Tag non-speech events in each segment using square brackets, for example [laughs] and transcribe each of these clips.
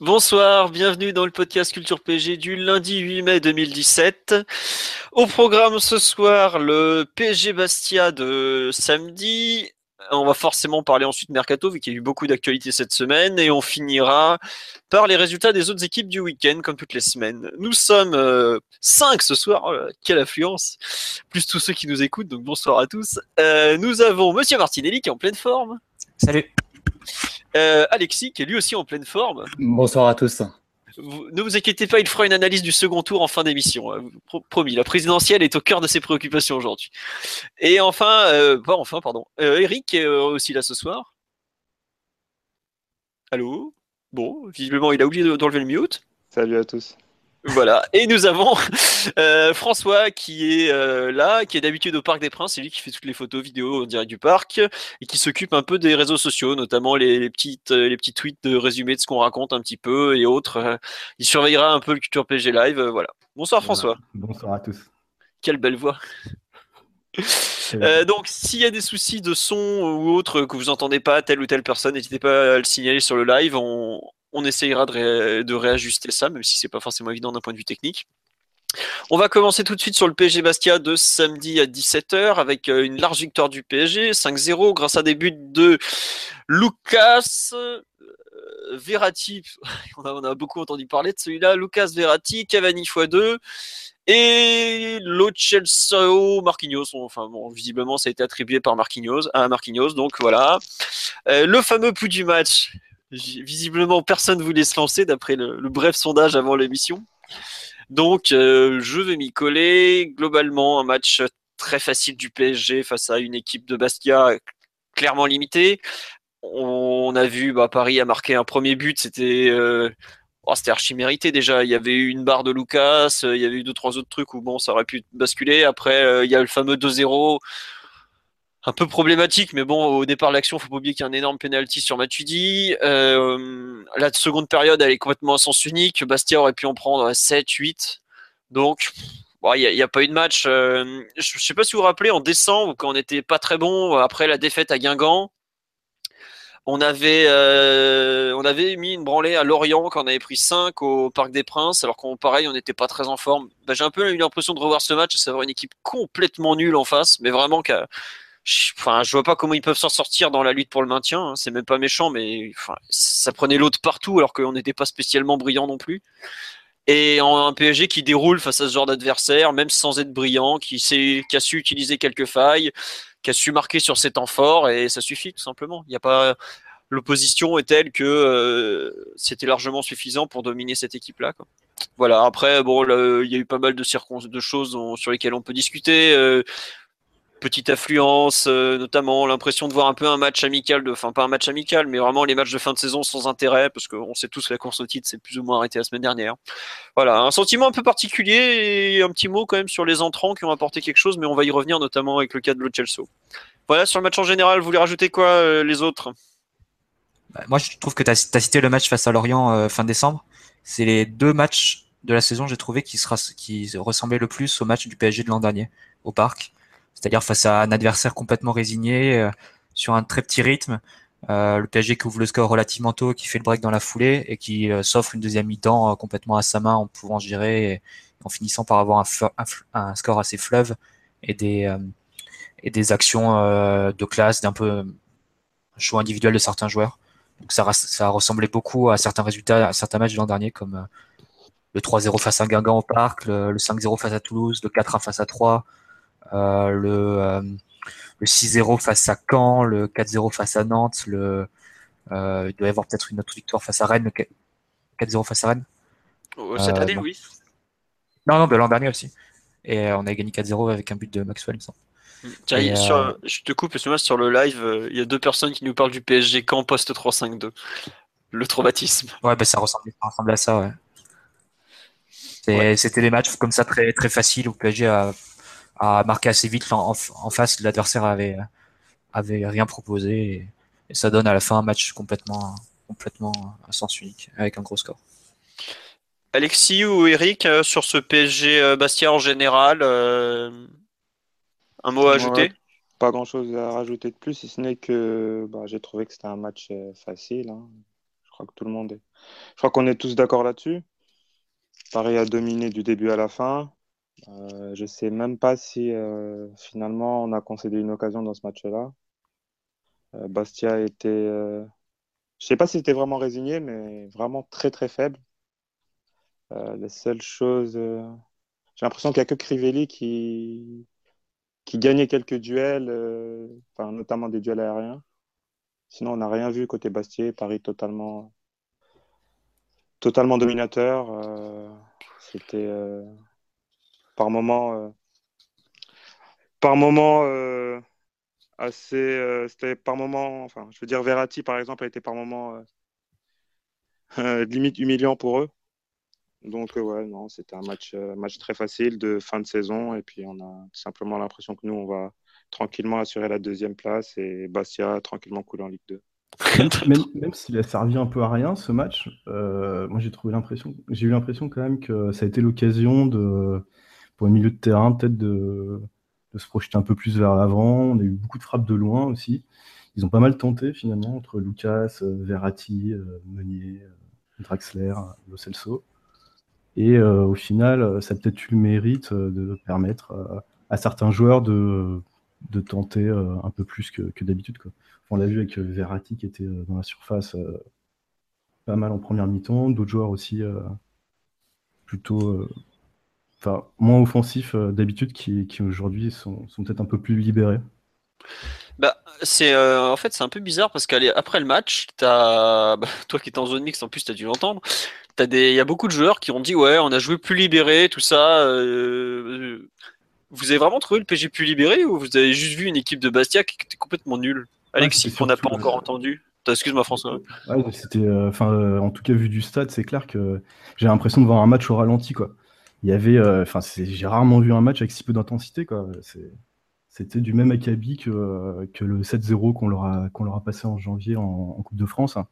Bonsoir, bienvenue dans le podcast Culture PG du lundi 8 mai 2017. Au programme ce soir, le PSG Bastia de samedi. On va forcément parler ensuite Mercato, vu qu'il y a eu beaucoup d'actualités cette semaine, et on finira par les résultats des autres équipes du week-end, comme toutes les semaines. Nous sommes euh, cinq ce soir, oh quelle affluence, plus tous ceux qui nous écoutent, donc bonsoir à tous. Euh, nous avons Monsieur Martinelli qui est en pleine forme. Salut. Euh, Alexis qui est lui aussi en pleine forme. Bonsoir à tous. Vous- ne vous inquiétez pas, il fera une analyse du second tour en fin d'émission. hein. Pro- promis, la présidentielle est au cœur de ses préoccupations aujourd'hui. Et enfin, euh, pas enfin, pardon, euh, Eric est euh, aussi là ce soir. Allô? Bon, visiblement, il a oublié de- d'enlever le mute. Salut à tous. Voilà. Et nous avons [laughs] euh, François qui est euh, là, qui est d'habitude au Parc des Princes. C'est lui qui fait toutes les photos, vidéos en direct du parc et qui s'occupe un peu des réseaux sociaux, notamment les, les petites, euh, les petits tweets de résumé de ce qu'on raconte un petit peu et autres. Il surveillera un peu le Culture PG Live. voilà. Bonsoir François. Bonsoir à tous. Quelle belle voix. Euh, donc, s'il y a des soucis de son ou autre que vous entendez pas telle ou telle personne, n'hésitez pas à le signaler sur le live. On, on essayera de, ré- de réajuster ça, même si c'est pas forcément évident d'un point de vue technique. On va commencer tout de suite sur le PSG Bastia de samedi à 17h avec euh, une large victoire du PSG, 5-0, grâce à des buts de Lucas euh, Verratti. [laughs] On a, beaucoup entendu parler de celui-là. Lucas Verratti, Cavani x2 et Lo Celso Marquinhos. Enfin bon, visiblement ça a été attribué par Marquinhos à Marquinhos. Donc voilà. Euh, le fameux pouls du match. Visiblement personne voulait se lancer d'après le, bref sondage avant l'émission. Donc euh, je vais m'y coller. Globalement un match très facile du PSG face à une équipe de Bastia clairement limitée. On a vu bah, Paris a marqué un premier but, c'était euh, Oh, archi mérité déjà. Il y avait eu une barre de Lucas, euh, il y avait eu deux trois autres trucs où bon, ça aurait pu basculer. Après, euh, il y a le fameux 2-0, un peu problématique, mais bon, au départ de l'action, faut pas oublier qu'il y a un énorme penalty sur Matuidi. Euh, la seconde période, elle est complètement à sens unique. Bastia aurait pu en prendre 7, 8. Donc, il n'y a, pas eu de match. Euh, je ne sais pas si vous vous rappelez, en décembre, quand on n'était pas très bon, après la défaite à Guingamp, on avait, euh, on avait mis une branlée à Lorient quand on avait pris 5 au Parc des Princes, alors qu'on pareil, on n'était pas très en forme. Bah, J'ai un peu eu l'impression de revoir ce match, et savoir une équipe complètement nulle en face, mais vraiment qu'à je- Enfin, je vois pas comment ils peuvent s'en sortir dans la lutte pour le maintien. hein. C'est même pas méchant, mais enfin, ça prenait l'autre partout alors qu'on n'était pas spécialement brillant non plus. Et un PSG qui déroule face à ce genre d'adversaire, même sans être brillant, qui, sait, qui a su utiliser quelques failles, qui a su marquer sur ses temps forts, et ça suffit tout simplement. Il n'y a pas l'opposition est telle que euh, c'était largement suffisant pour dominer cette équipe-là. Voilà. Après, bon, il y a eu pas mal de de choses sur lesquelles on peut discuter. euh, petite affluence, euh, notamment l'impression de voir un peu un match amical, de, enfin pas un match amical, mais vraiment les matchs de fin de saison sans intérêt, parce qu'on sait tous que la course au titre c'est plus ou moins arrêté la semaine dernière. Voilà, un sentiment un peu particulier et un petit mot quand même sur les entrants qui ont apporté quelque chose, mais on va y revenir notamment avec le cas de Lo Celso. Voilà, sur le match en général, vous voulez rajouter quoi euh, les autres? Bah, Moi, je trouve que tu as, cité le match face à Lorient euh, fin décembre. C'est les deux matchs de la saison, j'ai trouvé, qui ressemblaient le plus au match du PSG de l'an dernier au parc. C'est-à-dire face à un adversaire complètement résigné, euh, sur un très petit rythme. Euh, le PSG qui ouvre le score relativement tôt, qui fait le break dans la foulée et qui euh, s'offre une deuxième mi-temps complètement à sa main en pouvant gérer et en finissant par avoir un, score assez fleuve et des, actions de classe, d'un peu choix individuel de certains joueurs. Donc ça, ça ressemblait beaucoup à certains résultats, à certains matchs de l'an dernier, comme le 3-0 face à Guingamp au Parc, le, le 5-0 face à Toulouse, le 4-1 face à 3, euh, le, euh, le 6-0 face à Caen, le 4-0 face à Nantes, le, euh, il doit y avoir peut-être une autre victoire face à Rennes, le 4-0 face à Rennes. Euh, Cette Euh, année, non. Louis Non, non, de l'an dernier aussi. Et euh, on a gagné 4-0 avec un but de Maxwell, il me semble. je te coupe, parce que moi sur le live, il y a deux personnes qui nous parlent du PSG quand post 3-5-2. Le traumatisme. Ouais, bah, ça, ressemble, à ça, ouais. C'était des matchs comme ça très, très faciles où PSG a, a marqué assez vite en, en face. L'adversaire avait, avait rien proposé et, ça donne à la fin un match complètement, complètement à sens unique avec un gros score. Alexis ou Eric euh, sur ce PSG euh, Bastia en général, euh, un mot à ajouter? Pas grand chose à rajouter de plus, si ce n'est que bah, j'ai trouvé que c'était un match facile. Hein. Je crois que tout le monde est. Je crois qu'on est tous d'accord là-dessus. Paris a dominé du début à la fin. Euh, je ne sais même pas si euh, finalement on a concédé une occasion dans ce match-là. Euh, Bastia était. je ne sais pas si c'était vraiment résigné, mais vraiment très très faible. les seules choses. J'ai l'impression qu'il n'y a que Crivelli qui, qui gagnait quelques duels, enfin, notamment des duels aériens. Sinon, on n'a rien vu côté Bastia. Paris totalement totalement dominateur. C'était par moment, euh, par moment assez. c'était par moment, enfin, je veux dire, Verratti par exemple a été par moment [laughs] limite humiliant pour eux. Donc ouais, non, c'était un match, match très facile de fin de saison et puis on a simplement l'impression que nous on va tranquillement assurer la deuxième place et Bastia tranquillement couler en Ligue 2 [laughs] même, s'il a servi un peu à rien ce match, euh, moi j'ai trouvé l'impression, j'ai eu l'impression quand même que ça a été l'occasion de, pour le milieu de terrain, peut-être de, se projeter un peu plus vers l'avant. On a eu beaucoup de frappes de loin aussi. Ils ont pas mal tenté finalement entre Lucas, euh, Verratti, euh, Meunier, Draxler, Lo Celso. Et au final, ça a peut-être eu le mérite de permettre à certains joueurs de, de tenter un peu plus que, que d'habitude. On l'a vu avec euh, Verratti qui était euh, dans la surface euh, pas mal en première mi-temps, d'autres joueurs aussi plutôt enfin moins offensifs d'habitude qui, aujourd'hui sont, peut-être un peu plus libérés. Bah, c'est en fait c'est un peu bizarre parce qu'après le match, as, [laughs] bah, toi qui es en zone mixte en plus tu as dû l'entendre, il y a beaucoup de joueurs qui ont dit ouais on a joué plus libéré tout ça. vous avez vraiment trouvé le PG plus libéré ou vous avez juste vu une équipe de Bastia qui était complètement nulle? Alexis, qu'on n'a pas encore entendu. Excuse-moi François. c'était, euh, enfin, euh, en tout cas vu du stade, c'est clair que j'ai l'impression de voir un match au ralenti, quoi. Il y avait, euh, enfin, j'ai rarement vu un match avec si peu d'intensité, quoi. C'était du même acabit que, que le 7-0 qu'on leur, a, qu'on leur a passé en janvier en, Coupe de France. Hein.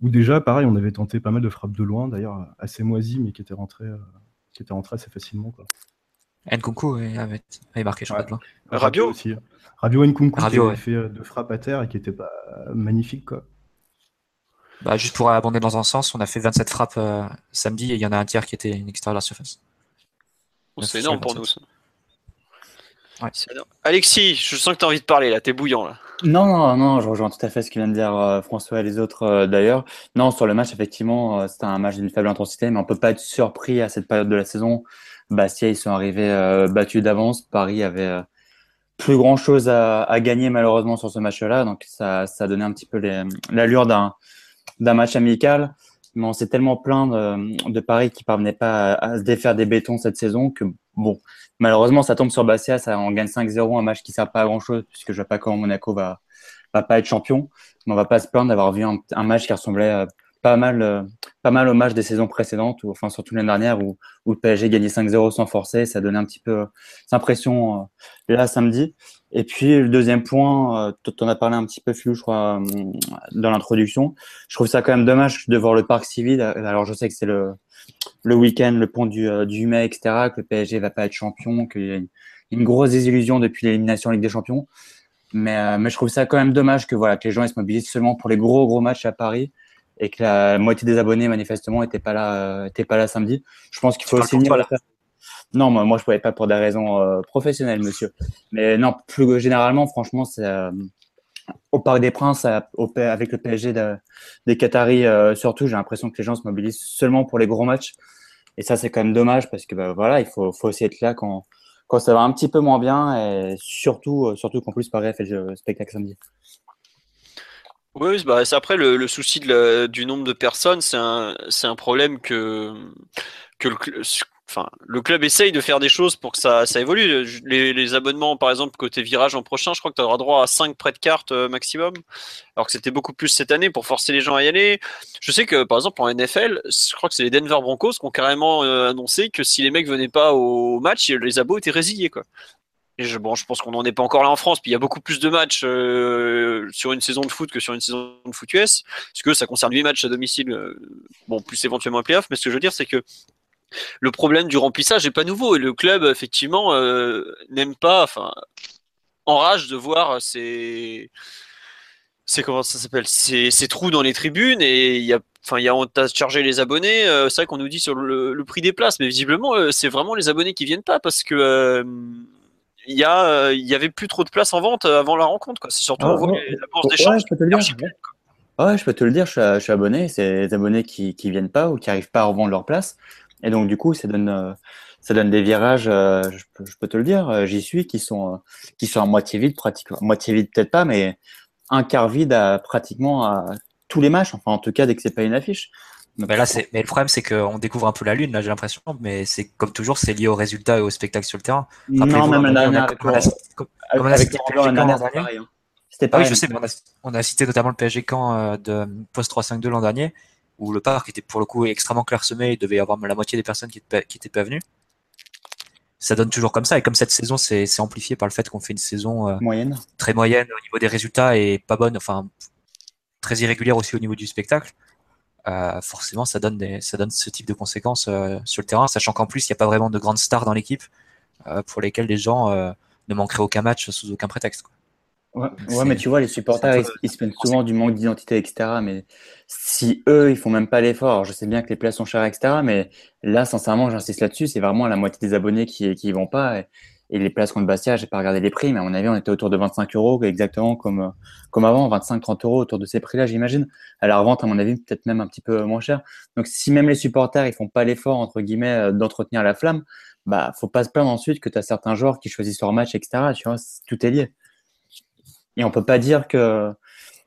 Où déjà, pareil, on avait tenté pas mal de frappes de loin, d'ailleurs assez moisies, mais qui étaient rentrées, qui étaient rentrées assez facilement. Quoi. Nkunku avait, marqué, je crois. Rabio aussi. Rabio Nkunku qui avait fait euh, deux frappes à terre et qui était pas magnifique, quoi. Bah, juste pour abonder dans un sens, on a fait 27 frappes euh, samedi et il y en a un tiers qui était une extérieur de la surface. C'est énorme pour nous, ça. Alexis, je sens que tu as envie de parler là, t'es bouillant là. Non, non, non, je rejoins tout à fait ce que vient de dire euh, François et les autres d'ailleurs. Non, sur le match, effectivement, c'était un match d'une faible intensité, mais on peut pas être surpris à cette période de la saison Bastia, ils sont arrivés euh, battus d'avance. Paris avait euh, plus grand chose à, gagner malheureusement sur ce match-là. Donc ça, ça donnait un petit peu l'allure d'un match amical. Mais on s'est tellement plein de, Paris qui parvenait pas à, se défaire des bétons cette saison que bon, malheureusement ça tombe sur Bastia, ça on gagne 5-0, un match qui sert pas à grand chose puisque je vois pas comment Monaco va pas être champion. Mais on va pas se plaindre d'avoir vu un, un, match qui ressemblait pas mal, euh, pas mal match des saisons précédentes, ou enfin surtout l'année dernière où, le PSG gagnait 5-0 sans forcer, ça donnait un petit peu euh, cette impression euh, là samedi. Et puis le deuxième point, tu en as parlé un petit peu flou, je crois, dans l'introduction. Je trouve ça quand même dommage de voir le parc civil. Alors je sais que c'est le, le week-end, le pont du, du mai, etc., que le PSG va pas être champion, qu'il y a une, grosse désillusion depuis l'élimination en Ligue des Champions. Mais, mais je trouve ça quand même dommage que voilà que les gens se mobilisent seulement pour les gros gros matchs à Paris et que la moitié des abonnés manifestement n'étaient pas là, euh, pas là samedi. Je pense qu'il faut aussi venir Non, moi, moi je pouvais pas pour des raisons euh, professionnelles, monsieur. Mais non, plus généralement, franchement, c'est euh, au Parc des Princes, avec le PSG des Qataris surtout, j'ai l'impression que les gens se mobilisent seulement pour les gros matchs. Et ça, c'est quand même dommage parce que bah, voilà, il faut, faut aussi être là quand, quand ça va un petit peu moins bien et surtout, surtout qu'en plus Paris fait le spectacle samedi. Oui, bah, après le, souci du nombre de personnes, c'est un, problème que, le club essaye de faire des choses pour que ça, évolue. Les, abonnements, par exemple, côté virage en prochain, je crois que tu auras droit à 5 prêts de cartes euh, maximum, alors que c'était beaucoup plus cette année pour forcer les gens à y aller. Je sais que, par exemple, en NFL, je crois que c'est les Denver Broncos qui ont carrément euh, annoncé que si les mecs venaient pas au match, les abos étaient résiliés, quoi. Je, bon, je pense qu'on n'en est pas encore là en France. Puis il y a beaucoup plus de matchs euh, sur une saison de foot que sur une saison de foot US, parce que ça concerne 8 matchs à domicile, bon, plus éventuellement un playoff. Mais ce que je veux dire, c'est que le problème du remplissage n'est pas nouveau et le club effectivement euh, n'aime pas, enfin, enrage de voir ces, c'est comment ça s'appelle, ces, trous dans les tribunes et il y a, enfin, il y a les abonnés. Euh, c'est vrai qu'on nous dit sur le, prix des places, mais visiblement euh, c'est vraiment les abonnés qui viennent pas parce que il y a, il y avait plus trop de places en vente avant la rencontre. C'est surtout ah, la bourse d'échange. Ouais, je peux te le dire, je suis, abonné. C'est les abonnés qui, qui viennent pas ou qui arrivent pas à revendre leur place. Et donc, du coup, ça donne, euh, ça donne des virages, euh, je, peux, je, peux, te le dire, euh, j'y suis, qui sont, qui sont à moitié vide, pratiquement. Moitié vide, peut-être pas, mais un quart vide à pratiquement à tous les matchs, enfin, en tout cas, dès que c'est pas une affiche. Mais là, c'est, mais le problème, c'est qu'on découvre un peu la lune, là, j'ai l'impression, mais c'est comme toujours, c'est lié au résultat et au spectacle sur le terrain. Non, même la dernière, avec, on a, cité hein. Ah oui, je sais, mais on a, on a, cité notamment le PSG camp de post 3-5-2 l'an dernier où le parc était pour le coup extrêmement clairsemé, il devait y avoir la moitié des personnes qui n'étaient pas venues. Ça donne toujours comme ça, et comme cette saison c'est amplifié par le fait qu'on fait une saison euh, moyenne. très moyenne au niveau des résultats et pas bonne, enfin très irrégulière aussi au niveau du spectacle. Euh, forcément, ça donne, des, ça donne ce type de conséquences euh, sur le terrain, sachant qu'en plus, il n'y a pas vraiment de grandes stars dans l'équipe pour lesquelles les gens ne manqueraient aucun match sous aucun prétexte. Ouais, mais tu vois, les supporters, ils, se plaignent souvent du manque d'identité, etc. Mais si eux, ils font même pas l'effort, je sais bien que les places sont chères, etc. Mais là, sincèrement, j'insiste là-dessus, c'est vraiment la moitié des abonnés qui qui vont pas. Et, les places contre Bastia, j'ai pas regardé les prix, mais à mon avis, on était autour de 25 euros, exactement comme, comme avant, 25-30 euros autour de ces prix-là, j'imagine. À la revente, à mon avis, peut-être même un petit peu moins cher. Donc, si même les supporters, ils font pas l'effort, entre guillemets, euh, d'entretenir la flamme, bah, faut pas se plaindre ensuite que tu as certains joueurs qui choisissent leur match, etc. Tu vois, tout est lié. Et on peut pas dire que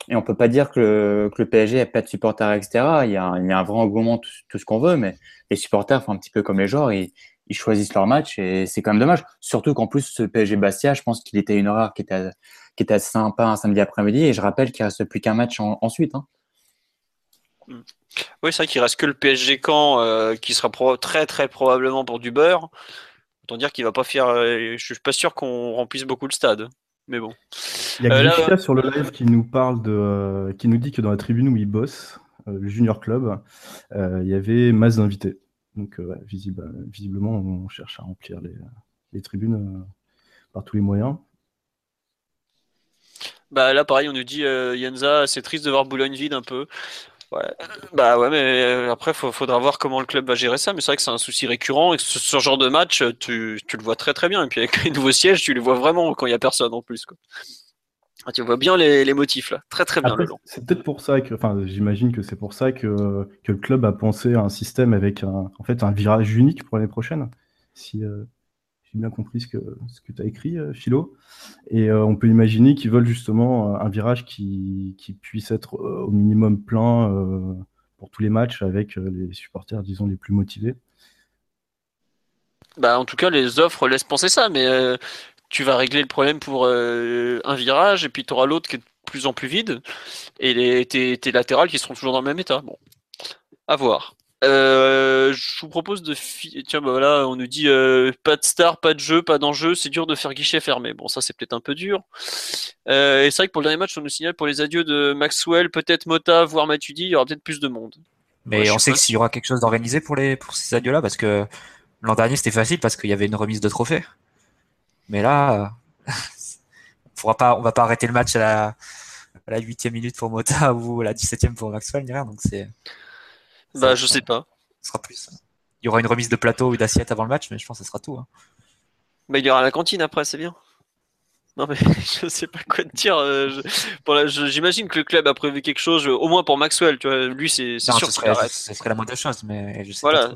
et on peut pas dire que le, que le PSG a pas de supporters, etc. Il y a, un vrai engouement, tout, ce qu'on veut, mais les supporters font un petit peu comme les joueurs, ils choisissent leur match et c'est quand même dommage. Surtout qu'en plus, ce PSG Bastia, je pense qu'il était une heure qui était, qui était assez sympa un samedi après-midi et je rappelle qu'il reste plus qu'un match ensuite. Hein. Oui, c'est vrai qu'il reste que le PSG Caen euh, qui sera très très probablement pour du beurre. Autant dire qu'il va pas faire. Euh, je suis pas sûr qu'on remplisse beaucoup le stade. Mais bon. Il y a euh, sur le live qui nous parle de, euh, qui nous dit que dans la tribune où il bosse, euh, le Junior Club, il y avait masse d'invités. Donc visiblement, on cherche à remplir les, tribunes par tous les moyens. Bah là, pareil, on nous dit Yenza, c'est triste de voir Boulogne vide un peu. Bah ouais, mais euh, après, il faudra voir comment le club va gérer ça. Mais c'est vrai que c'est un souci récurrent et ce, ce genre de match, tu, le vois très très bien. Et puis avec les nouveaux sièges, tu les vois vraiment quand il n'y a personne en plus. Ah, tu vois bien les, les, motifs là, très très bien. C'est peut-être pour ça que, enfin, j'imagine que c'est pour ça que, que le club a pensé à un système avec un, en fait, un virage unique pour l'année prochaine. Si, euh, bien compris ce que, ce que tu as écrit, euh, Philo. Et euh, on peut imaginer qu'ils veulent justement un virage qui, qui puisse être au minimum plein pour tous les matchs avec les supporters, disons, les plus motivés. Bah, en tout cas, les offres laissent penser ça, mais tu vas régler le problème pour un virage et puis tu auras l'autre qui est de plus en plus vide et les, tes, tes latérales qui seront toujours dans le même état. Bon, à voir. Euh, je vous propose de. Tiens, bah voilà, on nous dit euh, pas de star, pas de jeu, pas d'enjeu, c'est dur de faire guichet fermé. Bon, ça c'est peut-être un peu dur. Euh, et c'est vrai que pour le dernier match, on nous signale pour les adieux de Maxwell, peut-être Mota, voire Matuidi, il y aura peut-être plus de monde. Mais on sait que s'il y aura quelque chose d'organisé pour, les, pour ces adieux-là, parce que l'an dernier c'était facile parce qu'il y avait une remise de trophée. Mais là, [laughs] on pourra pas, on va pas arrêter le match à la, 8 minute pour Mota [laughs] ou à la 17e pour Maxwell, ni rien. Donc c'est. Bah, je sais pas. Ce sera plus. Il y aura une remise de plateau ou d'assiette avant le match, mais je pense que ce sera tout. Hein. Bah, il y aura la cantine après, c'est bien. Non mais [laughs] je sais pas quoi te dire. Euh, j'imagine que le club a prévu quelque chose, au moins pour Maxwell. Tu vois, lui c'est sûr. Ce serait, la moindre chose, mais je sais pas trop,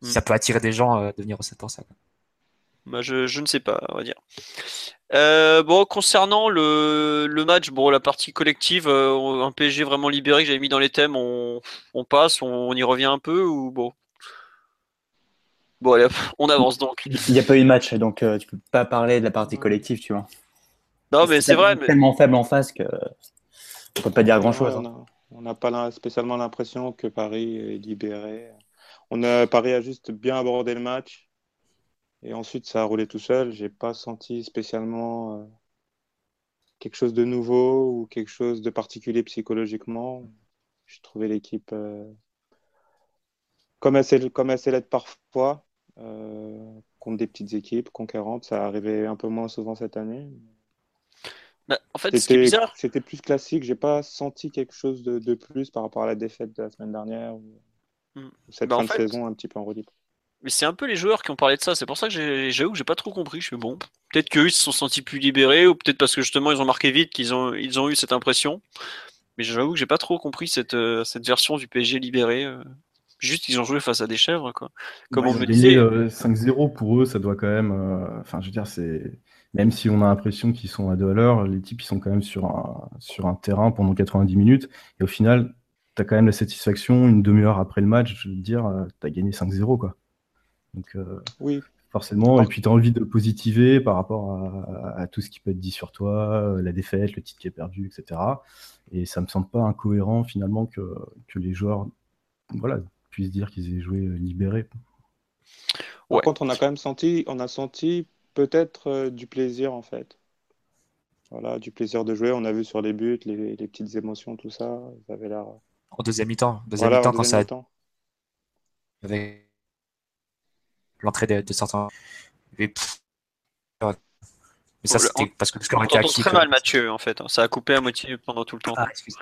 mm. Ça peut attirer des gens euh, de venir au set pour ça. Bah, je, je, ne sais pas, on va dire. Euh, bon, concernant le, le, match, bon, la partie collective, euh, un PSG vraiment libéré que j'avais mis dans les thèmes, on, on passe, on, y revient un peu ou bon? Bon, allez, on avance donc. Il n'y a pas eu de match, donc tu tu peux pas parler de la partie collective, tu vois. Non, mais c'est vrai. Mais... Tellement faible en face que on peut pas dire grand chose. Hein. On n'a pas spécialement l'impression que Paris est libéré. On a, Paris a juste bien abordé le match. Et ensuite, ça a roulé tout seul. J'ai pas senti spécialement euh, quelque chose de nouveau ou quelque chose de particulier psychologiquement. Je trouvais l'équipe euh, comme elle s'est l'être parfois euh, contre des petites équipes conquérantes. Ça arrivait un peu moins souvent cette année. Bah, en fait. C'était plus classique. J'ai pas senti quelque chose de, plus par rapport à la défaite de la semaine dernière ou, hmm. cette bah, fin de saison un petit peu en relief. Mais c'est un peu les joueurs qui ont parlé de ça. C'est pour ça que j'avoue que j'ai pas trop compris. Je suis bon. Peut-être qu'eux ils se sont sentis plus libérés ou peut-être parce que justement ils ont marqué vite qu'ils ont ils ont eu cette impression. Mais j'avoue que j'ai pas trop compris cette euh, cette version du PSG libéré. Euh. Juste ils ont joué face à des chèvres quoi. Comme on me disait. 5-0 euh, pour eux, ça doit quand même. Enfin, je veux dire, c'est même si on a l'impression qu'ils sont à deux à l'heure, les types ils sont quand même sur un sur un terrain pendant 90 minutes et au final tu as quand même la satisfaction une demi-heure après le match de dire tu as gagné 5-0 quoi. Donc, euh, oui. Forcément, et puis tu as envie de positiver par rapport à, tout ce qui peut être dit sur toi, euh, la défaite, le titre qui est perdu, etc. Et ça me semble pas incohérent finalement que, que les joueurs voilà, puissent dire qu'ils aient joué euh, libérés. Par contre, on a quand même senti, on a senti peut-être du plaisir en fait. Voilà, du plaisir de jouer. On a vu sur les buts, les, petites émotions, tout ça. Ils avaient l'air. En deuxième mi-temps, deuxième mi-temps quand ça. Avec l'entrée de, certains. Mais, ça, c'était parce que le score était acquis. très mal Mathieu, en fait. Hein. Ça a coupé à moitié pendant tout le temps. Ah, excuse.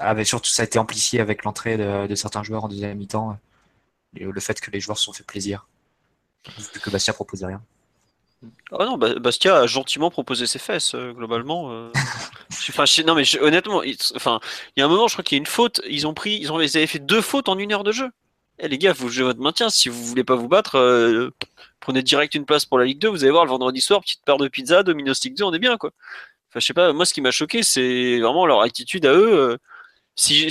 Ah, surtout, ça a été amplifié avec l'entrée de, certains joueurs en deuxième mi-temps. Et le fait que les joueurs se sont fait plaisir. Vu que Bastia proposait rien. Ah non, Bastia a gentiment proposé ses fesses, euh, globalement. Euh. [laughs] enfin, non, mais honnêtement, il... enfin, il y a un moment, je crois qu'il y a une faute. Ils ont pris, ils ont, ils avaient fait deux fautes en une heure de jeu. Eh les gars, vous jouez votre maintien. Si vous voulez pas vous battre, euh, prenez direct une place pour la Ligue 2. Vous allez voir le vendredi soir, petite paire de pizza, Domino's League 2, on est bien quoi. Enfin, je sais pas. Moi, ce qui m'a choqué, c'est vraiment leur attitude à eux. Euh, si,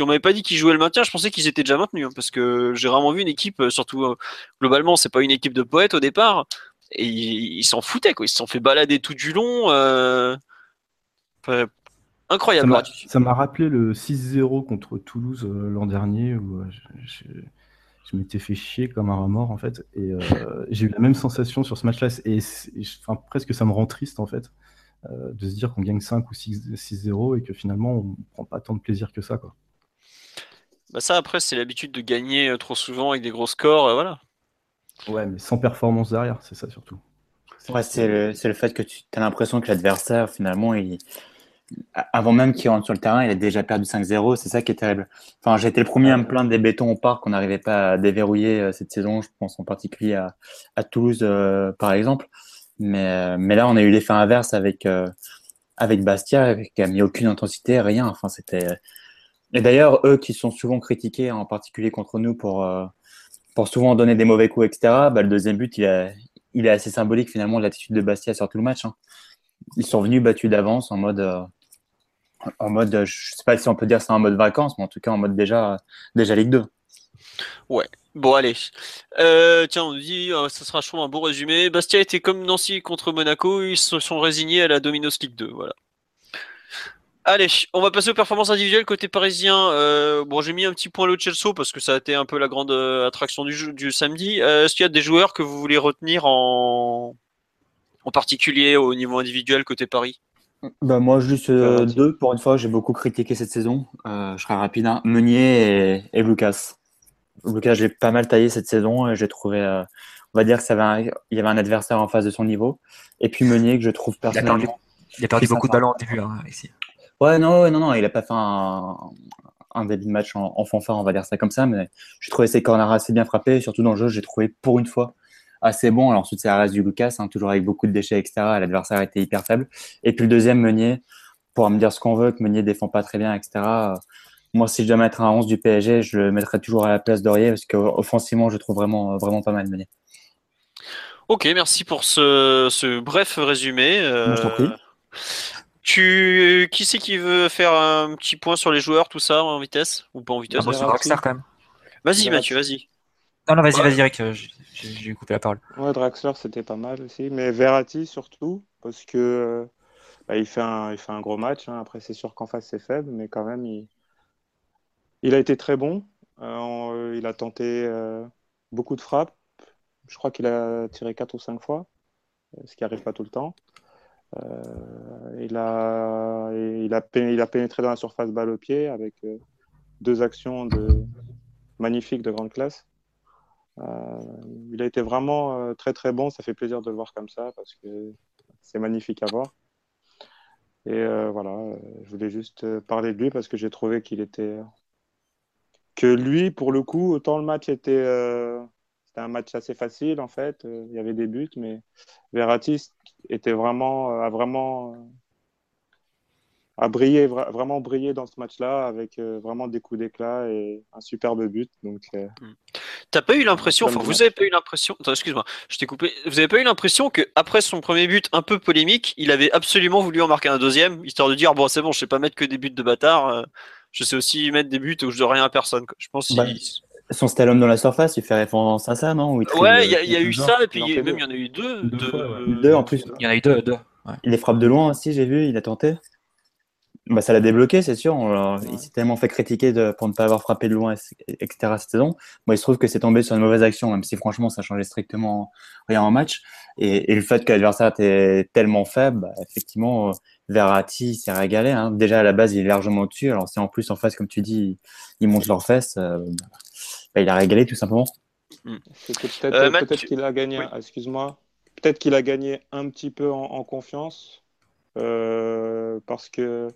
on m'avait pas dit qu'ils jouaient le maintien, je pensais qu'ils étaient déjà maintenus, hein, parce que j'ai vraiment vu une équipe, euh, surtout globalement, c'est pas une équipe de poètes au départ, et ils s'en foutaient quoi. Ils se sont fait balader tout du long. Incroyable. Ça m'a rappelé le 6-0 contre Toulouse euh, l'an dernier où euh, je, m'étais fait chier comme un remords en fait. Et euh, [laughs] j'ai eu la même sensation sur ce match-là. Et enfin, presque ça me rend triste en fait de se dire qu'on gagne 5 ou 6-0 et que finalement on prend pas tant de plaisir que ça. Quoi. Bah ça après c'est l'habitude de gagner trop souvent avec des gros scores. voilà. Ouais mais sans performance derrière, c'est ça surtout. Ouais, c'est le, le, fait que tu as l'impression que l'adversaire finalement il avant même qu'il rentre sur le terrain, il a déjà perdu 5-0. C'est ça qui est terrible. Enfin, j'ai été le premier à me plaindre des bétons au parc qu'on n'arrivait pas à déverrouiller euh, cette saison. Je pense en particulier à, à Toulouse, euh, par exemple. Mais, euh, mais là, on a eu l'effet inverse avec, avec Bastia, qui a mis aucune intensité, rien. Enfin, c'était. Et d'ailleurs, eux qui sont souvent critiqués, en particulier contre nous, pour, pour souvent donner des mauvais coups, etc., bah, le deuxième but, il, a, il est assez symbolique finalement de l'attitude de Bastia sur tout le match. Hein. Ils sont venus battus d'avance en mode en mode, je sais pas si on peut dire c'est en mode vacances, mais en tout cas en mode déjà, déjà Ligue 2. Ouais, bon allez. Euh, tiens, on dit, euh, ça sera chaud un beau résumé. Bastia était comme Nancy contre Monaco, ils se sont résignés à la Dominos League 2, voilà. Allez, on va passer aux performances individuelles côté parisien. Euh, bon, j'ai mis un petit point le Chelsea parce que ça a été un peu la grande attraction du, samedi. Est-ce qu'il y a des joueurs que vous voulez retenir en, en particulier au niveau individuel côté Paris? Bah moi, juste euh, deux. Pour une fois, j'ai beaucoup critiqué cette saison. Euh, je serai rapide. Hein. Meunier et, Lucas. Lucas, j'ai pas mal taillé cette saison. J'ai trouvé, euh, on va dire que ça avait il y avait un adversaire en face de son niveau. Et puis Meunier, que je trouve personnellement. Il a perdu, beaucoup de ballons au début hein, ici. Ouais, non, non, non, il a pas fait un, un début de match en, en, fanfare, on va dire ça comme ça. Mais j'ai trouvé ses corners assez bien frappés. Surtout dans le jeu, j'ai trouvé pour une fois assez bon. Alors ensuite, c'est reste du Lucas, hein, toujours avec beaucoup de déchets, etc. L'adversaire était hyper faible. Et puis le deuxième, Meunier, pour me dire ce qu'on veut, que Meunier défend pas très bien, etc. Moi, si je dois mettre un 11 du PSG, je le mettrais toujours à la place d'Aurier parce qu'offensivement, je trouve vraiment, vraiment pas mal Meunier. Ok, merci pour ce, bref résumé. Euh, tu, qui c'est qui veut faire un petit point sur les joueurs, tout ça, en vitesse ou pas en vitesse ah, quand même. Vas-y, Mathieu, vas-y. Non, non, vas-y, vas-y, Eric, j'ai coupé la parole. Draxler, c'était pas mal aussi. Mais Verratti, surtout, parce que bah, il, fait un, gros match. Hein. Après, c'est sûr qu'en face, c'est faible, mais quand même, il, a été très bon. Euh, il a tenté euh, beaucoup de frappes. Je crois qu'il a tiré 4 ou 5 fois, ce qui n'arrive pas tout le temps. Euh, il, a, pénétré dans la surface balle au pied avec deux actions magnifiques de grande classe. Il a été vraiment très très bon. Ça fait plaisir de le voir comme ça parce que c'est magnifique à voir. Et voilà, je voulais juste parler de lui parce que j'ai trouvé qu'il était que lui, pour le coup, autant le match était, euh, c'était un match assez facile en fait. Euh, il y avait des buts, mais Verratti était vraiment, euh, a vraiment, a brillé, vraiment brillé dans ce match-là avec vraiment des coups d'éclat et un superbe but. Donc, hmm. T'as pas eu l'impression, enfin vous avez pas eu l'impression, excuse-moi, je t'ai coupé, vous avez pas eu l'impression que après son premier but un peu polémique, il avait absolument voulu en marquer un deuxième, histoire de dire bon c'est bon, je sais pas mettre que des buts de bâtard, je sais aussi mettre des buts où je dois rien à personne. Je pense bah, Son Stallone dans la surface, il fait référence à ça, non? Ouais, il y a, eu ça, et puis même il y en a eu deux. Deux, en plus. Il y en a eu deux. deux Il les frappe de loin aussi, j'ai vu, il a tenté. Bah, ça l'a débloqué, c'est sûr. il s'est tellement fait critiquer de, pour ne pas avoir frappé de loin, etc. cette saison. Moi, il se trouve que c'est tombé sur une mauvaise action, même si franchement, ça changeait strictement rien en match. Et, le fait que l'adversaire était tellement faible, bah, effectivement, Verratti s'est régalé. Hein. Déjà à la base, il est largement au-dessus. Alors si en plus en face, comme tu dis, ils montent leurs fesses, euh, bah, il a régalé tout simplement. Euh, peut-être qu'il a gagné. Excuse-moi. Peut-être qu'il a gagné un petit peu en, confiance euh, parce que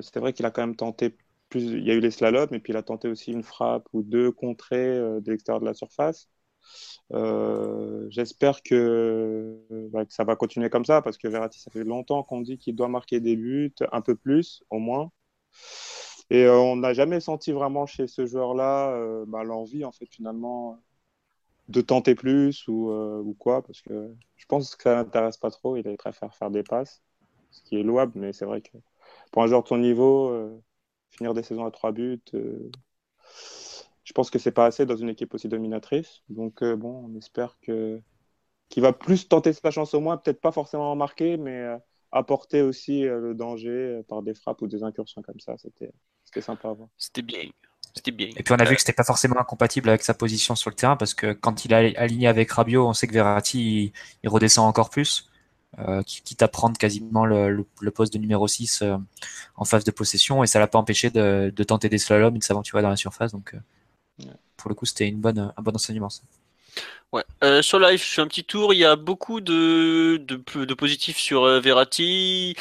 c'est vrai qu'il a quand même tenté plus. Il y a eu les slaloms et puis il a tenté aussi une frappe ou deux contrées de l'extérieur de la surface. Euh, j'espère que, ça va continuer comme ça parce que Verratti, ça fait longtemps qu'on dit qu'il doit marquer des buts, un peu plus au moins. Et euh, on n'a jamais senti vraiment chez ce joueur-là euh, bah, l'envie, en fait, finalement, de tenter plus ou, ou, quoi, parce que je pense que ça n'intéresse pas trop. Il préfère faire des passes, ce qui est louable, mais c'est vrai que pour un joueur de son niveau, finir des saisons à trois buts, je pense que c'est pas assez dans une équipe aussi dominatrice. Donc euh, bon, on espère que qu'il va plus tenter sa chance au moins, peut-être pas forcément marquer, mais euh, apporter aussi euh, le danger par des frappes ou des incursions comme ça. C'était sympa à voir. C'était bien. C'était bien. Et puis on a vu que c'était pas forcément incompatible avec sa position sur le terrain parce que quand il est aligné avec Rabiot, on sait que Verratti il, redescend encore plus, quitte à prendre quasiment le, poste de numéro 6 en phase de possession et ça l'a pas empêché de, tenter des slaloms et de s'aventurer dans la surface. Donc pour le coup, c'était une bonne, un bon enseignement. Ouais. Euh, sur live, je fais un petit tour. Il y a beaucoup de, de, de positifs sur euh, Verratti.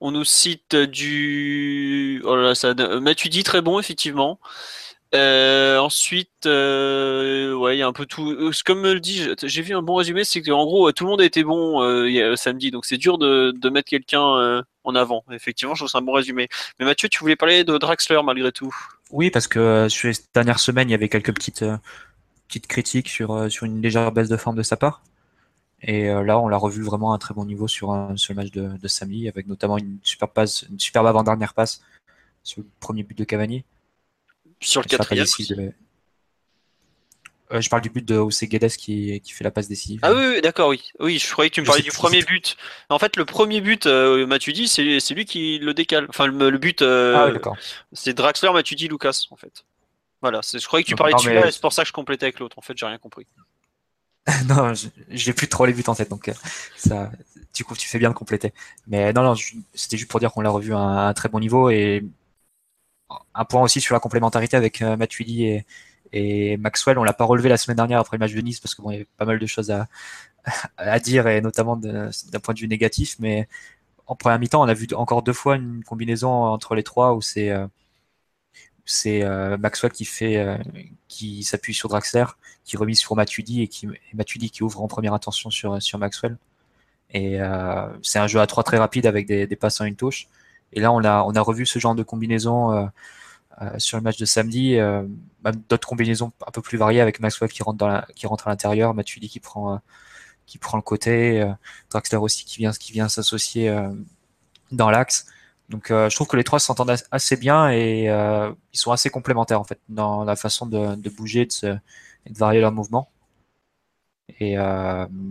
On nous cite du. Oh là là, ça. dit très bon, effectivement. Euh, ensuite, euh, ouais, il y a un peu tout. Euh, comme me le dit, j'ai vu un bon résumé, c'est que en gros, tout le monde a été bon samedi, donc c'est dur de, mettre quelqu'un en avant. Effectivement, je trouve c'est un bon résumé. Mais Mathieu, tu voulais parler de Draxler malgré tout Oui, parce que sur les dernières semaines, il y avait quelques petites petites critiques sur une légère baisse de forme de sa part. Et là, on l'a revu vraiment à un très bon niveau sur, le match de, de samedi, avec notamment une super passe, une superbe avant-dernière passe sur le premier but de Cavani. Sur le quatrième. Euh, je parle du but de José Guedes qui, qui fait la passe décisive. Ah oui, d'accord, oui. Oui, je croyais que tu me parlais du premier but. En fait, le premier but, euh, dit, c'est lui qui le décale. Enfin, le, but, euh, ah, d'accord. c'est Draxler, Lucas, en fait. Voilà, je croyais que tu parlais de celui-là, c'est pour ça que je complétais avec l'autre. En fait, j'ai rien compris. [laughs] non, j'ai plus trop les buts en tête, donc euh, ça, du coup, tu fais bien de compléter. Mais non, non, c'était juste pour dire qu'on l'a revu à un, très bon niveau et un point aussi sur la complémentarité avec euh, Matuidi et, Maxwell. On l'a pas relevé la semaine dernière après le match de Nice parce que bon, il y avait pas mal de choses à, [laughs] dire et notamment d'un point de vue négatif. Mais en première mi-temps, on a vu encore deux fois une combinaison entre les trois où c'est euh, euh, Maxwell qui qui s'appuie sur Draxler, qui remise sur Matuidi et qui Matuidi qui ouvre en première intention sur sur Maxwell. Et c'est un jeu à trois très rapide avec des, des passes en une touche. Et là, on a, revu ce genre de combinaison euh, euh, sur le match de samedi. Euh, d'autres combinaisons un peu plus variées avec Maxwell qui rentre, qui rentre à l'intérieur, Matuidi qui prend, le côté, Draxler aussi qui vient, s'associer dans l'axe. Donc je trouve que les trois s'entendent assez bien et ils sont assez complémentaires en fait dans la façon de, bouger de et de varier leurs mouvements. Et,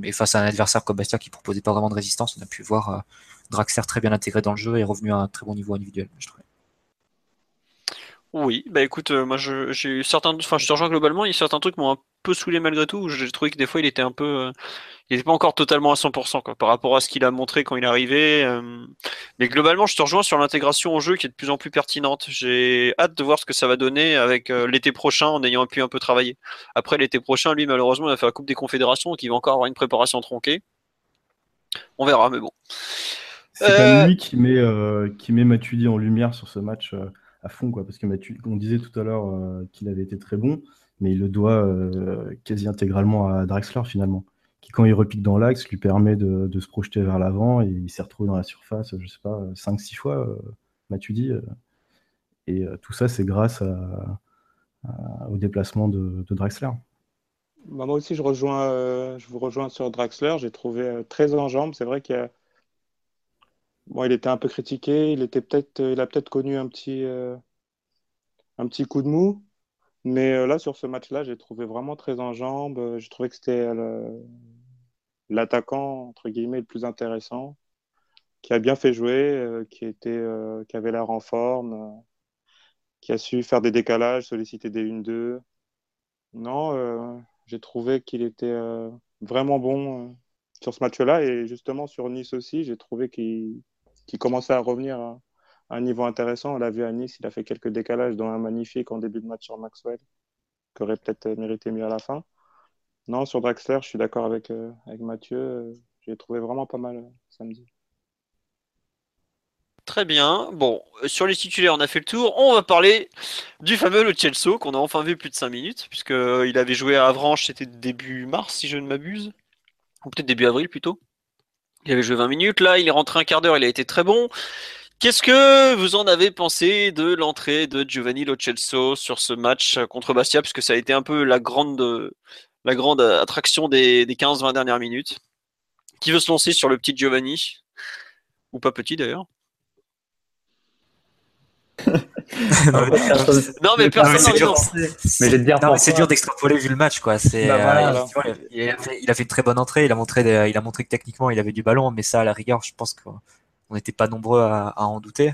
et, face à un adversaire comme Bastia qui proposait pas vraiment de résistance, on a pu voir Draxler très bien intégré dans le jeu et revenu à un très bon niveau individuel, je trouve. Oui, bah écoute, euh, moi j'ai eu certains, enfin je te rejoins globalement, il y a certains trucs qui m'ont un peu saoulé malgré tout. J'ai trouvé que des fois il était un peu, euh, il n'était pas encore totalement à 100% quoi, par rapport à ce qu'il a montré quand il est arrivé. Euh. mais globalement, je te rejoins sur l'intégration au jeu qui est de plus en plus pertinente. J'ai hâte de voir ce que ça va donner avec l'été prochain en ayant pu un peu travailler. Après l'été prochain, lui malheureusement il va faire la Coupe des Confédérations donc il va encore avoir une préparation tronquée. On verra, mais bon. C'est pas lui qui met, qui met Matuidi en lumière sur ce match à fond, quoi, parce que on disait tout à l'heure euh, qu'il avait été très bon, mais il le doit euh, quasi intégralement à Draxler finalement, qui quand il repique dans l'axe lui permet de, se projeter vers l'avant et il s'est retrouvé dans la surface, je sais pas, 5-6 fois, euh, et tout ça c'est grâce au déplacement de, Draxler. Bah, moi aussi, je, rejoins, je vous rejoins sur Draxler. J'ai trouvé très en jambes. C'est vrai qu'il a, Il était un peu critiqué, il était peut-être, il a peut-être connu un petit, euh, un petit coup de mou, mais euh, là sur ce match-là, j'ai trouvé vraiment très en jambes. J'ai trouvé que c'était l'attaquant entre guillemets le plus intéressant, qui a bien fait jouer, euh, qui était, qui avait l'air en forme, qui a su faire des décalages, solliciter des 1-2. Non, j'ai trouvé qu'il était vraiment bon sur ce match-là et justement sur Nice aussi, j'ai trouvé qu'il qui commençait à revenir à, un niveau intéressant. On l'a vu à Nice, il a fait quelques décalages, dont un magnifique en début de match sur Maxwell, qui aurait peut-être mérité mieux à la fin. Non, sur Draxler, je suis d'accord avec, euh, avec Mathieu. J'ai trouvé vraiment pas mal euh, samedi. Très bien. Bon, euh, sur les titulaires, on a fait le tour. On va parler du fameux Lo Celso, qu'on a enfin vu plus de 5 minutes, puisqu'il avait joué à Avranches, c'était début mars, si je ne m'abuse. Ou peut-être début avril plutôt. Il avait joué 20 minutes, là, il est rentré un quart d'heure, il a été très bon. Qu'est-ce que vous en avez pensé de l'entrée de Giovanni Lo sur ce match contre Bastia, puisque ça a été un peu la grande, la grande attraction des, 15-20 dernières minutes. Qui veut se lancer sur le petit Giovanni? Ou pas petit d'ailleurs non mais [laughs] personne c'est dur, c'est dur d'extrapoler vu le match quoi. C'est, bah, euh, il, a fait, il, a fait, une très bonne entrée. Il a montré, il a montré que techniquement il avait du ballon, mais ça à la rigueur, je pense qu'on n'était pas nombreux à, en douter.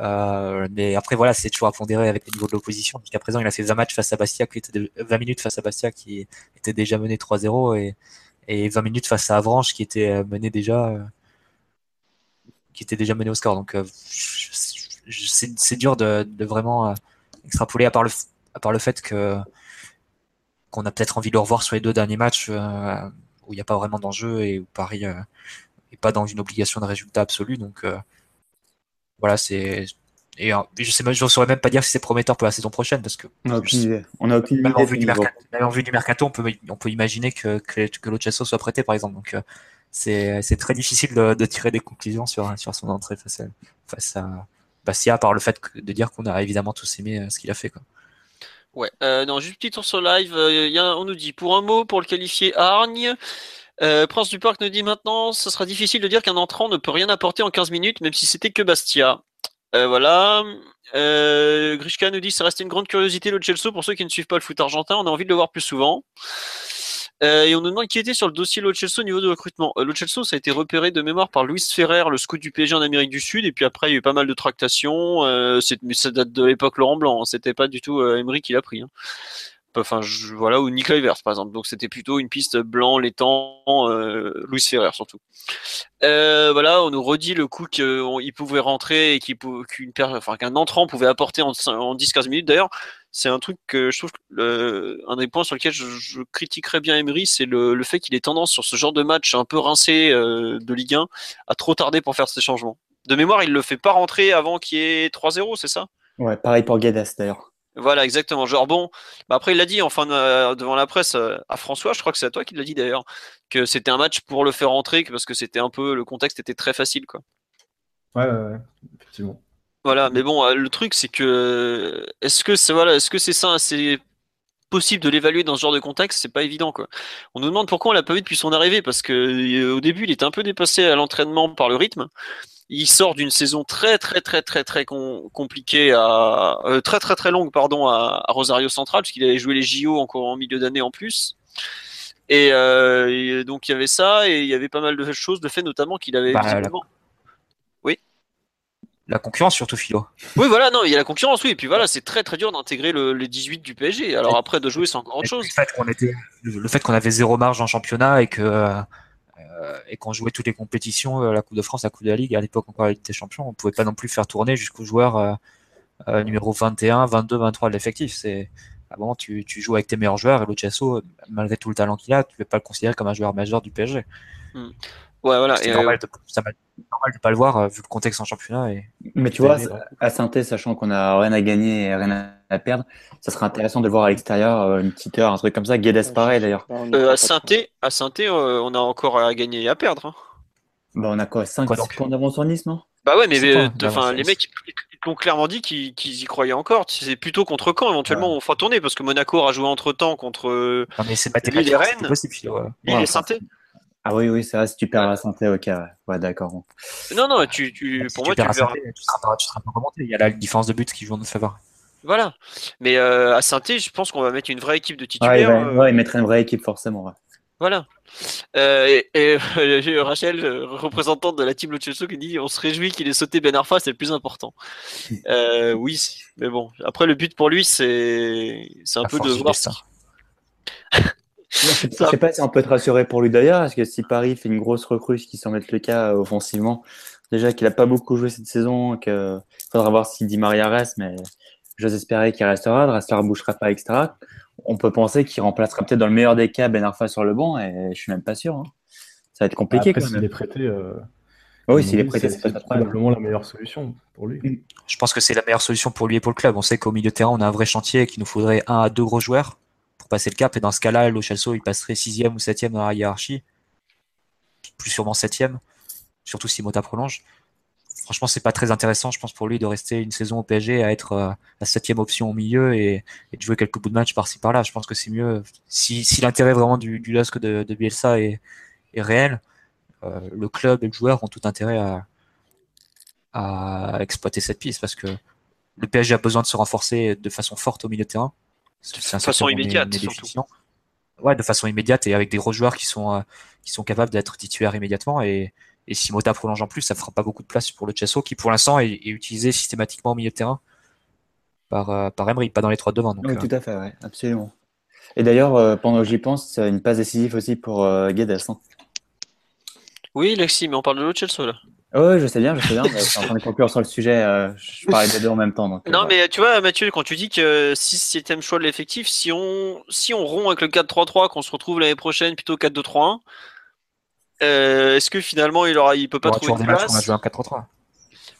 Euh, mais après voilà, c'est toujours à pondérer avec le niveau de l'opposition. Jusqu'à présent, il a fait 20 matchs face à Bastia, qui était 20 minutes face à Bastia, qui était déjà mené 3-0 et, et 20 minutes face à Avranches, qui était euh, mené déjà, qui était déjà mené au score. Donc c'est dur de, vraiment euh, extrapoler à part le, à part le fait que qu'on a peut-être envie de le revoir sur les deux derniers matchs euh, où il n'y a pas vraiment d'enjeu et où Paris n'est euh, pas dans une obligation de résultat absolu. Donc voilà, c'est et je sais je ne saurais même pas dire si c'est prometteur pour la saison prochaine parce que on a aucune idée. On a aucune même, en vue du mercato, même en vue du mercato, on peut on peut imaginer que que, que soit prêté par exemple. Donc c'est très difficile de, de, tirer des conclusions sur sur son entrée face à, face à Bastia, par le fait de dire qu'on a évidemment tous aimé euh, ce qu'il a fait. Quoi. Ouais, euh, non, juste petit tour sur live. Euh, on nous dit pour un mot, pour le qualifier Argne. Prince du Parc nous dit maintenant, ce sera difficile de dire qu'un entrant ne peut rien apporter en 15 minutes, même si c'était que Bastia. voilà. Grishka nous dit ça reste une grande curiosité le Chelsea pour ceux qui ne suivent pas le foot argentin. On a envie de le voir plus souvent. Euh, et on nous demande qui était sur le dossier Lo au niveau de recrutement. Euh, Lo ça a été repéré de mémoire par Luis Ferrer, le scout du PSG en Amérique du Sud. Et puis après, il y a eu pas mal de tractations. Euh, mais ça date de l'époque Laurent Blanc. Hein. C'était pas du tout euh, Emery qui l'a pris. Hein enfin voilà ou Nicolas Ivers par exemple donc c'était plutôt une piste blanc l'étang euh, Louis Ferrer surtout voilà on nous redit le coup qu'il pouvait rentrer et qu'une enfin qu'un entrant pouvait apporter en, en 10-15 minutes d'ailleurs c'est un truc que je trouve un des points sur lequel je, je critiquerais bien Emery c'est le, le, fait qu'il ait tendance sur ce genre de match un peu rincé euh, de Ligue 1 à trop tarder pour faire ces changements de mémoire il le fait pas rentrer avant qu'il y ait 3-0 c'est ça? Ouais pareil pour Guedes d'ailleurs voilà, exactement. Genre, bon, bah après, il l'a dit enfin devant la presse euh, à François, je crois que c'est à toi qui l'a dit d'ailleurs, que c'était un match pour le faire entrer, parce que c'était un peu, le contexte était très facile, quoi. Ouais, ouais, ouais, effectivement. Voilà, mais bon, euh, le truc, c'est que, est-ce que c'est, voilà, est-ce que c'est ça, c'est possible de l'évaluer dans ce genre de contexte? C'est pas évident, quoi. On nous demande pourquoi on l'a pas vu depuis son arrivée, parce que euh, au début, il était un peu dépassé à l'entraînement par le rythme il sort d'une saison très très très très très compliquée à très très très longue pardon à, Rosario Central parce qu'il avait joué les JO encore en milieu d'année en plus. Et, donc il y avait ça et il y avait pas mal de choses, de fait notamment qu'il avait bah, la concurrence surtout Philo. Oui voilà non il y a la concurrence oui et puis voilà c'est très très dur d'intégrer le, 18 du PSG alors après de jouer c'est encore autre chose. Le fait qu'on était le fait qu'on avait zéro marge en championnat et que euh, et qu'on jouait toutes les compétitions euh, la Coupe de France la Coupe de la Ligue à l'époque encore la Ligue des Champions on pouvait pas non plus faire tourner jusqu'aux joueurs euh, numéro 21 22 23 de l'effectif c'est à un moment tu, tu, joues avec tes meilleurs joueurs et le Chasso malgré tout le talent qu'il a tu ne peux pas le considérer comme un joueur majeur du PSG. Hmm. Ouais, voilà. C'est normal, de, normal de pas le voir euh, vu le contexte en championnat. Et, mais tu vois, à saint sachant qu'on a rien à gagner et rien à perdre, ça serait intéressant de le voir à l'extérieur, euh, une petite heure, un truc comme ça. Guedes pareil d'ailleurs. Euh, à saint à saint on a encore à gagner et à perdre. Hein. Bah, on a quoi 5 points d'avance sur Nice, non? Bah ouais, mais enfin, les mecs, ils l'ont clairement dit qu'ils y croyaient encore. C'est plutôt contre quand éventuellement on fera tourner parce que Monaco a joué entre temps contre non, mais c'est Lille et Rennes, Lille et saint ah oui, oui, c'est vrai, si tu perds la santé, ok, ouais, d'accord. Non, non, tu, tu, pour moi, tu, perds santé, tu, seras pas, tu seras pas remonté. Il y a la différence de but qui joue en notre faveur. Voilà. Mais euh, à saint je pense qu'on va mettre une vraie équipe de titulaires. Ouais, il, ouais, mettrait une vraie équipe, forcément. Ouais. Voilà. Euh, et, et euh, Rachel, représentante de la team Lucelso, qui dit on se réjouit qu'il ait sauté Ben Arfa, c'est le plus important. [laughs] euh, oui, mais bon. Après, le but pour lui, c'est c'est un peu de voir. Je ne sais pas si on peut être rassuré pour lui d'ailleurs, parce que si Paris fait une grosse recrue, ce qui semble être le cas euh, offensivement, déjà qu'il n'a pas beaucoup joué cette saison, qu'il faudra voir si Di Maria reste, mais j'ose espérer qu'il restera, Drassler ne bougera pas, etc. On peut penser qu'il remplacera peut-être dans le meilleur des cas Ben Arfa sur le banc, et je suis même pas sûr. Hein. Ça va être compliqué Après, quand même. S'il est prêté, euh... oui, s'il est prêté, c'est probablement la meilleure solution pour lui. Je pense que c'est la meilleure solution pour lui et pour le club. On sait qu'au milieu de terrain, on a un vrai chantier et qu'il nous faudrait un à deux gros joueurs passer le cap. Et dans ce cas-là, Lo il passerait sixième ou septième dans la hiérarchie. Plus sûrement septième, surtout si Mota prolonge. Franchement, c'est pas très intéressant, je pense, pour lui de rester une saison au PSG à être euh, la septième option au milieu et, de jouer quelques bouts de match par-ci par-là. Je pense que c'est mieux. Si, l'intérêt vraiment du, du de, Bielsa est, réel, euh, le club et le joueur ont tout intérêt à exploiter cette piste parce que le PSG a besoin de se renforcer de façon forte au milieu de terrain. De façon immédiate, Ouais, de façon immédiate et avec des gros joueurs qui sont, euh, qui sont capables d'être titulaires immédiatement. Et, et si Mota prolonge en plus, ça fera pas beaucoup de place pour le Chesso qui, pour l'instant, est, utilisé systématiquement au milieu de terrain par, euh, par Emery, pas dans les trois devant. Donc, oui, euh. tout à fait, ouais, absolument. Et d'ailleurs, pendant que j'y pense, c'est une passe décisive aussi pour Guedes. Hein. Oui, Lexi, mais on parle de l'autre Chelsea là. Oui, je sais bien, je sais bien. je suis en train de conclure sur le sujet. Euh, je parlais des deux en même temps. Donc, euh, non, mais tu vois, Mathieu, quand tu dis que 6 7 choix de l'effectif, si on, si on rompt avec le 4-3-3, qu'on se retrouve l'année prochaine plutôt 4-2-3-1, euh, est-ce que finalement il aura, il peut pas trouver de place On va jouer en 4-3-3.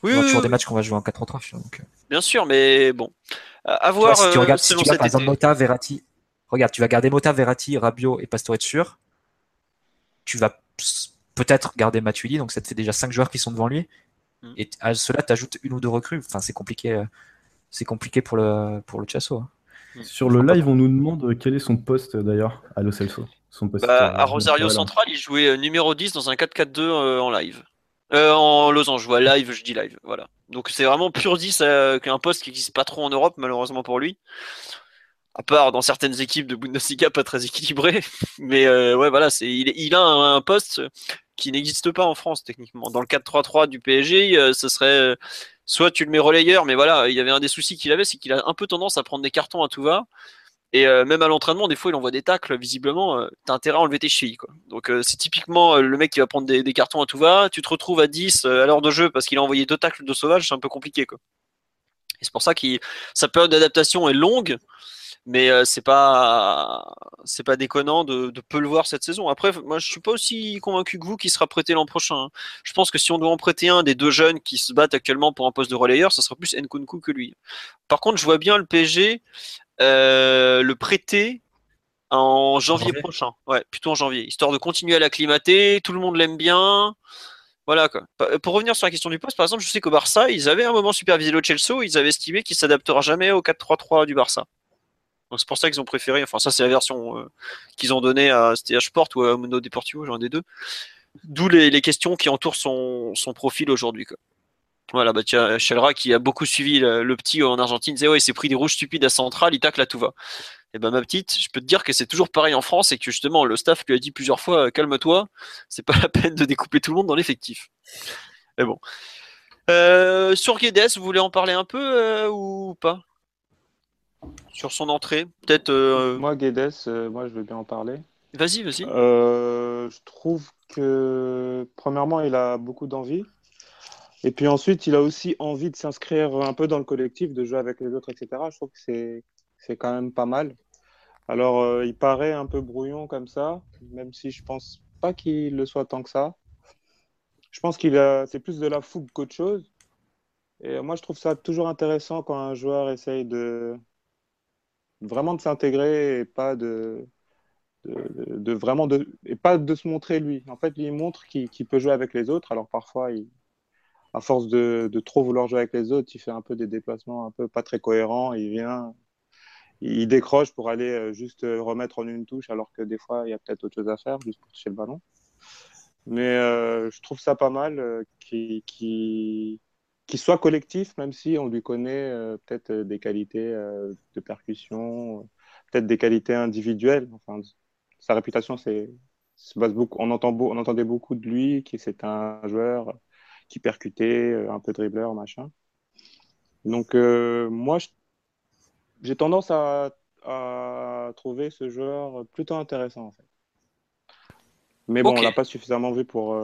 Oui, oui, toujours des matchs qu'on va jouer en 4-3-3. Donc... Bien sûr, mais bon. À voir. si tu regardes, si tu par exemple Mota, Verratti, regarde, tu vas garder Mota, Verratti, Rabiot et Pastore sûr. Tu vas peut-être garder Matuidi, donc ça te fait déjà 5 joueurs qui sont devant lui. Mm. Et à cela, tu ajoutes une ou deux recrues. Enfin, c'est compliqué, euh, c'est compliqué pour le, pour le Chasso. Hein. Mm. Sur le live, on nous demande quel est son poste d'ailleurs à Lo Celso. Son poste, bah, à Rosario Central, il jouait euh, numéro 10 dans un 4-4-2 euh, en live. en losange, je vois live, je dis live. Voilà. Donc c'est vraiment pur 10 qu'un poste qui n'existe pas trop en Europe, malheureusement pour lui. À part dans certaines équipes de Bundesliga pas très équilibrées. [laughs] Mais ouais, voilà, c'est, il, il, a un poste qui n'existe pas en France techniquement. Dans le 4-3-3 du PSG, euh, ce serait euh, soit tu le mets relayeur, mais voilà, il y avait un des soucis qu'il avait, c'est qu'il a un peu tendance à prendre des cartons à tout va. Et euh, même à l'entraînement, des fois, il envoie des tacles, visiblement, t'as intérêt à enlever tes chevilles. Donc c'est typiquement le mec qui va prendre des, cartons à tout va. Tu te retrouves à 10 à l'heure de jeu parce qu'il a envoyé deux tacles de sauvage, c'est un peu compliqué. Quoi. Et c'est pour ça que sa période d'adaptation est longue mais euh, c'est pas c'est pas déconnant de, de, peu le voir cette saison. Après, moi je suis pas aussi convaincu que vous qu'il sera prêté l'an prochain. Hein. Je pense que si on doit en prêter un des deux jeunes qui se battent actuellement pour un poste de relayeur, ça sera plus Nkunku que lui. Par contre, je vois bien le PSG euh, le prêter en janvier, prochain. Ouais, plutôt en janvier, histoire de continuer à l'acclimater. Tout le monde l'aime bien. Voilà quoi. Pour revenir sur la question du poste, par exemple, je sais qu'au Barça, ils avaient un moment supervisé le Chelsea, ils avaient estimé qu'il s'adaptera jamais au 4-3-3 du Barça. Donc c'est pour ça qu'ils ont préféré, enfin ça c'est la version euh, qu'ils ont donnée à STH Sport ou à Mundo Deportivo, genre des deux. D'où les, questions qui entourent son, profil aujourd'hui. Voilà, bah tiens, Shelra qui a beaucoup suivi le, petit en Argentine, disait ouais, il s'est pris des rouges stupides à Central, il tacle à tout va. Et eh ben ma petite, je peux te dire que c'est toujours pareil en France et que justement le staff lui a dit plusieurs fois calme-toi, c'est pas la peine de découper tout le monde dans l'effectif. Mais bon. Euh, sur Guedes, vous voulez en parler un peu euh, ou pas? Sur son entrée, peut-être. Euh, moi Guedes, moi je veux bien en parler. Vas-y, vas-y. je trouve que premièrement il a beaucoup d'envie. Et puis ensuite, il a aussi envie de s'inscrire un peu dans le collectif, de jouer avec les autres, etc. Je trouve que c'est c'est quand même pas mal. Alors, euh, il paraît un peu brouillon comme ça, même si je pense pas qu'il le soit tant que ça. Je pense qu'il a, c'est plus de la fougue qu'autre chose. Et moi, je trouve ça toujours intéressant quand un joueur essaye de vraiment de s'intégrer et pas de, vraiment de et pas de se montrer lui. En fait, il montre qu'il peut jouer avec les autres. Alors parfois, à force de, trop vouloir jouer avec les autres, il fait un peu des déplacements un peu pas très cohérents. Il vient, il décroche pour aller euh, juste euh, remettre en une touche, alors que des fois, il y a peut-être autre chose à faire, juste pour toucher le ballon. Mais euh, je trouve ça pas mal qu'il qui, soit collectif, même si on lui connaît peut-être des qualités de percussion, peut-être des qualités individuelles. Enfin, sa réputation, c'est se base beaucoup. On, entend on entendait beaucoup de lui, qui c'est un joueur qui percutait, un peu dribbleur, machin. Donc moi, j'ai tendance à, trouver ce joueur plutôt intéressant en fait. Mais bon, on l'a pas suffisamment vu pour, euh,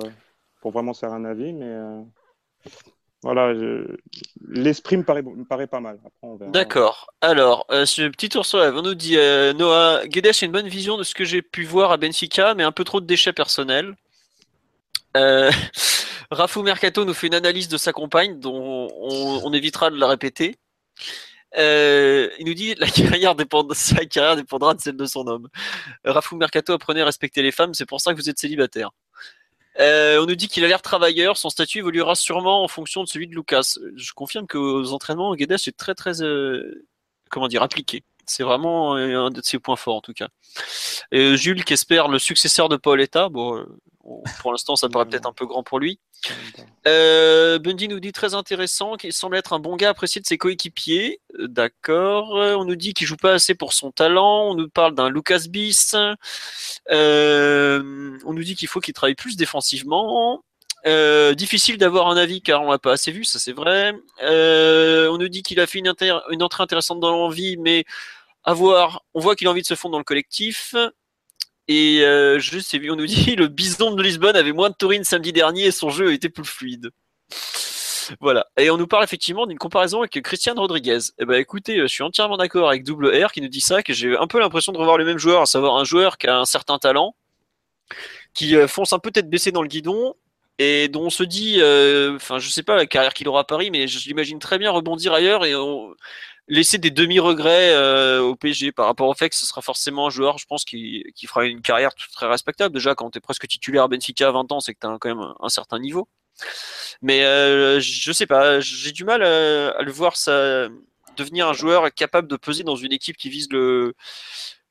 pour vraiment faire un avis, mais euh, voilà, l'esprit me paraît, pas mal. D'accord. Alors, euh, ce petit tour sur nous dit Noah Guedes a une bonne vision de ce que j'ai pu voir à Benfica, mais un peu trop de déchets personnels. [laughs] Rafou Mercato nous fait une analyse de sa compagne, dont on évitera de la répéter. Euh, il nous dit la carrière [laughs] sa carrière dépendra de celle de son homme. Rafou Mercato apprenait à respecter les femmes, c'est pour ça que vous êtes célibataire. Euh, on nous dit qu'il a l'air travailleur, son statut évoluera sûrement en fonction de celui de Lucas. Je confirme qu'aux entraînements, Guedes est très très euh, comment dire appliqué. C'est vraiment un de ses points forts en tout cas. Jules qui espère le successeur de Pauletta. Bon, pour l'instant, ça paraît peut-être un peu grand pour lui. Euh, Bundy nous dit très intéressant, qu'il semble être un bon gars apprécié de ses coéquipiers. Euh, d'accord. On nous dit qu'il joue pas assez pour son talent. On nous parle d'un Lucas Bis. Euh, on nous dit qu'il faut qu'il travaille plus défensivement. difficile d'avoir un avis car on l'a pas assez vu, ça c'est vrai. on nous dit qu'il a fait une, une entrée intéressante dans l'envie, mais à voir, on voit qu'il a envie de se fondre dans le collectif. Et euh, on nous dit [laughs] le bison de Lisbonne avait moins de taurine samedi dernier et son jeu était plus fluide. Voilà. Et on nous parle effectivement d'une comparaison avec Christian Rodriguez. Eh ben écoutez, je suis entièrement d'accord avec Double R qui nous dit ça, que j'ai un peu l'impression de revoir le même joueur, à savoir un joueur qui a un certain talent, qui euh, fonce un peu tête baissée dans le guidon, et dont on se dit, euh, enfin je sais pas la carrière qu'il aura à Paris, mais je l'imagine très bien rebondir ailleurs et on, laisser des demi-regrets euh, au PSG par rapport au fait que ce sera forcément un joueur, je pense, qui, qui fera une carrière très respectable. Déjà, quand tu es presque titulaire à Benfica à 20 ans, c'est que tu as quand même un, certain niveau. Mais euh, je sais pas, j'ai du mal à, le voir ça, devenir un joueur capable de peser dans une équipe qui vise le,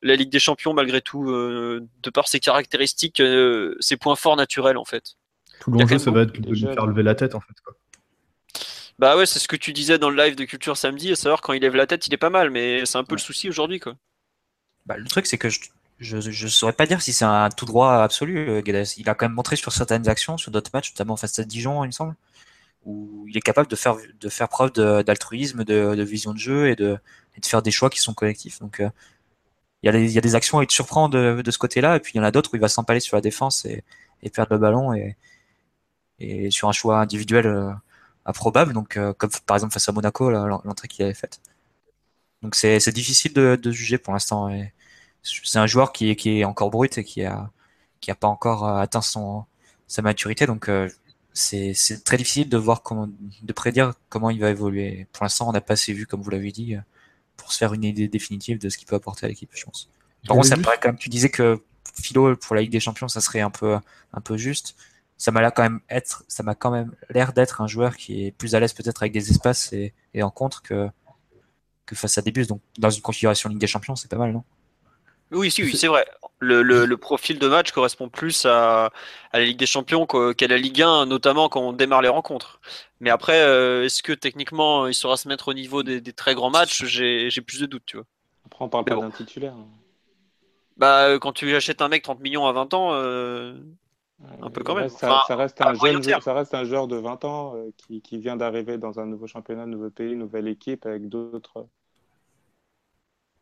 la Ligue des Champions malgré tout, euh, de par ses caractéristiques, euh, ses points forts naturels en fait. Tout l'enjeu, ça va être de lui faire lever la tête en fait. Quoi. Bah ouais, c'est ce que tu disais dans le live de Culture samedi, à savoir quand il lève la tête, il est pas mal, mais c'est un peu le souci aujourd'hui, quoi. Bah, le truc, c'est que je, je, saurais pas dire si c'est un tout droit absolu, euh, Guedes. Il a quand même montré sur certaines actions, sur d'autres matchs, notamment face à Dijon, il me semble, où il est capable de faire, de faire preuve d'altruisme, de, vision de jeu et de, de faire des choix qui sont collectifs. Donc, euh, il, y a des, il y a des actions où il te surprend de, de ce côté-là, et puis il y en a d'autres où il va s'empaler sur la défense et, et perdre le ballon et, et sur un choix individuel. Euh, improbable, donc euh, comme par exemple face à Monaco, l'entrée qu'il avait faite. Donc c'est difficile de, juger pour l'instant. C'est un joueur qui est, qui est encore brut et qui a, qui a pas encore euh, atteint son, sa maturité, donc euh, c'est très difficile de voir comment, de prédire comment il va évoluer. Pour l'instant, on n'a pas assez vu, comme vous l'avez dit, pour se faire une idée définitive de ce qu'il peut apporter à l'équipe, je pense. Par contre, ça paraît quand même, tu disais que Philo pour la Ligue des Champions, ça serait un peu, un peu juste ça m'a quand même être, ça m'a quand même l'air d'être un joueur qui est plus à l'aise peut-être avec des espaces et, et en contre que, que face à des bus. Donc, dans une configuration Ligue des Champions, c'est pas mal, non? Oui, si, oui, c'est vrai. Le, le, profil de match correspond plus à, à la Ligue des Champions qu'à la Ligue 1, notamment quand on démarre les rencontres. Mais après, euh, est-ce que techniquement il saura se mettre au niveau des, des très grands matchs? J'ai plus de doutes, tu vois. Après, on parle pas d'un titulaire. Hein. Bah, euh, quand tu achètes un mec 30 millions à 20 ans, euh, un peu quand même. Ça, reste un jeune, ça reste un joueur de 20 ans qui, qui, vient d'arriver dans un nouveau championnat, un nouveau pays, une nouvelle équipe avec d'autres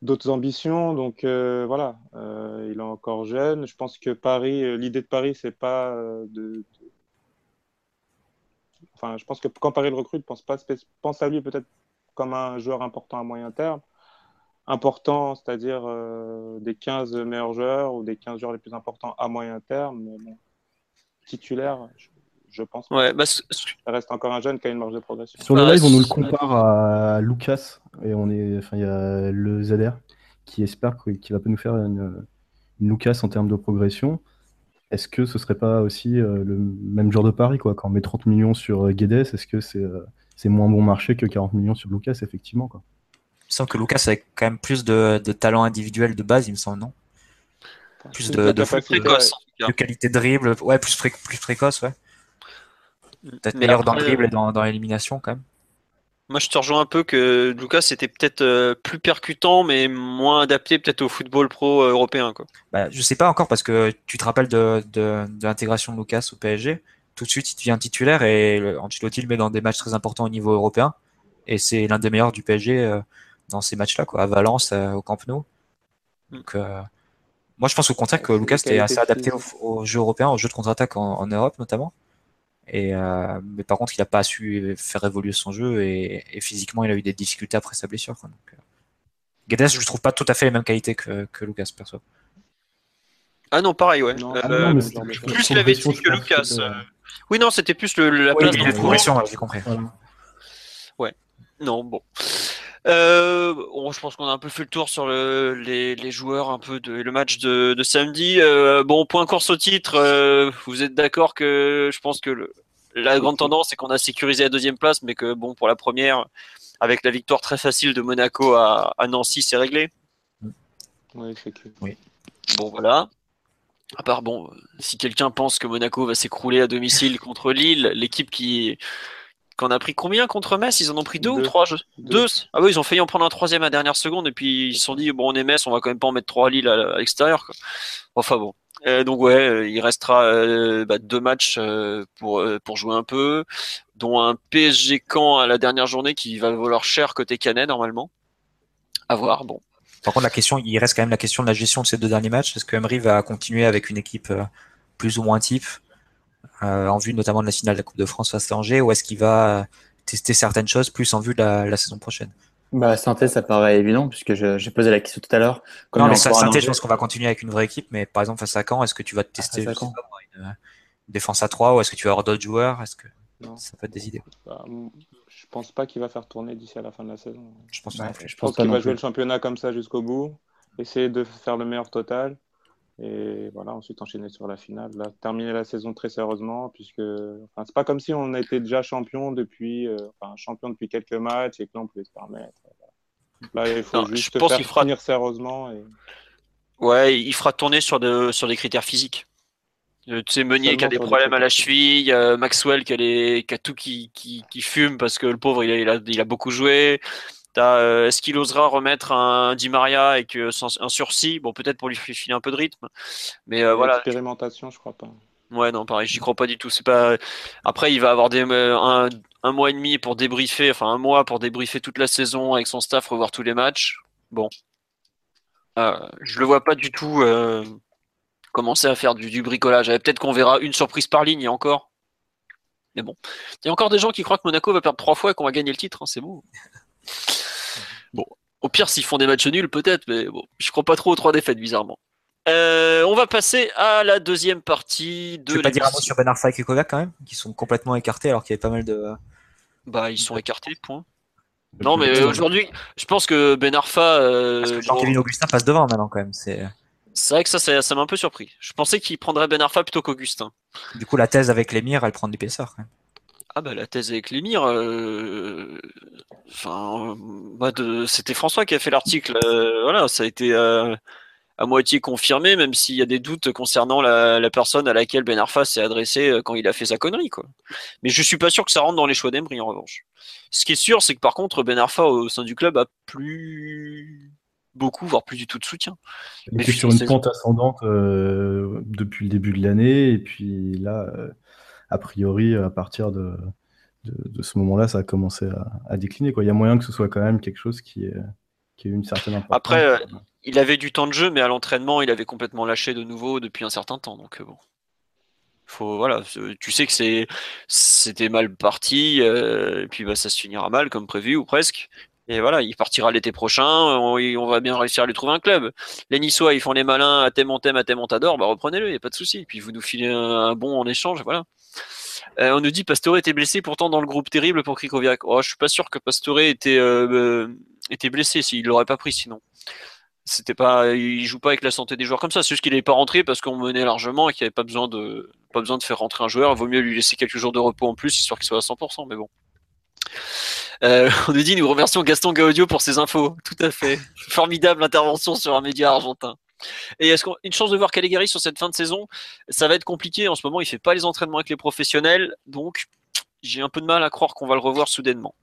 d'autres ambitions. Donc euh, voilà, euh, il est encore jeune. Je pense que Paris, euh, l'idée de Paris, c'est pas de, Enfin, je pense que quand Paris le recrute, pense pas pense à lui peut-être comme un joueur important à moyen terme. Important, c'est-à-dire des 15 meilleurs joueurs ou des 15 joueurs les plus importants à moyen terme. Mais bon, titulaire, je, pense. Ouais, bah, ça reste encore un jeune qui a une marge de progression. Sur le live, on nous le compare à Lucas et on est, enfin, il y a le ZR qui espère qu'il va pas nous faire une, Lucas en termes de progression. Est-ce que ce serait pas aussi euh, le même genre de pari quoi? Quand on met 30 millions sur euh, Guedes, est-ce que c'est euh, c'est moins bon marché que 40 millions sur Lucas, effectivement quoi? Il me semble que Lucas a quand même plus de, de talent individuel de base, il me semble, non? Plus de, de, précoce, de, qualité de dribble, ouais, plus, plus précoce, ouais. Peut-être meilleur dans le dribble et dans, dans l'élimination quand même. Moi, je te rejoins un peu que Lucas c'était peut-être euh, plus percutant, mais moins adapté peut-être au football pro euh, européen. Quoi. Bah, je sais pas encore parce que tu te rappelles de, de, de l'intégration de Lucas au PSG. Tout de suite, il devient titulaire et Ancelotti le met dans des matchs très importants au niveau européen. Et c'est l'un des meilleurs du PSG euh, dans ces matchs-là, quoi, à Valence, au Camp Nou. Mm. Donc, moi, je pense au contraire que Lucas était assez adapté au, au, jeu européen, au jeu de contre-attaque en, en Europe notamment. Et, euh, mais par contre, il n'a pas su faire évoluer son jeu et, et, physiquement, il a eu des difficultés après sa blessure. Quoi. Donc, euh... Guedes, je trouve pas tout à fait les mêmes qualités que, que Lucas, perso. Ah non, pareil, ouais. Non, euh, non, plus Lavetti que Lucas. Euh. Oui, non, c'était plus le, la place de progression, j'ai compris. Ouais. Non, bon. Euh, bon, je pense qu'on a un peu fait le tour sur le, les, les, joueurs, un peu de le match de, de samedi. Euh, bon, point course au titre, euh, vous êtes d'accord que je pense que le, la grande tendance c'est qu'on a sécurisé la deuxième place, mais que bon pour la première, avec la victoire très facile de Monaco à, à Nancy, c'est réglé. Oui, c'est que. Oui. Bon voilà. À part bon, si quelqu'un pense que Monaco va s'écrouler à domicile contre Lille, l'équipe qui qu'on a pris combien contre Metz? Ils en ont pris deux, ou trois deux. Ah oui, ils ont failli en prendre un troisième à dernière seconde et puis ils se sont dit bon on est Metz, on va quand même pas en mettre trois à Lille à, l'extérieur. Enfin bon. Euh, donc ouais, euh, il restera euh, bah, deux matchs euh, pour pour jouer un peu, dont un PSG Caen à la dernière journée qui va valoir cher côté Canet normalement. À voir. Bon. Par contre, la question, il reste quand même la question de la gestion de ces deux derniers matchs. Est-ce que Emery va continuer avec une équipe plus ou moins type? En vue notamment de la finale de la Coupe de France face à Angers, ou est-ce qu'il va tester certaines choses plus en vue de la, saison prochaine? Bah, synthèse, ça paraît évident, puisque j'ai posé la question tout à l'heure. Non, mais synthèse, je pense qu'on va continuer avec une vraie équipe, mais par exemple, face à Caen, est-ce que tu vas tester une, défense à 3 ou est-ce que tu vas avoir d'autres joueurs? Est-ce que ça peut être des idées? Bah, Je pense pas qu'il va faire tourner d'ici à la fin de la saison. Je pense, je pense qu'il va jouer le championnat comme ça jusqu'au bout, essayer de faire le meilleur total. Et voilà, ensuite enchaîner sur la finale. Là, terminer la saison très sérieusement, puisque enfin, c'est pas comme si on était déjà champion depuis, euh, enfin, champion depuis quelques matchs et que là on pouvait se permettre. Là, il faut juste je pense faire fera... finir sérieusement. Et... Ouais, il fera tourner sur, de, sur des critères physiques. Euh, tu sais, Meunier qui a des problèmes à la cheville, Maxwell qui a, les, qui a tout qui, qui, qui, fume parce que le pauvre il a, il a, il a beaucoup joué. Euh, est-ce qu'il osera remettre un Di Maria avec un sursis? Bon, peut-être pour lui filer un peu de rythme. Mais euh, voilà. Expérimentation, je crois pas. Ouais, non, pareil, j'y crois pas du tout. C'est pas. Après, il va avoir des, euh, un, un, mois et demi pour débriefer, enfin un mois pour débriefer toute la saison avec son staff, revoir tous les matchs. Bon, euh, je le vois pas du tout euh, commencer à faire du, du bricolage. Peut-être qu'on verra une surprise par ligne et encore. Mais bon, il y a encore des gens qui croient que Monaco va perdre trois fois et qu'on va gagner le titre. Hein, c'est beau. [laughs] Bon, au pire, s'ils font des matchs nuls, peut-être, mais bon, je crois pas trop aux trois défaites, bizarrement. Euh, on va passer à la deuxième partie de. Tu veux pas dire un mot sur Ben Arfa et Kovac quand même, qui sont complètement écartés alors qu'il y avait pas mal de. Bah, ils sont écartés, point. Non, mais aujourd'hui, je pense que Ben Arfa. Euh, Parce que Jean-Kévin Augustin passe devant maintenant quand même. C'est. C'est vrai que ça, ça, m'a un peu surpris. Je pensais qu'il prendrait Ben Arfa plutôt qu'Augustin. Du coup, la thèse avec l'émir, elle prend de l'épaisseur quand même. Ah bah la thèse avec l'émir, euh... enfin, bah, de... c'était François qui a fait l'article. Euh... Voilà, ça a été euh... à moitié confirmé, même s'il y a des doutes concernant la, personne à laquelle Ben Arfa s'est adressé euh, quand il a fait sa connerie. Quoi. Mais je suis pas sûr que ça rentre dans les choix d'Emery en revanche. Ce qui est sûr, c'est que par contre, Ben Arfa au sein du club a plus beaucoup, voire plus du tout de soutien. Il était sur une pente ascendante euh, depuis le début de l'année, et puis là, euh, a priori, à partir de, ce moment-là, ça a commencé à, décliner. Quoi. Il y a moyen que ce soit quand même quelque chose qui ait, qui ait une certaine importance. Après, il avait du temps de jeu, mais à l'entraînement, il avait complètement lâché de nouveau depuis un certain temps. Donc euh, bon, faut voilà, tu sais que c'était mal parti, euh, et puis bah, ça se finira mal comme prévu ou presque. Et voilà, il partira l'été prochain, on, va bien réussir à lui trouver un club. Les Niçois, ils font les malins, à thème, à thème, bah reprenez-le, il n'y a pas de souci. Puis vous nous filez un, bon en échange, voilà. Euh, on nous dit Pastore était blessé pourtant dans le groupe terrible pour Krikoviak. Oh, je suis pas sûr que Pastore était, était blessé, s'il l'aurait pas pris sinon c'était pas, il joue pas avec la santé des joueurs comme ça. C'est juste qu'il n'est pas rentré parce qu'on menait largement et qu'il n'y avait pas besoin de, pas besoin de faire rentrer un joueur. Il vaut mieux lui laisser quelques jours de repos en plus, histoire qu'il soit à 100%. Mais bon. Euh, on nous dit, nous remercions Gaston Gaudio pour ses infos. Tout à fait. [laughs] Formidable intervention sur un média argentin. Et est-ce qu'on une chance de voir Caligari sur cette fin de saison Ça va être compliqué. En ce moment, il fait pas les entraînements avec les professionnels, donc j'ai un peu de mal à croire qu'on va le revoir soudainement.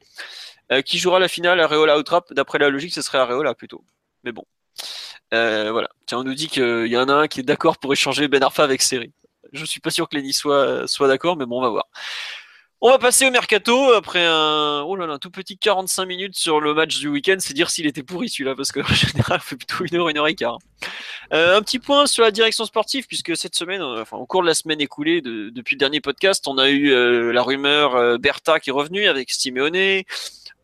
Euh, qui jouera la finale Areola ou Trap D'après la logique, ce serait Areola plutôt. Mais bon, euh, voilà. Tiens, on nous dit qu'il y en a un qui est d'accord pour échanger Ben Arfa avec Seri. Je suis pas sûr que Niçois soient d'accord, mais bon, on va voir. On va passer au mercato après un, oh tout petit 45 minutes sur le match du week-end. C'est dire s'il était pourri celui-là, parce qu'en général, il fait plutôt une heure, une heure et quart. Euh, un petit point sur la direction sportive, puisque cette semaine, euh, enfin, au cours de la semaine écoulée, depuis le dernier podcast, on a eu la rumeur Bertha qui est revenue avec Simeone.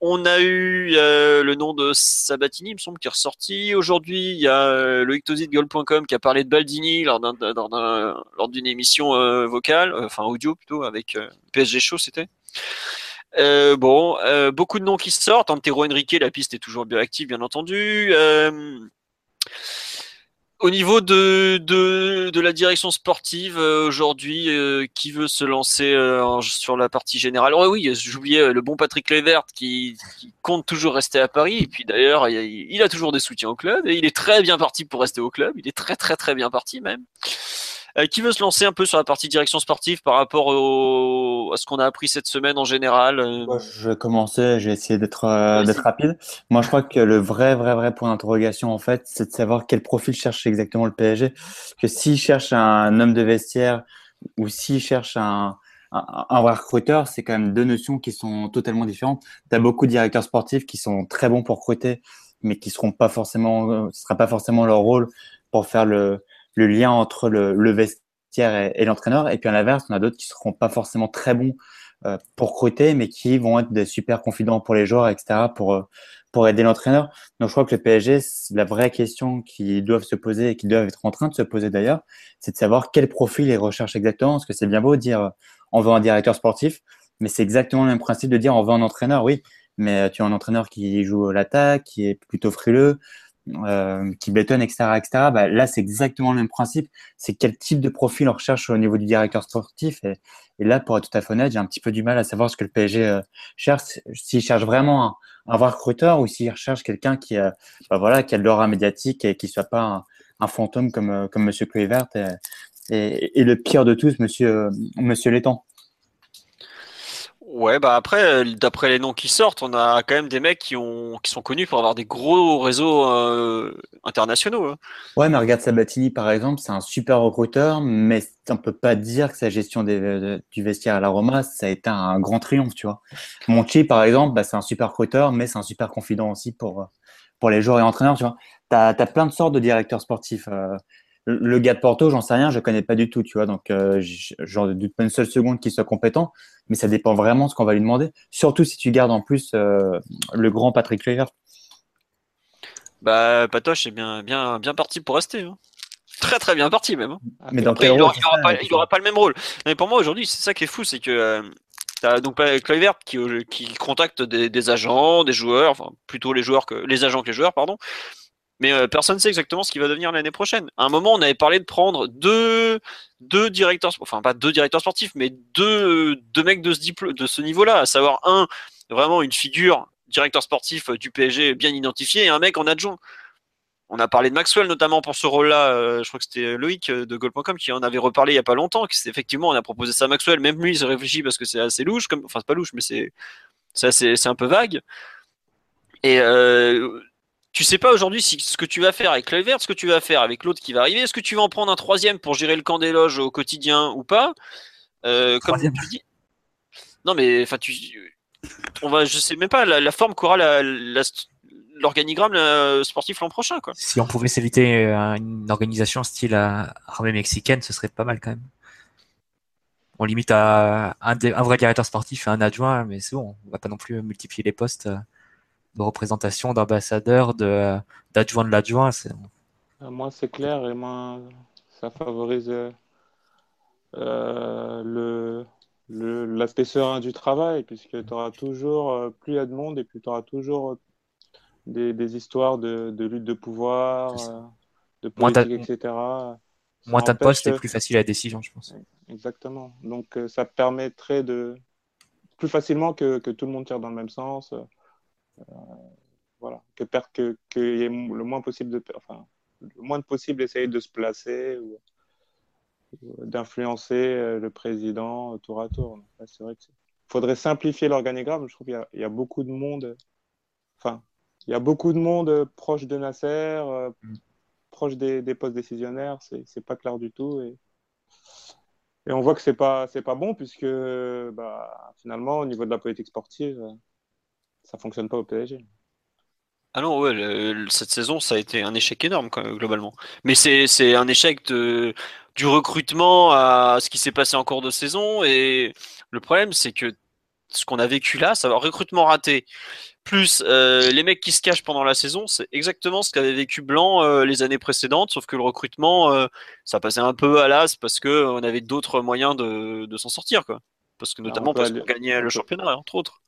On a eu euh, le nom de Sabatini, il me semble, qui est ressorti. Aujourd'hui, il y a euh, Loïc Tosi de Goal.com qui a parlé de Baldini lors d'une émission euh, vocale, enfin audio plutôt, avec PSG Show, c'était. bon, beaucoup de noms qui sortent. Antero Henrique, la piste est toujours bien active, bien entendu. Au niveau de, de, la direction sportive, euh, aujourd'hui, euh, qui veut se lancer euh, sur la partie générale? Oh, Oui, j'oubliais le bon Patrick Levert qui, qui, compte toujours rester à Paris. Et puis d'ailleurs, il, il, a toujours des soutiens au club et il est très bien parti pour rester au club. Il est très très très bien parti même. Euh, qui veut se lancer un peu sur la partie direction sportive par rapport à ce qu'on a appris cette semaine en général euh Je vais commencer, je vais essayer d'être euh, rapide. Moi, je crois que le vrai, vrai, vrai point d'interrogation, en fait, c'est de savoir quel profil cherche exactement le PSG. Que s'il cherche un homme de vestiaire ou s'il cherche un, un, vrai recruteur, c'est quand même deux notions qui sont totalement différentes. Tu as beaucoup de directeurs sportifs qui sont très bons pour recruter, mais qui seront pas forcément, ce sera pas forcément leur rôle pour faire le, le lien entre le, vestiaire et, l'entraîneur. Et puis à l'inverse, on a d'autres qui seront pas forcément très bons euh, pour recruter, mais qui vont être des super confidents pour les joueurs, etc., pour, euh, pour aider l'entraîneur. Donc je crois que le PSG, la vraie question qu'ils doivent se poser et qu'ils doivent être en train de se poser d'ailleurs, c'est de savoir quel profil ils recherchent exactement. Parce que c'est bien beau de dire on veut un directeur sportif, mais c'est exactement le même principe de dire on veut un entraîneur, oui, mais tu as un entraîneur qui joue l'attaque, qui est plutôt frileux, euh, qui bétonne, etc., etc. Bah, là, c'est exactement le même principe. C'est quel type de profil on recherche au niveau du directeur sportif. Et, là, pour être tout à fait honnête, j'ai un petit peu du mal à savoir ce que le PSG euh, cherche. S'il cherche vraiment un, un vrai recruteur ou s'il recherche quelqu'un qui, a, bah, voilà, qui a de l'aura médiatique et qui soit pas un, fantôme comme, euh, comme Monsieur Kluivert et, le pire de tous, Monsieur, Monsieur. Ouais, bah après, euh, d'après les noms qui sortent, on a quand même des mecs qui, ont, qui sont connus pour avoir des gros réseaux euh, internationaux. Hein. Ouais, mais regarde Sabatini par exemple, c'est un super recruteur, mais on peut pas dire que sa gestion des, du vestiaire à la Roma, ça a été un grand triomphe, tu vois. Monchi par exemple, bah, c'est un super recruteur, mais c'est un super confident aussi pour, pour les joueurs et entraîneurs, tu vois. Tu as, plein de sortes de directeurs sportifs. Euh, le gars de Porto, j'en sais rien, je connais pas du tout, tu vois. Donc, euh, j'en doute pas une seule seconde qu'il soit compétent, mais ça dépend vraiment de ce qu'on va lui demander. Surtout si tu gardes en plus euh, le grand Patrick Kluivert. Bah, Patoche est bien, bien, bien parti pour rester. Hein. Très, très bien parti même. Hein. Mais dans il n'aura pas, le même rôle. Mais pour moi, aujourd'hui, c'est ça qui est fou, c'est que euh, tu as donc Kluivert qui, qui contacte des, des, agents, des joueurs, enfin plutôt les joueurs que les agents que les joueurs, pardon mais euh, personne ne sait exactement ce qui va devenir l'année prochaine. À un moment, on avait parlé de prendre deux, deux directeurs, enfin pas deux directeurs sportifs, mais deux, deux mecs de ce, de ce niveau-là, à savoir un, vraiment une figure directeur sportif du PSG bien identifié et un mec en adjoint. on a parlé de Maxwell notamment pour ce rôle-là. je crois que c'était Loïc de Goal.com qui en avait reparlé il y a pas longtemps. effectivement, on a proposé ça à Maxwell. Même lui, il se réfléchit parce que c'est assez louche. Comme, enfin, c'est pas louche, mais c'est un peu vague. Et tu sais pas aujourd'hui si ce que tu vas faire avec Kluivert, ce que tu vas faire avec l'autre qui va arriver, est-ce que tu vas en prendre un troisième pour gérer le camp des loges au quotidien ou pas? Euh, Comme tu dis. Non mais enfin tu, on va, je sais même pas la, forme qu'aura l'organigramme sportif l'an prochain quoi. Si on pouvait s'éviter euh, une organisation style armée mexicaine, ce serait pas mal quand même. On limite à un, un vrai directeur sportif et un adjoint, mais c'est bon, on va pas non plus multiplier les postes. Euh de représentation, d'ambassadeur, de, d'adjoint de l'adjoint. Euh, moi, c'est clair et moi, ça favorise euh, le, le, l'aspect serein du travail, puisque tu auras toujours, euh, plus il y a de monde, et puis tu auras toujours des, des histoires de, de, lutte de pouvoir, de politique, etc. moins t'as de postes, c'est plus facile à la décision, je pense. Exactement. Donc, ça permettrait de plus facilement que, que, tout le monde tire dans le même sens. Euh, voilà, que que y ait le moins possible de, enfin, le moins possible essayer de se placer ou, d'influencer euh, le président tour à tour. C'est vrai qu'il faudrait simplifier l'organigramme. Je trouve qu'il y, a beaucoup de monde, enfin, il y a beaucoup de monde proche de Nasser, euh, mm. proche des, des, postes décisionnaires. C'est pas clair du tout et, et on voit que c'est pas c'est pas bon puisque bah, finalement au niveau de la politique sportive ça fonctionne pas au PSG. Ah non, ouais, cette saison, ça a été un échec énorme, globalement. Mais c'est un échec de, du recrutement à ce qui s'est passé en cours de saison. Et le problème, c'est que ce qu'on a vécu là, ça va recrutement raté, plus euh, les mecs qui se cachent pendant la saison, c'est exactement ce qu'avait vécu Blanc euh, les années précédentes, sauf que le recrutement, euh, ça passait un peu à l'as parce qu'on avait d'autres moyens de, de s'en sortir. Quoi. Parce que notamment parce qu'on gagnait le championnat, entre autres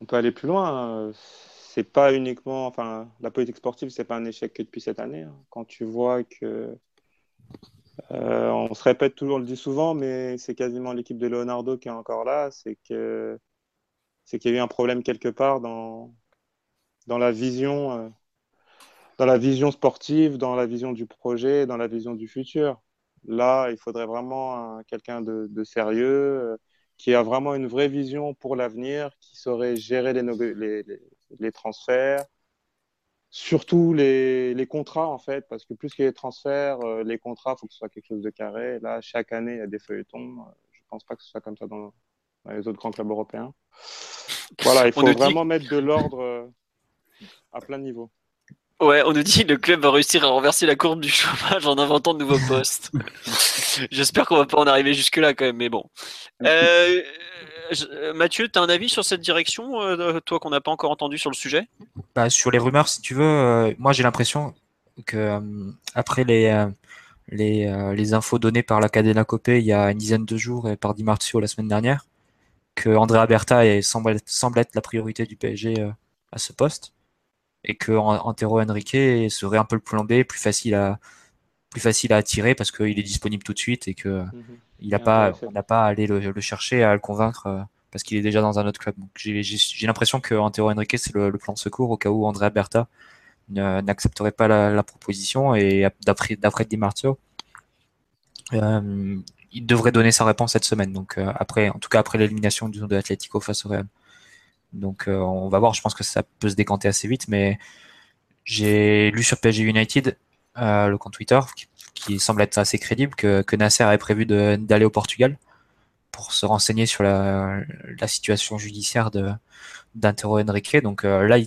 on peut aller plus loin. C'est pas uniquement, enfin, la politique sportive, c'est pas un échec que depuis cette année. Hein. Quand tu vois que, euh, on se répète toujours, on le dit souvent, mais c'est quasiment l'équipe de Leonardo qui est encore là. C'est que, c'est qu'il y a eu un problème quelque part dans dans la vision, euh, dans la vision sportive, dans la vision du projet, dans la vision du futur. Là, il faudrait vraiment quelqu'un de, de, sérieux qui a vraiment une vraie vision pour l'avenir, qui saurait gérer les, les, transferts, surtout les, les, contrats en fait, parce que plus a des transferts, euh, les contrats, il faut que ce soit quelque chose de carré. Là, chaque année, il y a des feuilletons. Je ne pense pas que ce soit comme ça dans, les autres grands clubs européens. Voilà, il faut vraiment mettre de l'ordre euh, à plein niveau. Ouais, on nous dit le club va réussir à renverser la courbe du chômage en inventant de nouveaux postes. [laughs] J'espère qu'on va pas en arriver jusque-là quand même, mais bon. Euh, Mathieu, tu as un avis sur cette direction, euh, toi qu'on n'a pas encore entendu sur le sujet? Bah, Sur les rumeurs, si tu veux, euh, moi j'ai l'impression que après les, infos données par la Cadena Copé il y a une dizaine de jours et par Di Marzio la semaine dernière, que Andrea Berta semble, semble être la priorité du PSG à ce poste et que Antero Henrique serait un peu le plan B, plus facile à plus facile à attirer parce qu'il est disponible tout de suite et que mhm. il a pas on n'a pas à aller le, chercher à le convaincre euh, parce qu'il est déjà dans un autre club. j'ai l'impression que Antero Henrique c'est le, plan de secours au cas où Andrea Berta n'accepterait pas la, proposition et d'après d'après Di Marzio euh, il devrait donner sa réponse cette semaine. Donc euh, après, en tout cas après l'élimination de l'Atlético face au Real. Donc euh, on va voir, je pense que ça peut se décanter assez vite, mais j'ai lu sur PSG United, euh, le compte Twitter, qui, semble être assez crédible, que, que Nasser avait prévu d'aller au Portugal pour se renseigner sur la, la situation judiciaire de d'Antero Henrique. Donc euh, là,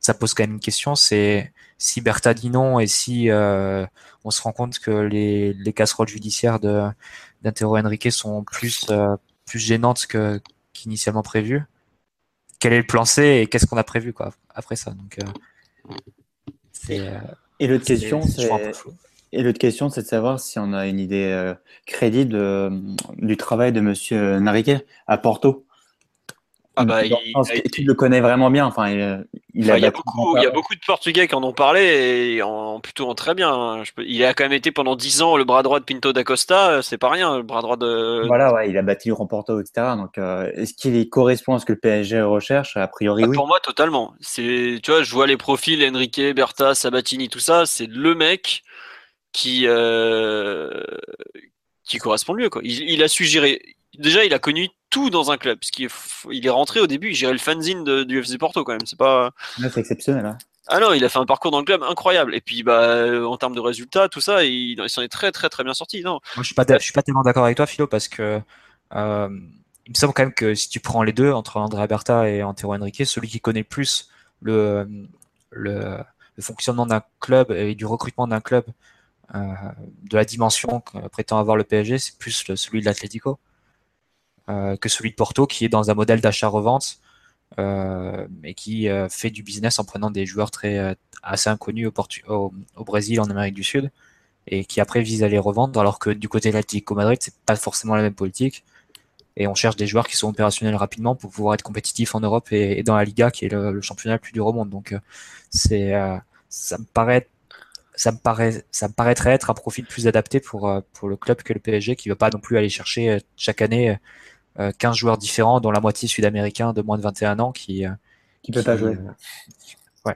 ça pose quand même une question, c'est si Bertha dit non et si on se rend compte que les, les casseroles judiciaires de d'Antero Henrique sont plus plus gênantes qu'initialement prévues, quel est le plan C et qu'est-ce qu'on a prévu quoi après ça. Donc, euh, euh, et l'autre question, c'est et l'autre question, c'est de savoir si on a une idée euh, crédible du travail de Monsieur Nariquet à Porto. Ah bah, il, tu le connais vraiment bien. Enfin, il, y a beaucoup, il y a beaucoup de Portugais qui en ont parlé et en, plutôt en très bien. Hein. il a quand même été pendant 10 ans le bras droit de Pinto da Costa, c'est pas rien, le bras droit de. Voilà, ouais, il a battu Porto, etc. Donc, euh, est-ce qu'il correspond à ce que le PSG recherche? A priori, bah, oui. Pour moi, totalement. C'est, tu vois, je vois les profils Enrique, Berta, Sabatini, tout ça, c'est le mec qui euh, qui correspond mieux. Quoi. Il, il a su gérer. Déjà, il a connu tout dans un club. Parce il est rentré au début, il gérait le fanzine du FC Porto quand même. C'est pas. c'est exceptionnel. Hein. Ah non, il a fait un parcours dans le club incroyable. Et puis, bah, en termes de résultats, tout ça, il, s'en est très, très, très bien sorti. Non. Moi, je suis pas, je suis pas tellement d'accord avec toi, Philo, parce que euh, il me semble quand même que si tu prends les deux, entre André Berta et Antero Henrique, celui qui connaît plus le, le, fonctionnement d'un club et du recrutement d'un club, euh, de la dimension que prétend avoir le PSG, c'est plus celui de l'Atlético. Euh, que celui de Porto, qui est dans un modèle d'achat-revente euh, et qui euh, fait du business en prenant des joueurs très assez inconnus au, Brésil, en Amérique du Sud, et qui après vise à les revendre, alors que du côté de l'Atlético Madrid, c'est pas forcément la même politique. Et on cherche des joueurs qui sont opérationnels rapidement pour pouvoir être compétitifs en Europe et, dans la Liga, qui est le, championnat le plus dur au monde. Donc, ça me paraît ça me paraît, ça me paraîtrait être un profil plus adapté pour, pour le club que le PSG, qui va pas non plus aller chercher chaque année 15 euh, joueurs différents, dont la moitié sud-américains de moins de 21 ans qui euh, qui peut pas jouer. ouais.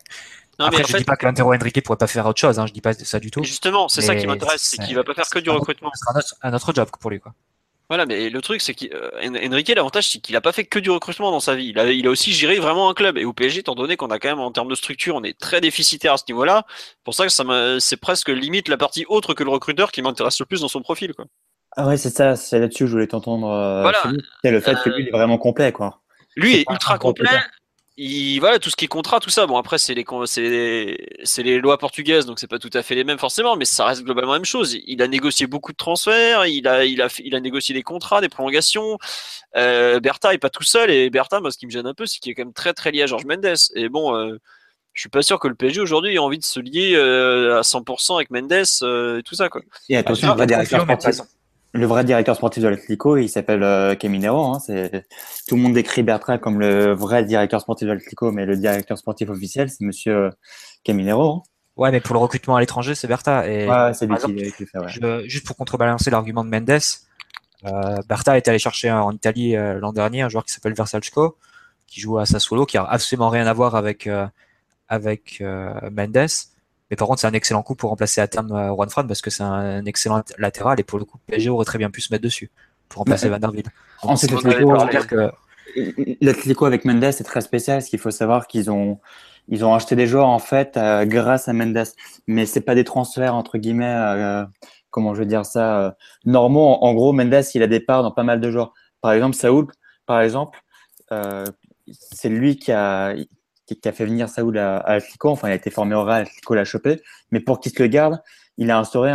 Après, je ne dis pas que Antero Henrique pourrait pas faire autre chose, hein, je dis pas ça du tout. Justement, c'est ça qui m'intéresse, c'est qu'il va pas faire que du recrutement. Ce sera un autre, job pour lui, quoi. Voilà, mais le truc, c'est qu'Enrique, l'avantage, c'est qu'il a pas fait que du recrutement dans sa vie. Il a, il a aussi géré vraiment un club. Et au PSG, étant donné qu'on a quand même, en termes de structure, on est très déficitaire à ce niveau-là, pour ça que ça c'est presque limite la partie autre que le recruteur qui m'intéresse le plus dans son profil, quoi. Ah ouais, c'est ça, c'est là-dessus que je voulais t'entendre. Euh, c'est le fait que lui, il est vraiment complet, quoi. Lui est, ultra complet. Il, voilà, tout ce qui est contrat, tout ça. Bon, après, c'est les, c'est les, lois portugaises, donc c'est pas tout à fait les mêmes forcément, mais ça reste globalement la même chose. Il a négocié beaucoup de transferts, il a, il a, il a négocié des contrats, des prolongations. Euh, Bertha est pas tout seul, et Bertha, moi, ce qui me gêne un peu, c'est qu'il est quand même très très lié à Georges Mendes. Et bon, euh, je suis pas sûr que le PSG aujourd'hui ait envie de se lier euh, à 100% avec Mendes et tout ça, quoi. Et attention, ah, directeur sportif le vrai directeur sportif de l'Atlético, il s'appelle euh, Caminero. Hein, c'est tout le monde décrit Bertrand comme le vrai directeur sportif de l'Atlético, mais le directeur sportif officiel, c'est Monsieur euh, Caminero. Hein. Ouais, mais pour le recrutement à l'étranger, c'est Bertha. Et, ouais, c'est lui qui fait. Ouais. juste pour contrebalancer l'argument de Mendes, euh, Bertha est allé chercher en Italie euh, l'an dernier un joueur qui s'appelle Versalco, qui joue à Sassuolo, qui a absolument rien à voir avec avec Mendes mais par contre, c'est un excellent coup pour remplacer à terme euh, Juan Fran parce que c'est un excellent latéral et pour le coup, PSG aurait très bien pu se mettre dessus pour remplacer Van der Ville. L'Atlético avec Mendes est très spécial parce qu'il faut savoir qu'ils ont ils ont acheté des joueurs en fait euh, grâce à Mendes, mais c'est pas des transferts entre guillemets euh, comment je veux dire ça normaux. En, gros, Mendes il a des parts dans pas mal de joueurs. Par exemple, Saoul, par exemple, c'est lui qui a qui, a fait venir Saoul à, à Enfin, il a été formé au Real, Atlético l'a chopé. Mais pour qu'il se le garde, il a instauré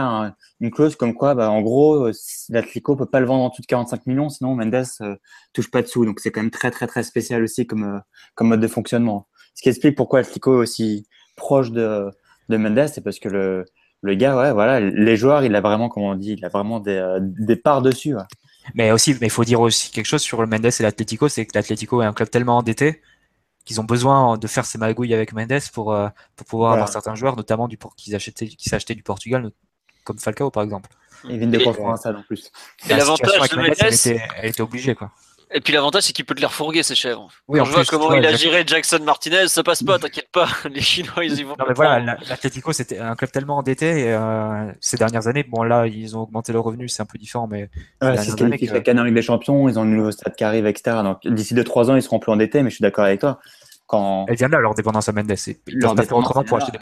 une clause comme quoi, bah, en gros, euh, l'Atlético peut pas le vendre en dessous de 45 millions, sinon Mendes euh, touche pas dessous. Donc c'est quand même très très très spécial aussi comme euh, comme mode de fonctionnement. Ce qui explique pourquoi l'Atlético est aussi proche de de Mendes, c'est parce que le le gars, ouais, voilà, les joueurs, il a vraiment, comme on dit, il a vraiment des, des parts dessus. Mais aussi, mais il faut dire aussi quelque chose sur le Mendes et l'Atlético, c'est que l'Atlético est un club tellement endetté qu'ils ont besoin de faire ces magouilles avec Mendes pour, euh, pour pouvoir avoir certains joueurs, notamment du qu'ils achetaient, qui s'achetaient du Portugal, comme Falcao par exemple. Ils viennent de ça en plus. Et l'avantage de Mendes, elle était, elle était obligée quoi. Et puis l'avantage, c'est qu'il peut te les refourguer, ces chèvres. Oui, Quand je vois comment il a géré Jackson Martinez, ça passe pas, t'inquiète pas. [laughs] Les Chinois, ils y vont. Non, mais voilà, l'Atletico, c'était un club tellement endetté et, euh, ces dernières années. Bon, là, ils ont augmenté le revenu, c'est un peu différent, mais. Ouais, c'est ce qui fait que... Canard Ligue des Champions, ils ont le nouveau stade qui arrive, etc. Donc, d'ici 2-3 ans, ils seront plus endettés, mais je suis d'accord avec toi. Elle vient là, leur dépendance à Mendes. Ils peuvent pas faire autrement pour acheter des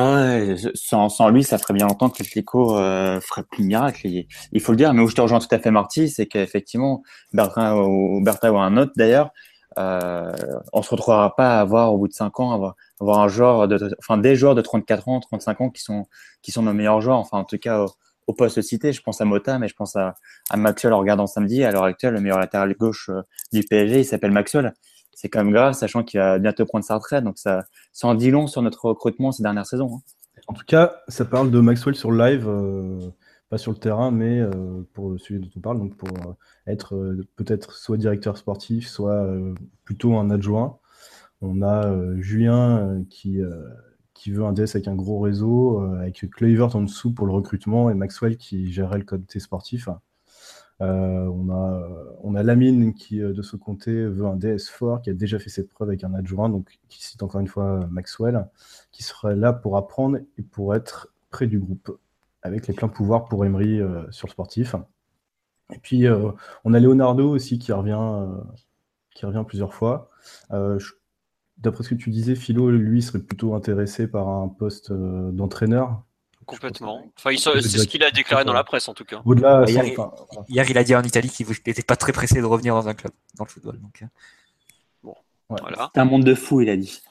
Ah sans, lui, ça ferait bien longtemps que l'Atlético euh, ferait plus de miracles. Il, faut le dire, mais où je te rejoins tout à fait, Marty, c'est qu'effectivement, Bertrand ou Bertrand ou un autre d'ailleurs, euh, on se retrouvera pas à avoir au bout de 5 ans, avoir, avoir un joueur de, enfin des joueurs de 34 ans, 35 ans qui sont qui sont nos meilleurs joueurs. Enfin, en tout cas, au, poste cité, je pense à Mota, mais je pense à, à Maxwell en regardant samedi. À l'heure actuelle, le meilleur latéral gauche euh, du PSG, il s'appelle Maxwell c'est quand même grave, sachant qu'il va bientôt prendre sa retraite. Donc ça, ça en dit long sur notre recrutement ces dernières saisons. Hein. En tout cas, ça parle de Maxwell sur live, euh, pas sur le terrain, mais euh, pour celui dont on parle, donc pour euh, être peut-être soit directeur sportif, soit plutôt un adjoint. On a Julien qui, veut un DS avec un gros réseau, avec Clavert en dessous pour le recrutement et Maxwell qui gérerait le côté sportif. On, a, on a Lamine qui, euh, de ce côté, veut un DS fort, qui a déjà fait cette preuve avec un adjoint, donc qui cite encore une fois Maxwell, qui serait là pour apprendre et pour être près du groupe, avec les pleins pouvoirs pour Emery euh, sur le sportif. Et puis, on a Leonardo aussi qui revient plusieurs fois. D'après ce que tu disais, Philo, lui, serait plutôt intéressé par un poste d'entraîneur Complètement. Enfin, c'est ce qu'il a déclaré dans la presse en tout cas. Au-delà, hier, il a dit en Italie qu'il n'était pas très pressé de revenir dans un club, dans le football. Donc... Euh. Voilà. C'est un monde de fou, il a dit.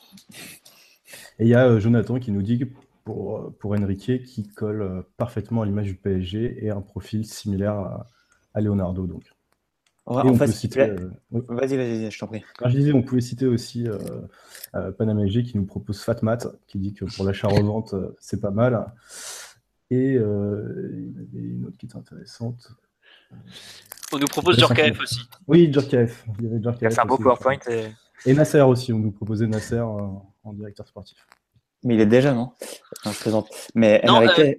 Et il y a euh, Jonathan qui nous dit que pour, euh, pour Enrique, qui colle parfaitement à l'image du PSG et un profil similaire à, à Leonardo. Donc. En fait, citer, vas-y, vas-y, je t'en prie. je disais, on pouvait citer aussi euh, qui nous propose Fatmat, qui dit que pour l'achat-revente, c'est pas mal. Et euh, il y avait une autre qui était intéressante. On nous propose Djorkaeff aussi. Oui, Djorkaeff. Il y avait. C'est un beau PowerPoint. Et... et... Nasser aussi, on nous proposait Nasser euh, en directeur sportif. Mais il est déjà, non, je présente. Mais Enrique, euh,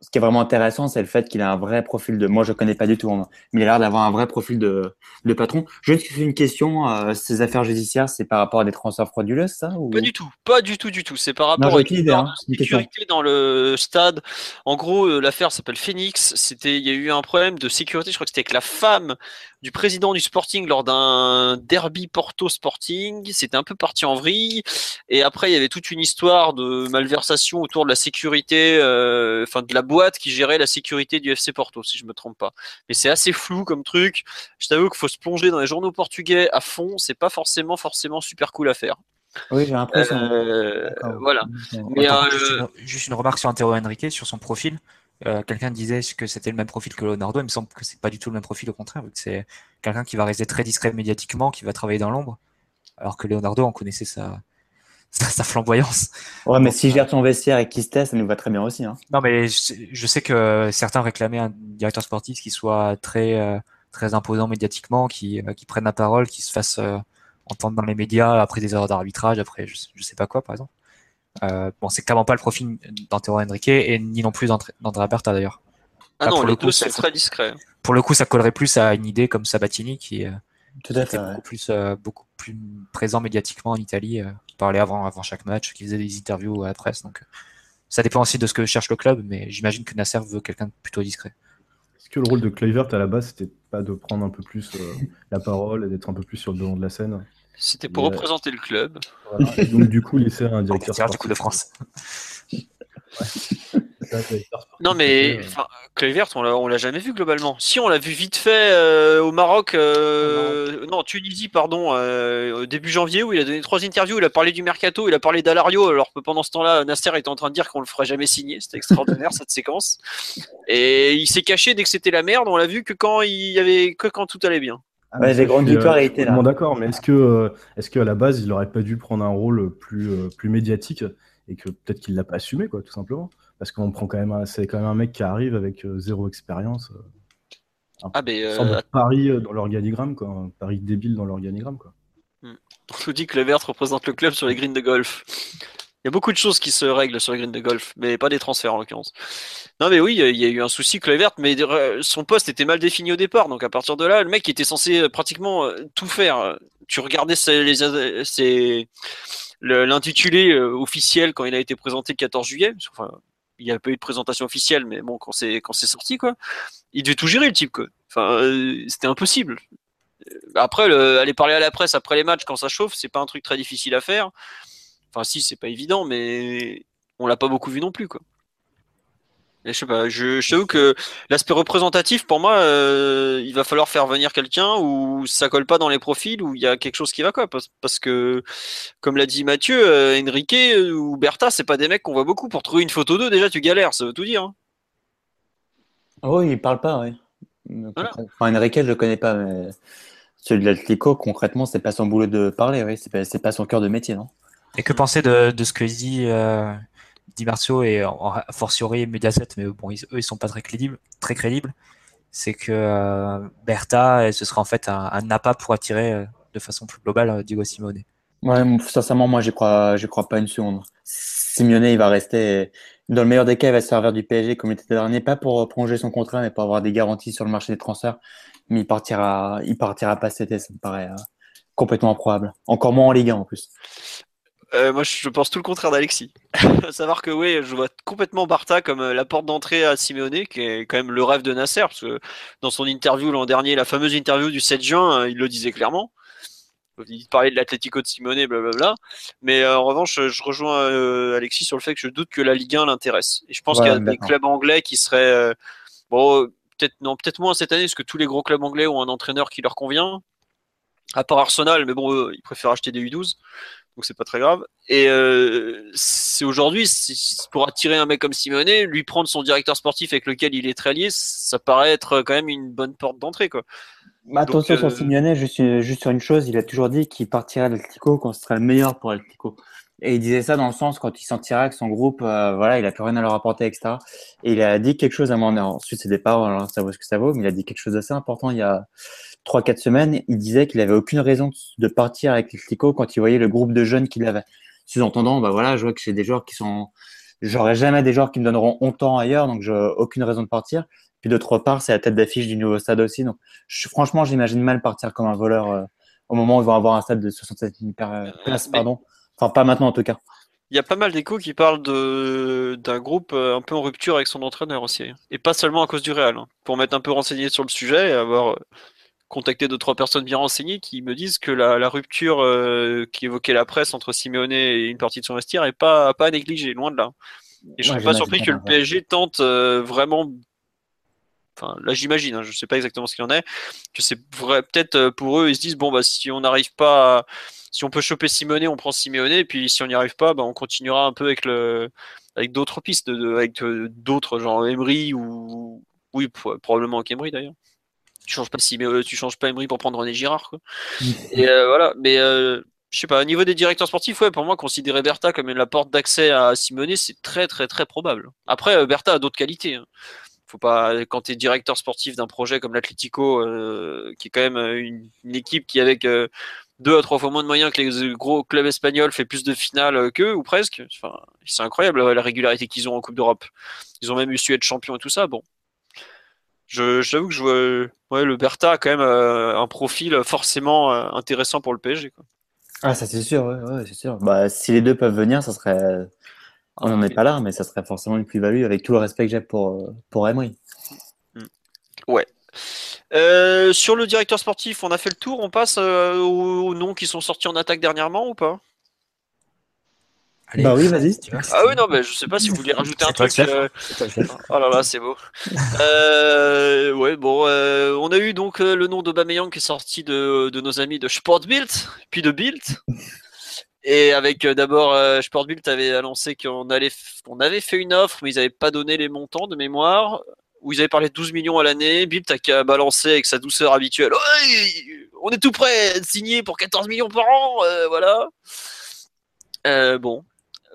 ce, qui est vraiment intéressant, c'est le fait qu'il a un vrai profil de. Moi, je ne connais pas du tout, hein, mais il a l'air d'avoir un vrai profil de, de patron. Juste une question euh, ces affaires judiciaires, c'est par rapport à des transferts frauduleux, ça ou... Pas du tout, pas du tout, du tout. C'est par rapport à une hein, sécurité dans le stade. En gros, euh, l'affaire s'appelle Phoenix. C'était, il y a eu un problème de sécurité. Je crois que c'était avec la femme du président du Sporting lors d'un derby Porto Sporting. C'était un peu parti en vrille. Et après, il y avait toute une histoire de malversation autour de la sécurité, euh, enfin de la boîte qui gérait la sécurité du FC Porto, si je me trompe pas. Mais c'est assez flou comme truc. Je t'avoue qu'il faut se plonger dans les journaux portugais à fond. C'est pas forcément forcément super cool à faire. Oui, j'ai l'impression. Euh, voilà. Euh, juste, une, remarque sur Antero Henrique, sur son profil. Euh, quelqu'un disait que c'était le même profil que Leonardo. Il me semble que c'est pas du tout le même profil, au contraire, c'est quelqu'un qui va rester très discret médiatiquement, qui va travailler dans l'ombre. Alors que Leonardo, on connaissait [laughs] sa, sa, flamboyance. Ouais, mais si gère ton vestiaire et qui se teste, ça nous va très bien aussi. Hein. Non, mais je, sais que certains réclamaient un directeur sportif qui soit très, euh, très imposant médiatiquement, qui, euh, qui prenne la parole, qui se fasse entendre dans les médias après des erreurs d'arbitrage, après je, je sais pas quoi, par exemple. Euh, bon, c'est clairement pas le profil d'Antero Henrique et ni non plus d'Andrea Berta d'ailleurs. Ah non, le coup, c'est très discret. Pour le coup, ça collerait plus à une idée comme Sabatini qui, euh, Tout à était beaucoup, plus, euh, beaucoup plus présent médiatiquement en Italie, qui parlait avant, avant chaque match, qui faisait des interviews à la presse. Donc, ça dépend aussi de ce que cherche le club, mais j'imagine que Nasser veut quelqu'un de plutôt discret. Est-ce que le rôle de Kluivert à la base, c'était pas de prendre un peu plus la parole et d'être un peu plus sur le devant de la scène? C'était pour représenter le club. donc, du coup, laisser un directeur du coup de France. [laughs] [laughs] non mais Kluivert, on l'a jamais vu globalement. Si on l'a vu vite fait euh, au Maroc, euh, non Tunisie pardon, euh, début janvier où il a donné trois interviews, il a parlé du mercato, il a parlé d'Alario, alors que pendant ce temps-là Nasser était en train de dire qu'on le ferait jamais signer. C'était extraordinaire [laughs] cette séquence. Et il s'est caché dès que c'était la merde. On l'a vu que quand il y avait que quand tout allait bien. Ah, les grandes victoires euh, étaient là. D'accord, mais est-ce que, euh, est-ce qu'à la base, il n'aurait pas dû prendre un rôle plus, euh, plus médiatique et que peut-être qu'il l'a pas assumé, quoi, tout simplement? Parce qu'on prend quand même, c'est quand même un mec qui arrive avec zéro expérience. Ah, ben, pari dans l'organigramme, quoi, un pari débile dans l'organigramme, quoi. On nous dit que le Vert représente le club sur les greens de golf. Il y a beaucoup de choses qui se règlent sur les greens de golf, mais pas des transferts en l'occurrence. Non, mais oui, il y a eu un souci, Kluivert, mais son poste était mal défini au départ. Donc à partir de là, le mec était censé pratiquement euh, tout faire. Tu regardais l'intitulé euh, officiel quand il a été présenté le 14 juillet. Enfin, il n'y a pas eu de présentation officielle, mais bon, quand c'est quand c'est sorti, quoi, il devait tout gérer le type, quoi. Enfin, euh, c'était impossible. Après, aller parler à la presse après les matchs quand ça chauffe, c'est pas un truc très difficile à faire. Enfin, si, c'est pas évident, mais on l'a pas beaucoup vu non plus, quoi. je sais pas, je, je t'avoue que l'aspect représentatif, pour moi, euh, il va falloir faire venir quelqu'un où ça colle pas dans les profils, où il y a quelque chose qui va quoi. Parce, que, comme l'a dit Mathieu, euh, Enrique ou Bertha, c'est pas des mecs qu'on voit beaucoup. Pour trouver une photo d'eux, déjà, tu galères, ça veut tout dire. Hein. oui, il parle pas, oui. Enfin, Enrique, je le connais pas, mais celui de l'Atlético, concrètement, c'est pas son boulot de parler, oui. C'est pas, pas son cœur de métier, non et que penser de, de ce que dit, euh, dit Marcio et en, fortiori Mediaset, mais bon, eux, ils sont pas très crédibles, très crédibles. C'est que euh, Bertha, ce sera en fait un, un appât pour attirer euh, de façon plus globale euh, Diego Simone. Ouais, sincèrement, moi, je crois, je crois pas une seconde. Simeone, il va rester, dans le meilleur des cas, il va se servir du PSG comme il était dernier, pas pour prolonger son contrat, mais pour avoir des garanties sur le marché des transferts. Mais il partira, il partira pas cet été, ça me paraît euh, complètement improbable. Encore moins en Ligue 1 en plus. Euh, moi, je pense tout le contraire d'Alexis. [laughs] savoir que oui, je vois complètement Bartha comme euh, la porte d'entrée à Simeone, qui est quand même le rêve de Nasser, parce que dans son interview l'an dernier, la fameuse interview du 7 juin, il le disait clairement il parlait de l'Atlético de Simone, blablabla. Mais euh, en revanche, je rejoins euh, Alexis sur le fait que je doute que la Ligue 1 l'intéresse. Et je pense qu'il y a des clubs anglais qui seraient. Euh, bon, peut-être non, peut-être moins cette année, parce que tous les gros clubs anglais ont un entraîneur qui leur convient. À part Arsenal, mais bon, ils préfèrent acheter des U12 donc c'est pas très grave. Et c'est aujourd'hui, pour attirer un mec comme Simone, lui prendre son directeur sportif avec lequel il est très lié, ça paraît être quand même une bonne porte d'entrée, quoi. Bah, attention sur euh, Simeone, juste, juste sur une chose, il a toujours dit qu'il partirait à l'Atlético quand ce serait le meilleur pour l'Atlético. Et il disait ça dans le sens quand il sentira que son groupe, euh, voilà, il a plus rien à leur apporter, etc. Et il a dit quelque chose à donné. Ensuite, c'est des paroles, alors ça vaut ce que ça vaut, mais il a dit quelque chose d'assez important il y a trois, quatre semaines. Il disait qu'il avait aucune raison de partir avec l'Atlético quand il voyait le groupe de jeunes qu'il avait. Sous-entendant, bah voilà, je vois que j'ai des joueurs qui sont, j'aurai jamais des joueurs qui me donneront autant ailleurs, donc j'ai aucune raison de partir. Puis d'autre part, c'est la tête d'affiche du nouveau stade aussi. Donc, je, franchement, j'imagine mal partir comme un voleur euh, au moment où ils vont avoir un stade de 67 000 euh, places. Pardon. Enfin, pas maintenant en tout cas. Il y a pas mal d'échos qui parlent d'un groupe euh, un peu en rupture avec son entraîneur aussi. Et pas seulement à cause du Real. Hein. Pour m'être un peu renseigné sur le sujet et avoir contacté deux trois personnes bien renseignées qui me disent que la, rupture qui évoquait la presse entre Simeone et une partie de son vestiaire est pas pas à négliger, loin de là. Et je ne suis pas surpris que le PSG tente vraiment là j'imagine, hein, je ne sais pas exactement ce qu'il en est, que c'est vrai, peut-être euh, pour eux, ils se disent bon bah si on n'arrive pas, si on peut choper Simone, on prend Simeone, et puis si on n'y arrive pas, bah, on continuera un peu avec le, avec d'autres pistes, avec euh, d'autres genre Emery ou oui probablement avec Emery d'ailleurs. Tu changes pas Simeone, tu changes pas Emery pour prendre René Girard quoi. et euh, voilà, mais je sais pas, au niveau des directeurs sportifs, ouais, pour moi, considérer Bertha comme la porte d'accès à Simone, c'est très, très, très probable. Après, Bertha a d'autres qualités. Hein faut pas quand tu es directeur sportif d'un projet comme l'Atlético euh, qui est quand même euh, une, équipe qui avec euh, deux à trois fois moins de moyens que les gros clubs espagnols fait plus de finales qu'eux ou presque enfin, c'est incroyable la régularité qu'ils ont en Coupe d'Europe ils ont même eu su être champions et tout ça bon je j'avoue que je vois ouais, le Bertha a quand même un profil forcément intéressant pour le PSG quoi. ah ça c'est sûr ouais, c'est sûr bah, si les deux peuvent venir ça serait on n'en est pas là, mais ça serait forcément une plus-value avec tout le respect que j'ai pour, euh, pour Emery. Mm. Ouais. Euh, sur le directeur sportif, on a fait le tour. On passe euh, aux, noms qui sont sortis en attaque dernièrement ou pas? Bah oui, vas-y. ah oui, non, mais je sais pas si vous voulez rajouter un truc. Oh là là, c'est beau. [laughs] ouais, bon, on a eu donc le nom d'Aubameyang qui est sorti de, de nos amis de Sportbild, puis de Bild. Et avec euh, d'abord, euh, Sportbilt avait annoncé qu'on allait, qu'on avait fait une offre, mais ils n'avaient pas donné les montants de mémoire. Où ils avaient parlé de 12 millions à l'année. Bilt a qu'à balancer avec sa douceur habituelle. on est tout prêt à signer pour 14 millions par an. Euh, voilà. bon,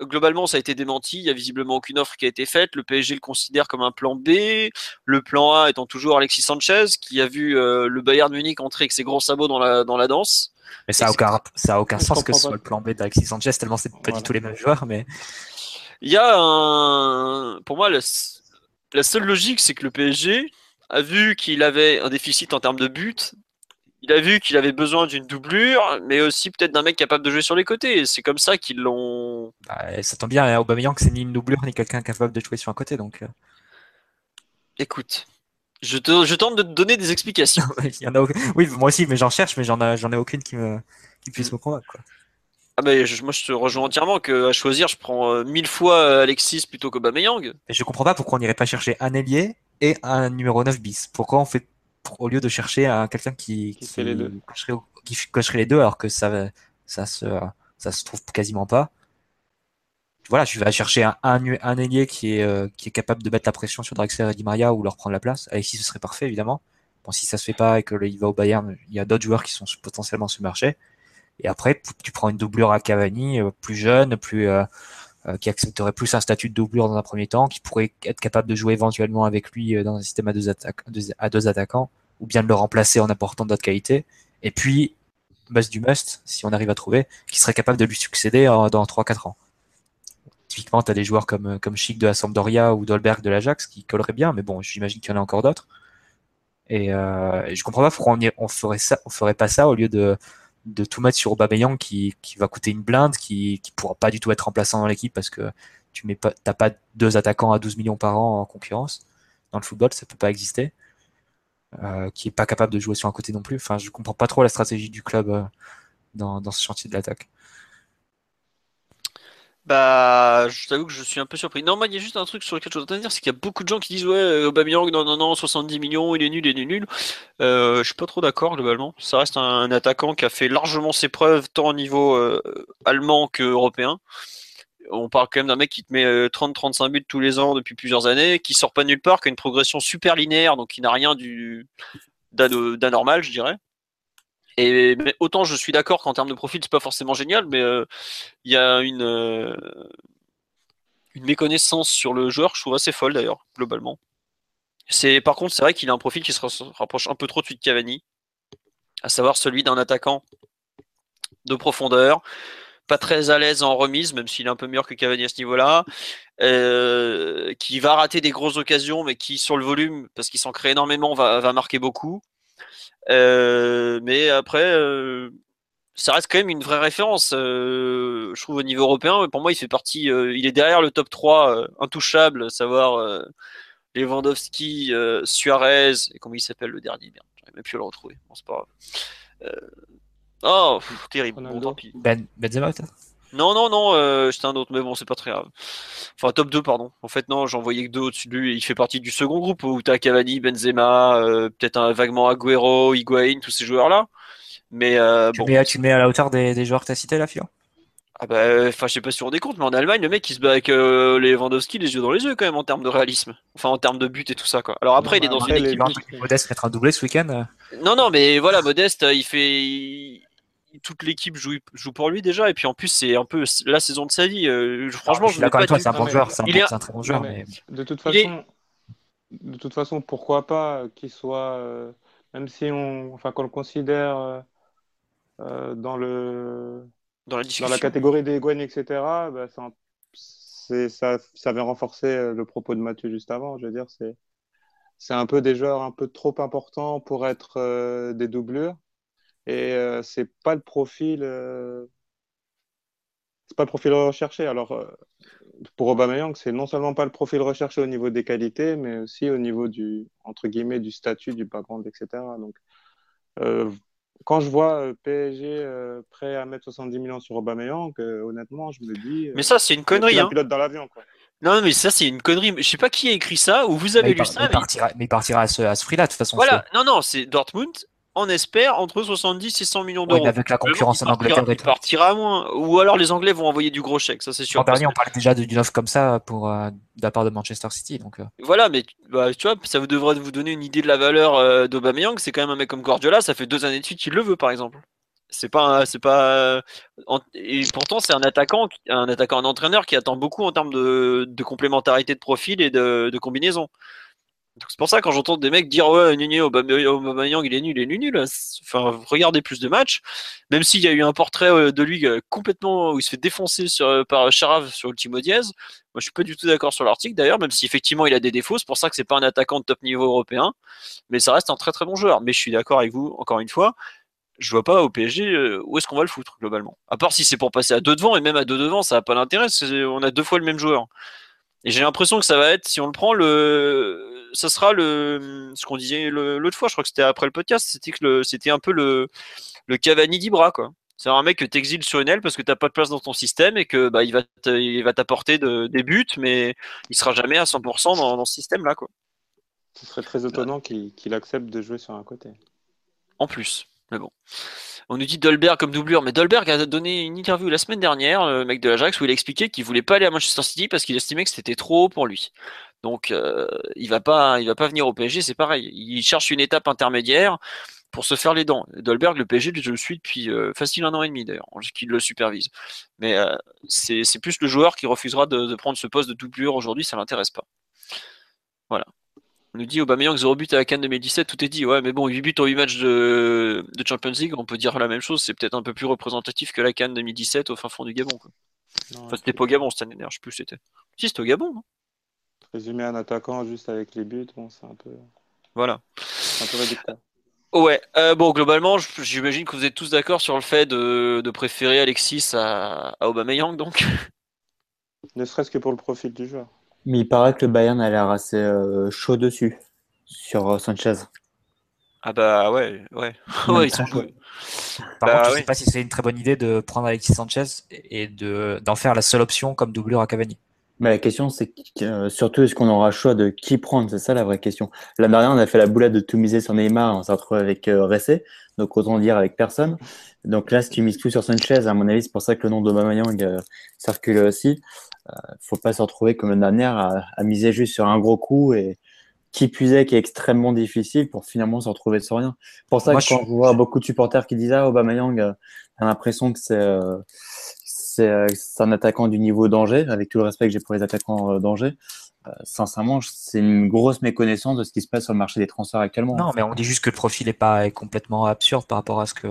globalement, ça a été démenti. Il n'y a visiblement aucune offre qui a été faite. Le PSG le considère comme un plan B. Le plan A étant toujours Alexis Sanchez, qui a vu le Bayern Munich entrer avec ses gros sabots dans la, dans la danse. Mais ça a aucun, ça a aucun sens que ce soit le plan B d'Alexis Sanchez, tellement c'est pas du tout les mêmes joueurs. Mais il y a un, pour moi, la, seule logique, c'est que le PSG a vu qu'il avait un déficit en termes de buts. Il a vu qu'il avait besoin d'une doublure, mais aussi peut-être d'un mec capable de jouer sur les côtés. C'est comme ça qu'ils l'ont. Bah, ça tombe bien, hein, Aubameyang, c'est ni une doublure ni quelqu'un capable de jouer sur un côté, donc. Euh. Écoute, je, je, tente de te donner des explications. [laughs] Il y en a Oui, moi aussi, mais j'en cherche, mais j'en ai aucune qui, me, qui puisse me convaincre. Quoi. Ah bah, moi je te rejoins entièrement que à choisir je prends euh, mille fois euh, Alexis plutôt qu'Aubameyang. Et je comprends pas pourquoi on n'irait pas chercher un ailier et un numéro 9 bis. Pourquoi on fait au lieu de chercher quelqu'un qui, qui, les. Cocherait, qui cocherait les deux alors que ça ça se ça se trouve quasiment pas voilà, tu vas chercher un, un, ailier qui est, euh, qui est capable de mettre la pression sur Drexler et Di Maria ou leur prendre la place. Alexis, ce serait parfait, évidemment. Bon, si ça se fait pas et que il va au Bayern, il y a d'autres joueurs qui sont potentiellement sur le marché. Et après, tu prends une doublure à Cavani, euh, plus jeune, plus, euh, qui accepterait plus un statut de doublure dans un premier temps, qui pourrait être capable de jouer éventuellement avec lui dans un système à deux, à deux attaquants, ou bien de le remplacer en apportant d'autres qualités. Et puis, base du must, si on arrive à trouver, qui serait capable de lui succéder dans 3-4 ans. Typiquement, tu as des joueurs comme, comme Chic de la Sampdoria ou Dolberg de l'Ajax qui colleraient bien, mais bon, j'imagine qu'il y en a encore d'autres. Et, euh, je comprends pas pourquoi on, on, ferait ça, on ferait pas ça au lieu de, de tout mettre sur Aubameyang qui, qui va coûter une blinde, qui, qui pourra pas du tout être remplaçant dans l'équipe parce que tu mets pas, t'as pas deux attaquants à 12 millions par an en concurrence. Dans le football, ça peut pas exister. Euh, qui est pas capable de jouer sur un côté non plus. Enfin, je comprends pas trop la stratégie du club euh, dans, dans ce chantier de l'attaque. Bah, je t'avoue que je suis un peu surpris. Non, il y a juste un truc sur lequel je dois dire, c'est qu'il y a beaucoup de gens qui disent ouais, euh, Aubameyang, non, non, non, 70 millions, il est nul, il est nul. Euh, je suis pas trop d'accord globalement. Ça reste un, attaquant qui a fait largement ses preuves tant au niveau euh, allemand que européen. On parle quand même d'un mec qui te met 30-35 buts tous les ans depuis plusieurs années, qui sort pas nulle part, qui a une progression super linéaire, donc qui n'a rien du d'anormal, je dirais. Et autant je suis d'accord qu'en termes de profil, c'est pas forcément génial, mais euh, il y a une, euh, une méconnaissance sur le joueur que je trouve assez folle d'ailleurs, globalement. C'est par contre, c'est vrai qu'il a un profil qui se rapproche un peu trop de celui de Cavani, à savoir celui d'un attaquant de profondeur, pas très à l'aise en remise, même s'il est un peu meilleur que Cavani à ce niveau-là, euh, qui va rater des grosses occasions, mais qui sur le volume, parce qu'il s'en crée énormément, va, va marquer beaucoup. Euh, mais après, euh, ça reste quand même une vraie référence. Euh, je trouve au niveau européen, pour moi, il fait partie, il est derrière le top 3 intouchable, à savoir Lewandowski, Suarez, et comment il s'appelle le dernier j'arrive même plus à le retrouver. Bon, c'est pas grave. oh, terrible. Bon, tant pis. Ben, Benzema, peut-être? Non, non, non, euh, c'était un autre, mais bon, c'est pas très grave. Enfin, top 2, pardon. En fait, non, j'en voyais que deux au-dessus de lui. Il fait partie du second groupe où t'as Cavani, Benzema, euh, peut-être un vaguement Agüero, Higuain, tous ces joueurs-là. Mais euh, tu, mets, tu mets à la hauteur des, joueurs que t'as cités là, Fio? Ah bah, enfin, je sais pas si on des comptes, mais en Allemagne, le mec, il se bat avec les Lewandowski les yeux dans les yeux quand même en termes de réalisme. Enfin, en termes de but et tout ça, quoi. Alors après, il est dans une équipe. Modeste mettre un doublé ce week-end. Non, non, mais voilà, Modeste, il fait toute l'équipe joue, joue pour lui déjà, et puis en plus c'est un peu la saison de sa vie. Euh, franchement, je suis d'accord avec toi, c'est un bon joueur, c'est un, très bon joueur. De toute façon, de toute façon, pourquoi pas qu'il soit, euh, même si on, enfin, qu'on le considère euh, dans le dans la, dans la catégorie des Gwen, etc. Bah, ça, ça vient renforcer le propos de Mathieu juste avant. Je veux dire, c'est c'est un peu des joueurs un peu trop importants pour être des doublures. Et euh, c'est pas le profil. Euh, c'est pas le profil recherché. Alors, euh, pour Aubameyang, c'est non seulement pas le profil recherché au niveau des qualités, mais aussi au niveau du, entre guillemets, du statut, du background, etc. Donc, quand je vois PSG prêt à mettre 70 millions sur Aubameyang, honnêtement, je me dis. mais ça, c'est une connerie. Hein. pilote dans l'avion, quoi. Non, mais ça, c'est une connerie. Je sais pas qui a écrit ça, ou vous avez lu ça. Mais, partira, mais il partira à ce, à ce prix-là, de toute façon. Voilà, non, non, c'est Dortmund on espère entre 70 et 100 millions d'euros. avec la concurrence en Angleterre, il partira moins. Ou alors les Anglais vont envoyer du gros chèque, ça c'est sûr. En dernier, on parlait déjà d'une offre comme ça pour euh, de la part de Manchester City, donc. Euh. Voilà, mais bah, tu vois, ça vous devrait vous donner une idée de la valeur euh, d'Aubameyang. C'est quand même un mec comme Guardiola, ça fait deux années de suite qu'il le veut, par exemple. C'est pas, c'est pas, et pourtant c'est un attaquant, un attaquant, un entraîneur qui attend beaucoup en termes de, complémentarité de profil et de, de combinaison c'est pour ça quand j'entends des mecs dire ouais Nini Aubameyang il est nul, il est nul, enfin regardez plus de matchs, même s'il y a eu un portrait euh, de lui euh, complètement où il se fait défoncer euh, par Charav sur Ultimo Diaz, moi je suis pas du tout d'accord sur l'article d'ailleurs, même si effectivement il a des défauts, c'est pour ça que c'est pas un attaquant de top niveau européen, mais ça reste un très très bon joueur. Mais je suis d'accord avec vous encore une fois, je vois pas au PSG où est-ce qu'on va le foutre globalement. À part si c'est pour passer à deux devant et même à deux devant ça a pas d'intérêt, on a deux fois le même joueur. Et j'ai l'impression que ça va être, si on le prend, le, ça sera le, ce qu'on disait l'autre fois, je crois que c'était après le podcast, c'était que le, c'était un peu le, le Cavani d'Ibra, quoi. C'est un mec que t'exiles sur une aile parce que t'as pas de place dans ton système et que bah il va il va t'apporter des buts, mais il sera jamais à 100% dans, dans, ce système-là, quoi. Ce serait très étonnant qu'il accepte de jouer sur un côté. En plus, mais bon. On nous dit Dolberg comme doublure, mais Dolberg a donné une interview la semaine dernière, le mec de l'Ajax, où il a expliqué qu'il voulait pas aller à Manchester City parce qu'il estimait que c'était trop haut pour lui. Donc euh, il va pas, va pas venir au PSG, c'est pareil. Il cherche une étape intermédiaire pour se faire les dents. Dolberg, le PSG, je le suis depuis euh, facile un an et demi d'ailleurs, qu'il le supervise. Mais euh, c'est plus le joueur qui refusera de, de, prendre ce poste de doublure aujourd'hui, ça l'intéresse pas. Voilà. On nous dit Aubameyang 0 but à la Cannes 2017, tout est dit. Ouais, mais bon, 8 buts en 8 matchs de, de Champions League, on peut dire la même chose. C'est peut-être un peu plus représentatif que la Cannes 2017 au fin fond du Gabon. Quoi. enfin, c'était pas au Gabon cette année, je sais plus c'était. Si, c'était au Gabon. Non? Résumer un attaquant juste avec les buts, bon, c'est un peu. Voilà. C'est un peu réducteur. Ouais, euh, bon, globalement, j'imagine que vous êtes tous d'accord sur le fait de, de préférer Alexis à, à Aubameyang, donc. Ne serait-ce que pour le profil du joueur. Mais il paraît que le Bayern a l'air assez euh, chaud dessus, sur euh, Sanchez. Ah bah ouais, ouais. [laughs] ouais ils sont joués. Par Bah contre, je oui. sais pas si c'est une très bonne idée de prendre Alexis Sanchez et de d'en faire la seule option comme doublure à Cavani. Mais la question, c'est euh, surtout, est-ce qu'on aura le choix de qui prendre? C'est ça la vraie question. L'année dernière, on a fait la boulette de tout miser sur Neymar, on s'est retrouvé avec euh, Ressé, donc autant dire avec personne. Donc là, si tu mises tout sur Sanchez, à mon avis, c'est pour ça que le nom d'Aubameyang euh, circule aussi. Faut pas se retrouver comme l'année dernière à, à miser juste sur un gros coup et qui puisait qui est extrêmement difficile pour finalement se retrouver sans rien. Pour ça Moi, que quand je vois beaucoup de supporters qui disent ah Aubameyang, euh, t'as l'impression que c'est euh, c'est euh, c'est un attaquant du niveau danger, avec tout le respect que j'ai pour les attaquants euh, danger. Sincèrement, c'est une grosse méconnaissance de ce qui se passe sur le marché des transferts actuellement. Non, mais on dit juste que le profil est pas est complètement absurde par rapport à ce que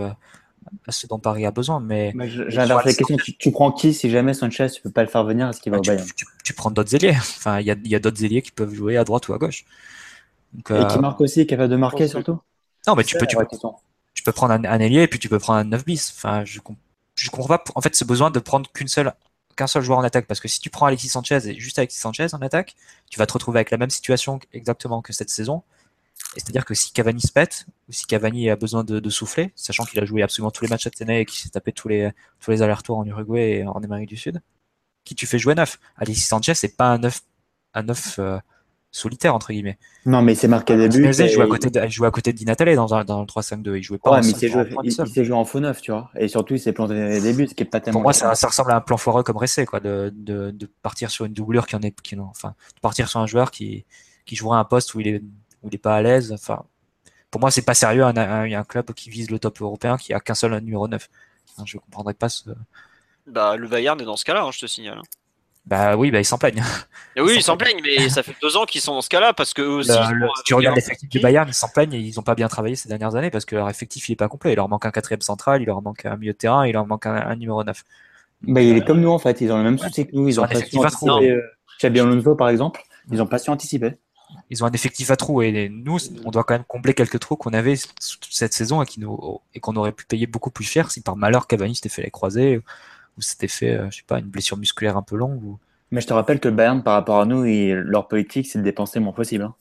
ce dont Paris a besoin. Mais Mais J'inverse la question. Tu, tu prends qui si jamais Sanchez, tu peux pas le faire venir Est-ce qu'il va bah, au tu, Bayern tu- tu prends d'autres ailiers. [laughs] Enfin, il y a, a d'autres ailiers qui peuvent jouer à droite ou à gauche. Donc, Et euh, qui marque aussi, capable de marquer surtout non, mais tu peux, tu, peux, question. tu peux prendre un, un ailier et puis tu peux prendre un 9 bis. Enfin, je, je comprends pas. En fait, ce besoin de prendre qu'une seule, qu'un seul joueur en attaque. Parce que si tu prends Alexis Sanchez et juste Alexis Sanchez en attaque, tu vas te retrouver avec la même situation exactement que cette saison. Et c'est-à-dire que si Cavani se pète, ou si Cavani a besoin de, de souffler, sachant qu'il a joué absolument tous les matchs cette année et qu'il s'est tapé tous les, tous les allers-retours en Uruguay et en Amérique du Sud, qui tu fais jouer neuf? Alexis Sanchez, c'est pas un neuf, un neuf euh, solitaire, entre guillemets. Non, mais il s'est marqué. Martinez, il jouait à côté de, il jouait à côté de Di Natale dans, dans le 3-5-2. Il jouait pas Ouais, en mais il joué, il, s'est joué en faux neuf, tu vois. Et surtout, il s'est planté des buts, ce qui est pas tellement. Pour moi, ça, ça ressemble à un plan foireux comme Ressé, quoi, de, de, de partir sur une doublure qui en est, qui, en- enfin, de partir sur un joueur qui, qui jouera un poste où il est, où il est pas à l'aise. Enfin, pour moi, c'est pas sérieux un, un, un club qui vise le top européen qui a qu'un seul numéro 9. Enfin, je comprendrais pas ce. Bah, le Bayern est dans ce cas-là, hein, je te signale. Bah oui, bah ils s'en plaignent. Et oui, Ils s'en plaignent, mais ça fait deux ans qu'ils sont dans ce cas-là parce que eux aussi. Le- ils le- sont si tu regardes l'effectif du. Bayern, ils s'en plaignent et ils ont pas bien travaillé ces dernières années parce que leur effectif il est pas complet. Il leur manque un quatrième central, il leur manque un milieu de terrain, il leur manque un, un numéro 9. Bah, il est comme nous, en fait. Ils ont le même souci que nous. Ils ont pas su anticiper. euh, Xabi Alonso, par exemple, ils ont pas su anticiper. Ils ont un effectif à trous et nous, on doit quand même combler quelques trous qu'on avait cette saison et qui nous et qu'on aurait pu payer beaucoup plus cher si par malheur Cavani s'était fait les croisés ou s'était fait, euh, je sais pas, une blessure musculaire un peu longue. Ou... Mais je te rappelle que le Bayern, par rapport à nous, ils- leur politique, c'est de dépenser le moins possible. hein.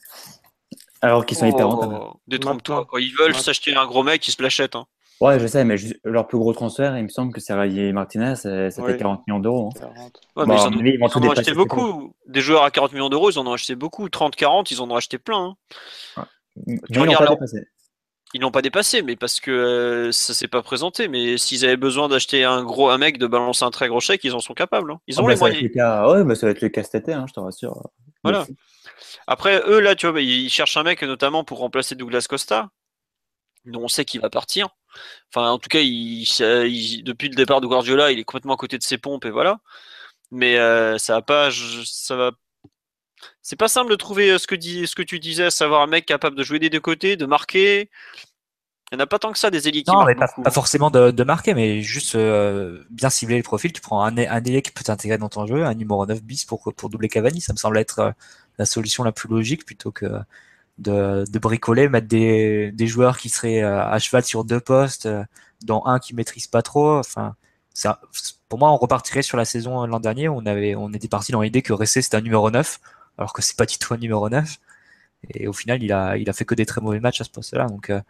Alors qu'ils sont hyper rentables. Oh, Détrompe-toi. Ils veulent s'acheter un gros mec, ils se l'achètent. Hein. Ouais, je sais, mais leur plus gros transfert, il me semble que c'est Rayé Martinez, c'est- c'était Oui. 40 millions d'euros. hein. 40. Ouais, Bon, mais ils en ont, ils en acheté beaucoup. Des joueurs à 40 millions d'euros, ils en ont acheté beaucoup. 30-40, ils en ont acheté plein. hein. Mais ils l'ont pas leur- dépassé. Ils l'ont pas dépassé, mais parce que euh, ça s'est pas présenté. Mais s'ils avaient besoin d'acheter un gros un mec, de balancer un très gros chèque, ils en sont capables. hein. Ils Ah ont bah, les moyens. le cas. Ouais, bah, ça va être le cas cet été, je te rassure. Voilà. Après, eux, là, tu vois, bah, ils cherchent un mec notamment pour remplacer Douglas Costa, dont on sait qu'il va partir. Enfin, en tout cas, il, ça- il- depuis le départ de Guardiola, il est complètement à côté de ses pompes et voilà. Mais euh, ça va pas, je- ça va. C'est pas simple de trouver euh, ce que, dis- ce que tu disais, à savoir un mec capable de jouer des deux côtés, de marquer. Il n'y en a pas tant que ça des élites qui Non, mais pas, forcément de, de marquer, mais juste euh, bien cibler le profil. Tu prends un, un ailier qui peut t'intégrer dans ton jeu, un numéro 9 bis pour, pour doubler Cavani. Ça me semble être la solution la plus logique plutôt que de, de bricoler, mettre des, des joueurs qui seraient euh, à cheval sur deux postes, euh, dont un qui maîtrise pas trop. Enfin, ça, pour moi, on repartirait sur la saison l'an dernier. On avait, on était parti dans l'idée que Ressé c'était un numéro 9, alors que c'est pas du tout un numéro 9. Et au final, il a, il a fait que des très mauvais matchs à ce poste-là. Donc, euh,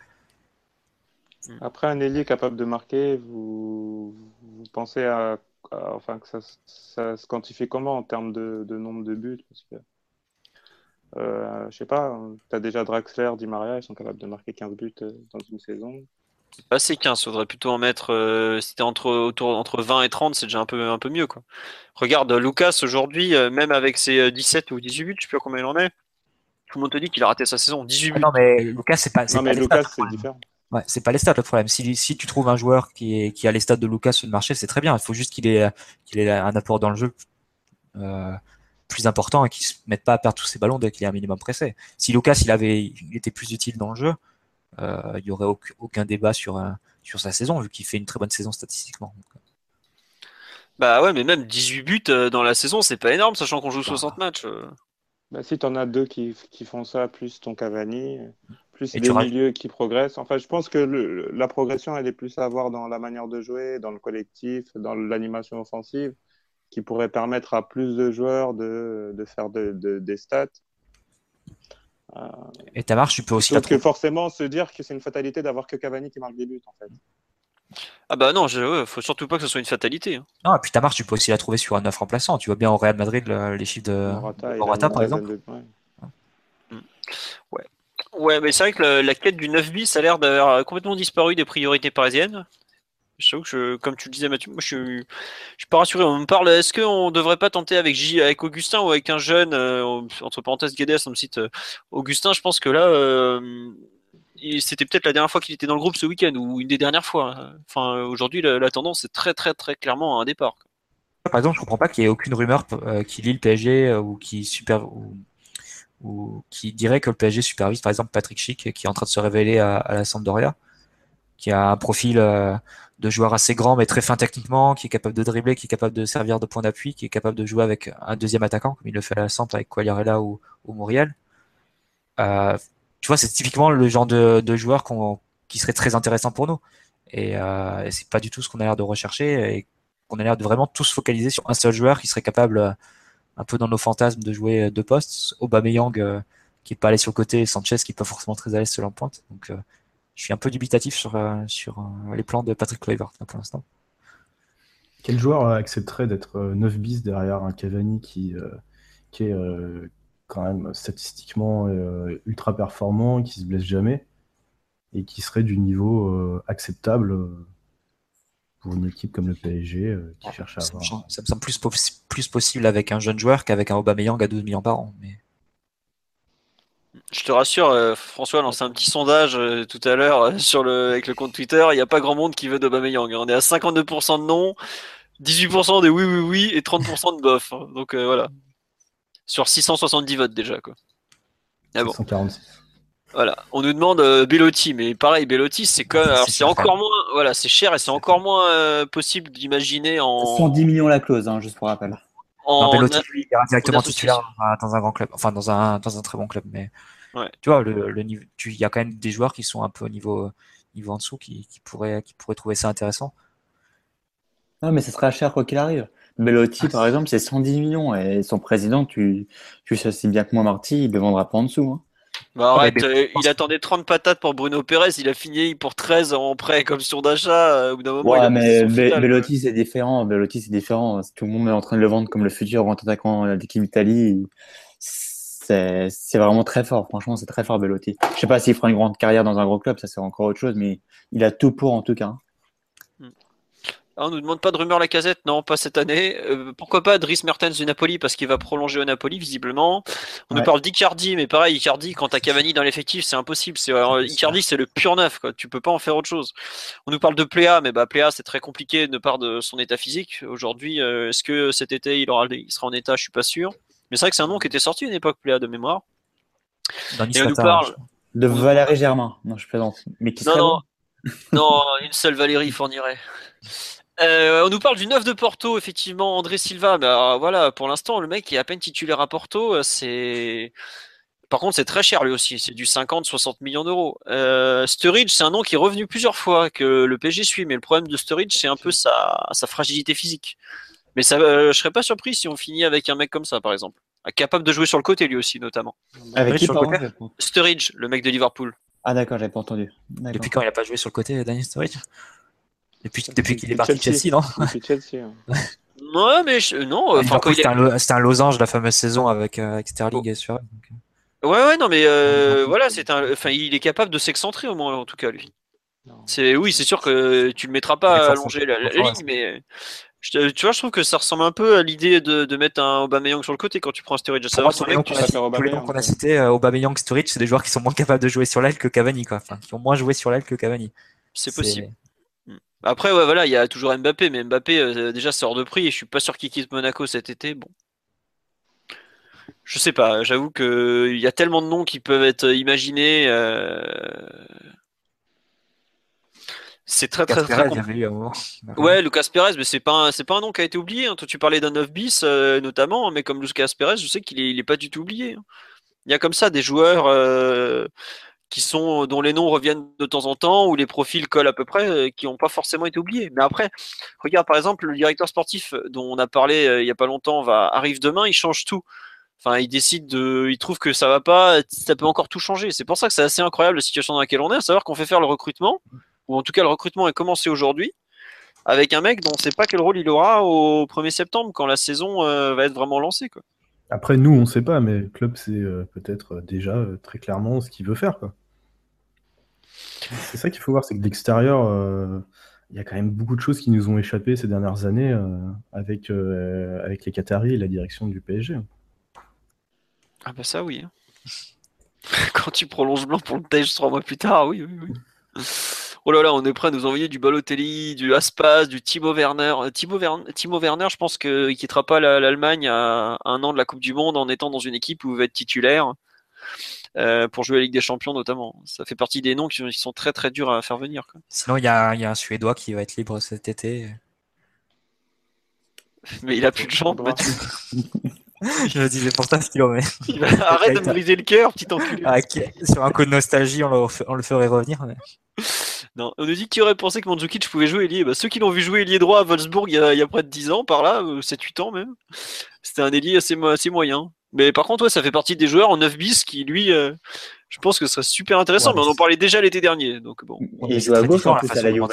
Après, un ailier capable de marquer, vous, vous pensez à, enfin, que ça, ça se quantifie comment en termes de, de nombre de buts? Euh, je sais pas, tu as déjà Draxler, Di Maria, ils sont capables de marquer 15 buts euh, dans une saison. Pas ces 15, faudrait plutôt en mettre. euh, si t'es entre, autour, entre 20 et 30, c'est déjà un peu, un peu mieux. Quoi. Regarde, Lucas aujourd'hui, euh, même avec ses euh, 17 ou 18 buts, je sais plus combien il en est, tout le monde te dit qu'il a raté sa saison. 18 ah buts. non, mais Lucas, c'est pas, c'est Non, pas Lucas, stats, le c'est problème. différent. Ouais, c'est pas les stats le problème. Si, si tu trouves un joueur qui, est, qui a les stats de Lucas sur le marché, c'est très bien. Il faut juste qu'il ait, qu'il ait un apport dans le jeu euh, plus importants et qui se mettent pas à perdre tous ces ballons dès qu'il est un minimum pressé. Si Lucas il avait, il était plus utile dans le jeu, il y aurait aucun débat sur sur sa saison vu qu'il fait une très bonne saison statistiquement. Bah ouais, mais même 18 buts dans la saison, c'est pas énorme, sachant qu'on joue 60 bah. matchs. Bah, si tu en as deux qui, qui, font ça, plus ton Cavani, plus des milieux qui progressent. Enfin, je pense que la progression, elle est plus à voir dans la manière de jouer, dans le collectif, dans l'animation offensive, qui pourrait permettre à plus de joueurs de, de faire de, des stats. Et ta marche, tu peux aussi. Parce que forcément, se dire que c'est une fatalité d'avoir que Cavani qui marque des buts, en fait. Ah bah non, je, faut surtout pas que ce soit une fatalité. Hein. Non, et puis ta marche, tu peux aussi la trouver sur un 9 remplaçant. Tu vois bien au Real Madrid les chiffres de Morata, par exemple. Mm. Ouais. ouais. mais c'est vrai que la, quête du 9 bis a l'air d'avoir complètement disparu des priorités parisiennes. Que, comme tu le disais, Mathieu, moi je suis, suis pas rassuré. On me parle, est-ce qu'on devrait pas tenter avec avec Augustin ou avec un jeune, euh, entre parenthèses Guedes, on me cite euh, Augustin, je pense que là, euh, c'était peut-être la dernière fois qu'il était dans le groupe ce week-end ou une des dernières fois. Enfin, aujourd'hui, la, tendance est très, très, très clairement à un départ. Par exemple, je comprends pas qu'il y ait aucune rumeur qui lit le PSG ou qui ou, qui dirait que le PSG supervise, par exemple, Patrick Schick qui est en train de se révéler à, la Sampdoria, qui a un profil de joueur assez grand mais très fin techniquement, qui est capable de dribbler, qui est capable de servir de point d'appui, qui est capable de jouer avec un deuxième attaquant comme il le fait à la Samp avec Quagliarella ou, ou Muriel. Euh, tu vois, c'est typiquement le genre de, de joueur qui serait très intéressant pour nous. Et, euh, c'est pas du tout ce qu'on a l'air de rechercher et qu'on a l'air de vraiment tous focaliser sur un seul joueur qui serait capable, euh, un peu dans nos fantasmes, de jouer deux postes. Aubameyang euh, qui est pas allé sur le côté, Sanchez qui est pas forcément très à l'aise sur pointe. Donc, euh, je suis un peu dubitatif sur, sur les plans de Patrick Kluivert pour l'instant. Quel joueur accepterait d'être 9 bis derrière un Cavani qui, qui est quand même statistiquement euh, ultra performant, qui se blesse jamais et qui serait du niveau euh, acceptable euh, pour une équipe comme le PSG qui cherche à ça avoir. Me, ça me semble plus, plus possible avec un jeune joueur qu'avec un Aubameyang à 12 millions par an. Mais... Je te rassure, François a lancé un petit sondage tout à l'heure sur le, avec le compte Twitter. Il n'y a pas grand monde qui veut d'Aubameyang. On est à 52% de non, 18% de oui, oui, oui et 30% de bof. Donc voilà sur 670 votes déjà. Quoi. Ah bon. 646. Voilà, on nous demande euh, Bellotti, mais pareil, Bellotti, c'est encore moins, voilà, c'est cher et c'est encore moins euh, possible d'imaginer en. 110 millions la clause, hein, juste pour rappel. En... Bellotti, lui, il ira directement titulaire dans un grand club, enfin dans un dans un très bon club, mais tu vois, le, le niveau, il y a quand même des joueurs qui sont un peu au niveau niveau en dessous qui, qui pourraient qui pourraient trouver ça intéressant. Non, mais ce sera cher quoi qu'il arrive. Bellotti, ah, par exemple, c'est 110 millions et son président, tu, tu sais aussi bien que moi, Marty, il ne le vendra pas en dessous. Hein. Bah arrête, euh, il attendait 30 patates pour Bruno Pérez, il a fini pour 13 en prêt comme sur d'achat. Euh, au bout d'un moment, ouais, mais Bellotti, c'est différent. Bellotti, c'est différent. Tout le monde est en train de le vendre comme le futur grand attaquant de l'équipe Italie. C'est vraiment très fort. Franchement, c'est très fort, Bellotti. Je sais pas s'il fera une grande carrière dans un gros club, ça c'est encore autre chose, mais il a tout pour en tout cas. Hein. On nous demande pas de rumeur la casette, non, pas cette année. Euh, pourquoi pas Dries Mertens du Napoli parce qu'il va prolonger au Napoli visiblement. On nous parle d'Icardi, mais pareil, Icardi quand t'as Cavani dans l'effectif, c'est impossible. C'est euh, Icardi, c'est le pur neuf, quoi. Tu peux pas en faire autre chose. On nous parle de Pléa, mais bah Pléa c'est très compliqué de part de son état physique. Aujourd'hui, euh, est-ce que cet été il aura, il sera en état? Je suis pas sûr. Mais c'est vrai que c'est un nom qui était sorti à une époque Pléa de mémoire. Dans Et on nous parle de Valérie Germain. Non, je plaisante. Mais qui non, non, non, une seule Valérie fournirait. [laughs] Euh, on nous parle du 9 de Porto, effectivement, André Silva. Bah, voilà, pour l'instant, le mec est à peine titulaire à Porto. Euh, c'est par contre, c'est très cher lui aussi. C'est du 50-60 millions d'euros. Euh, Sturridge, c'est un nom qui est revenu plusieurs fois que le PSG suit, mais le problème de Sturridge, c'est un peu sa, fragilité physique. Mais ça, je serais pas surpris si on finit avec un mec comme ça, par exemple, capable de jouer sur le côté lui aussi, notamment. Avec qui, Sturridge, le mec de Liverpool. Ah d'accord, j'avais pas entendu. Depuis quand il a pas joué sur le côté, Daniel Sturridge? Depuis, depuis qu'il est parti de Chelsea, non Depuis Chelsea. Hein. [laughs] Ouais, mais non. Enfin, c'était, un, losange la fameuse saison avec, euh, avec Sterling oh. et sur. Ouais, ouais, non, mais euh, voilà, c'est un. Enfin, il est capable de s'excentrer au moins, en tout cas, lui. C'est oui, c'est sûr que tu le mettras pas à allonger la, ligne, mais tu vois, je trouve que ça ressemble un peu à l'idée de, de, mettre un Aubameyang sur le côté quand tu prends Sturridge. Ça tous les noms qu'on a cités, euh, Aubameyang, Sturridge, c'est des joueurs qui sont moins capables de jouer sur l'aile que Cavani, quoi. Enfin, qui ont moins joué sur l'aile que Cavani. C'est possible. Après, ouais, voilà, il y a toujours Mbappé, mais Mbappé, euh, déjà, c'est hors de prix et je suis pas sûr qu'il quitte Monaco cet été. Bon. je sais pas, j'avoue qu'il y a tellement de noms qui peuvent être imaginés. Euh, c'est très très très, Ouais, Lucas Perez, mais c'est pas c'est pas un nom qui a été oublié. Hein. Toi, tu parlais d'un 9 bis euh, notamment, mais comme Lucas Perez, je sais qu'il est, pas du tout oublié. Hein. Il y a comme ça des joueurs euh, qui sont dont les noms reviennent de temps en temps ou les profils collent à peu près, qui n'ont pas forcément été oubliés. Mais après, regarde par exemple le directeur sportif dont on a parlé il y a pas longtemps va arrive demain, il change tout. Enfin, il décide de, il trouve que ça va pas, ça peut encore tout changer. C'est pour ça que c'est assez incroyable la situation dans laquelle on est, à savoir qu'on fait faire le recrutement, ou en tout cas le recrutement est commencé aujourd'hui, avec un mec dont on ne sait pas quel rôle il aura au 1er septembre quand la saison euh, va être vraiment lancée. Quoi. Après, nous, on ne sait pas, mais le club sait euh, peut-être déjà euh, très clairement ce qu'il veut faire. Quoi. C'est ça qu'il faut voir, c'est que de l'extérieur, il y a quand même beaucoup de choses qui nous ont échappé ces dernières années avec, avec les Qataris et la direction du PSG. Ah bah ça oui. Hein. [laughs] Quand tu prolonges blanc pour le Tage trois mois plus tard, oui, oui, oui. Oh là là, on est prêt à nous envoyer du Balotelli, du Aspas, du Timo Werner. Euh, Timo, Werner, je pense qu'il quittera pas l'Allemagne à un an de la Coupe du Monde en étant dans une équipe où il va être titulaire euh, pour jouer à la Ligue des Champions notamment. Ça fait partie des noms qui sont très très durs à faire venir. Sinon, il y a, y a, un Suédois qui va être libre cet été. Mais il a plus de jambes. [laughs] je me disais pour ça, mais... [laughs] Arrête de me briser le cœur, petit enculé. Ah, Sur un coup de nostalgie, on le, ferait revenir. Non, on nous dit qui aurait pensé que Mandzukic pouvait jouer ailier bah, Ceux qui l'ont vu jouer ailier droit à Wolfsburg il y, a, il y, a, près de 10 ans, par là, 7-8 euh, ans même. C'était un ailier assez, assez moyen. Mais par contre, ouais, ça fait partie des joueurs en 9 bis qui, lui, euh, je pense que ce serait super intéressant. mais on en parlait déjà l'été dernier. Donc bon. Il joue à gauche en plus à la Juve.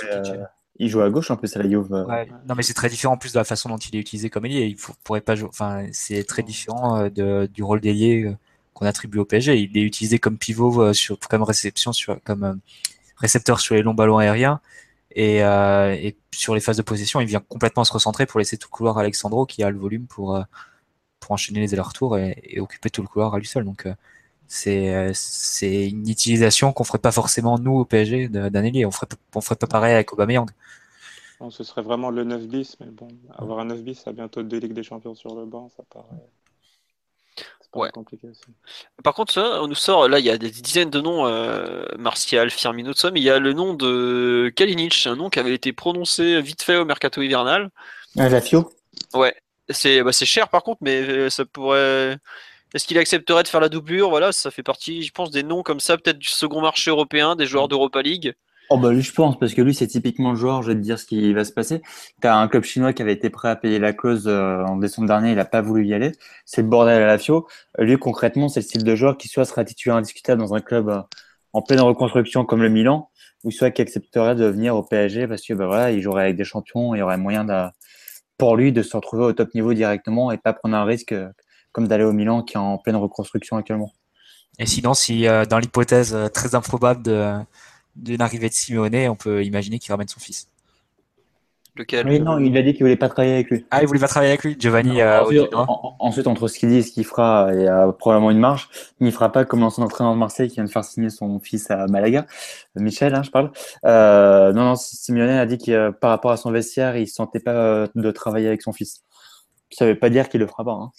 Il joue à gauche en plus à la Juve. Non, mais c'est très différent en plus de la façon dont il est utilisé comme ailier. Il faut, pourrait pas jouer. Enfin, c'est très différent euh, de, du rôle d'ailier euh, qu'on attribue au PSG. Il est utilisé comme pivot euh, sur comme réception sur comme récepteur sur les longs ballons aériens et, et, sur les phases de possession, il vient complètement se recentrer pour laisser tout le couloir à Alexandro qui a le volume pour pour enchaîner les allers-retours et, et, occuper tout le couloir à lui seul. Donc c'est c'est une utilisation qu'on ferait pas forcément nous au PSG d'un ailier. On ferait on ferait pas pareil avec Aubameyang. ce serait vraiment le 9 bis, mais bon, avoir un 9 bis à bientôt deux Ligues des Champions sur le banc, ça paraît. Ouais. Compliqué aussi. Par contre, ça, on nous sort, là, il y a des dizaines de noms, euh, Martial, Firmino, tout ça, mais il y a le nom de Kalinic, un nom qui avait été prononcé vite fait au mercato hivernal. Ah, la FIO Ouais, c'est bah, cher par contre, mais euh, ça pourrait. Est-ce qu'il accepterait de faire la doublure? Voilà, ça fait partie, je pense, des noms comme ça, peut-être du second marché européen, des joueurs d'Europa League. Oh bah lui je pense parce que lui c'est typiquement le joueur, je vais te dire ce qui va se passer. Tu as un club chinois qui avait été prêt à payer la clause euh, en décembre dernier, il n'a pas voulu y aller. C'est le bordel à la FIO. Lui concrètement c'est le style de joueur qui soit sera titulaire indiscutable dans un club euh, en pleine reconstruction comme le Milan, ou soit qui accepterait de venir au PSG parce que bah voilà, il jouerait avec des champions, il y aurait moyen pour lui de se retrouver au top niveau directement et pas prendre un risque comme d'aller au Milan qui est en pleine reconstruction actuellement. Et sinon, si euh, dans l'hypothèse euh, très improbable d'une arrivée de Simeone, on peut imaginer qu'il ramène son fils. Lequel Oui, non, il a dit qu'il voulait pas travailler avec lui. Ah, il voulait pas travailler avec lui, Giovanni. Euh, ensuite, entre ce qu'il dit et ce qu'il fera, il y a probablement une marge. Il ne fera pas comme l'ancien entraîneur de Marseille qui vient de faire signer son fils à Malaga, Michel, hein, je parle. non, non, Simeone a dit que par rapport à son vestiaire, il ne sentait pas de travailler avec son fils. Ça ne veut pas dire qu'il le fera pas. Hein.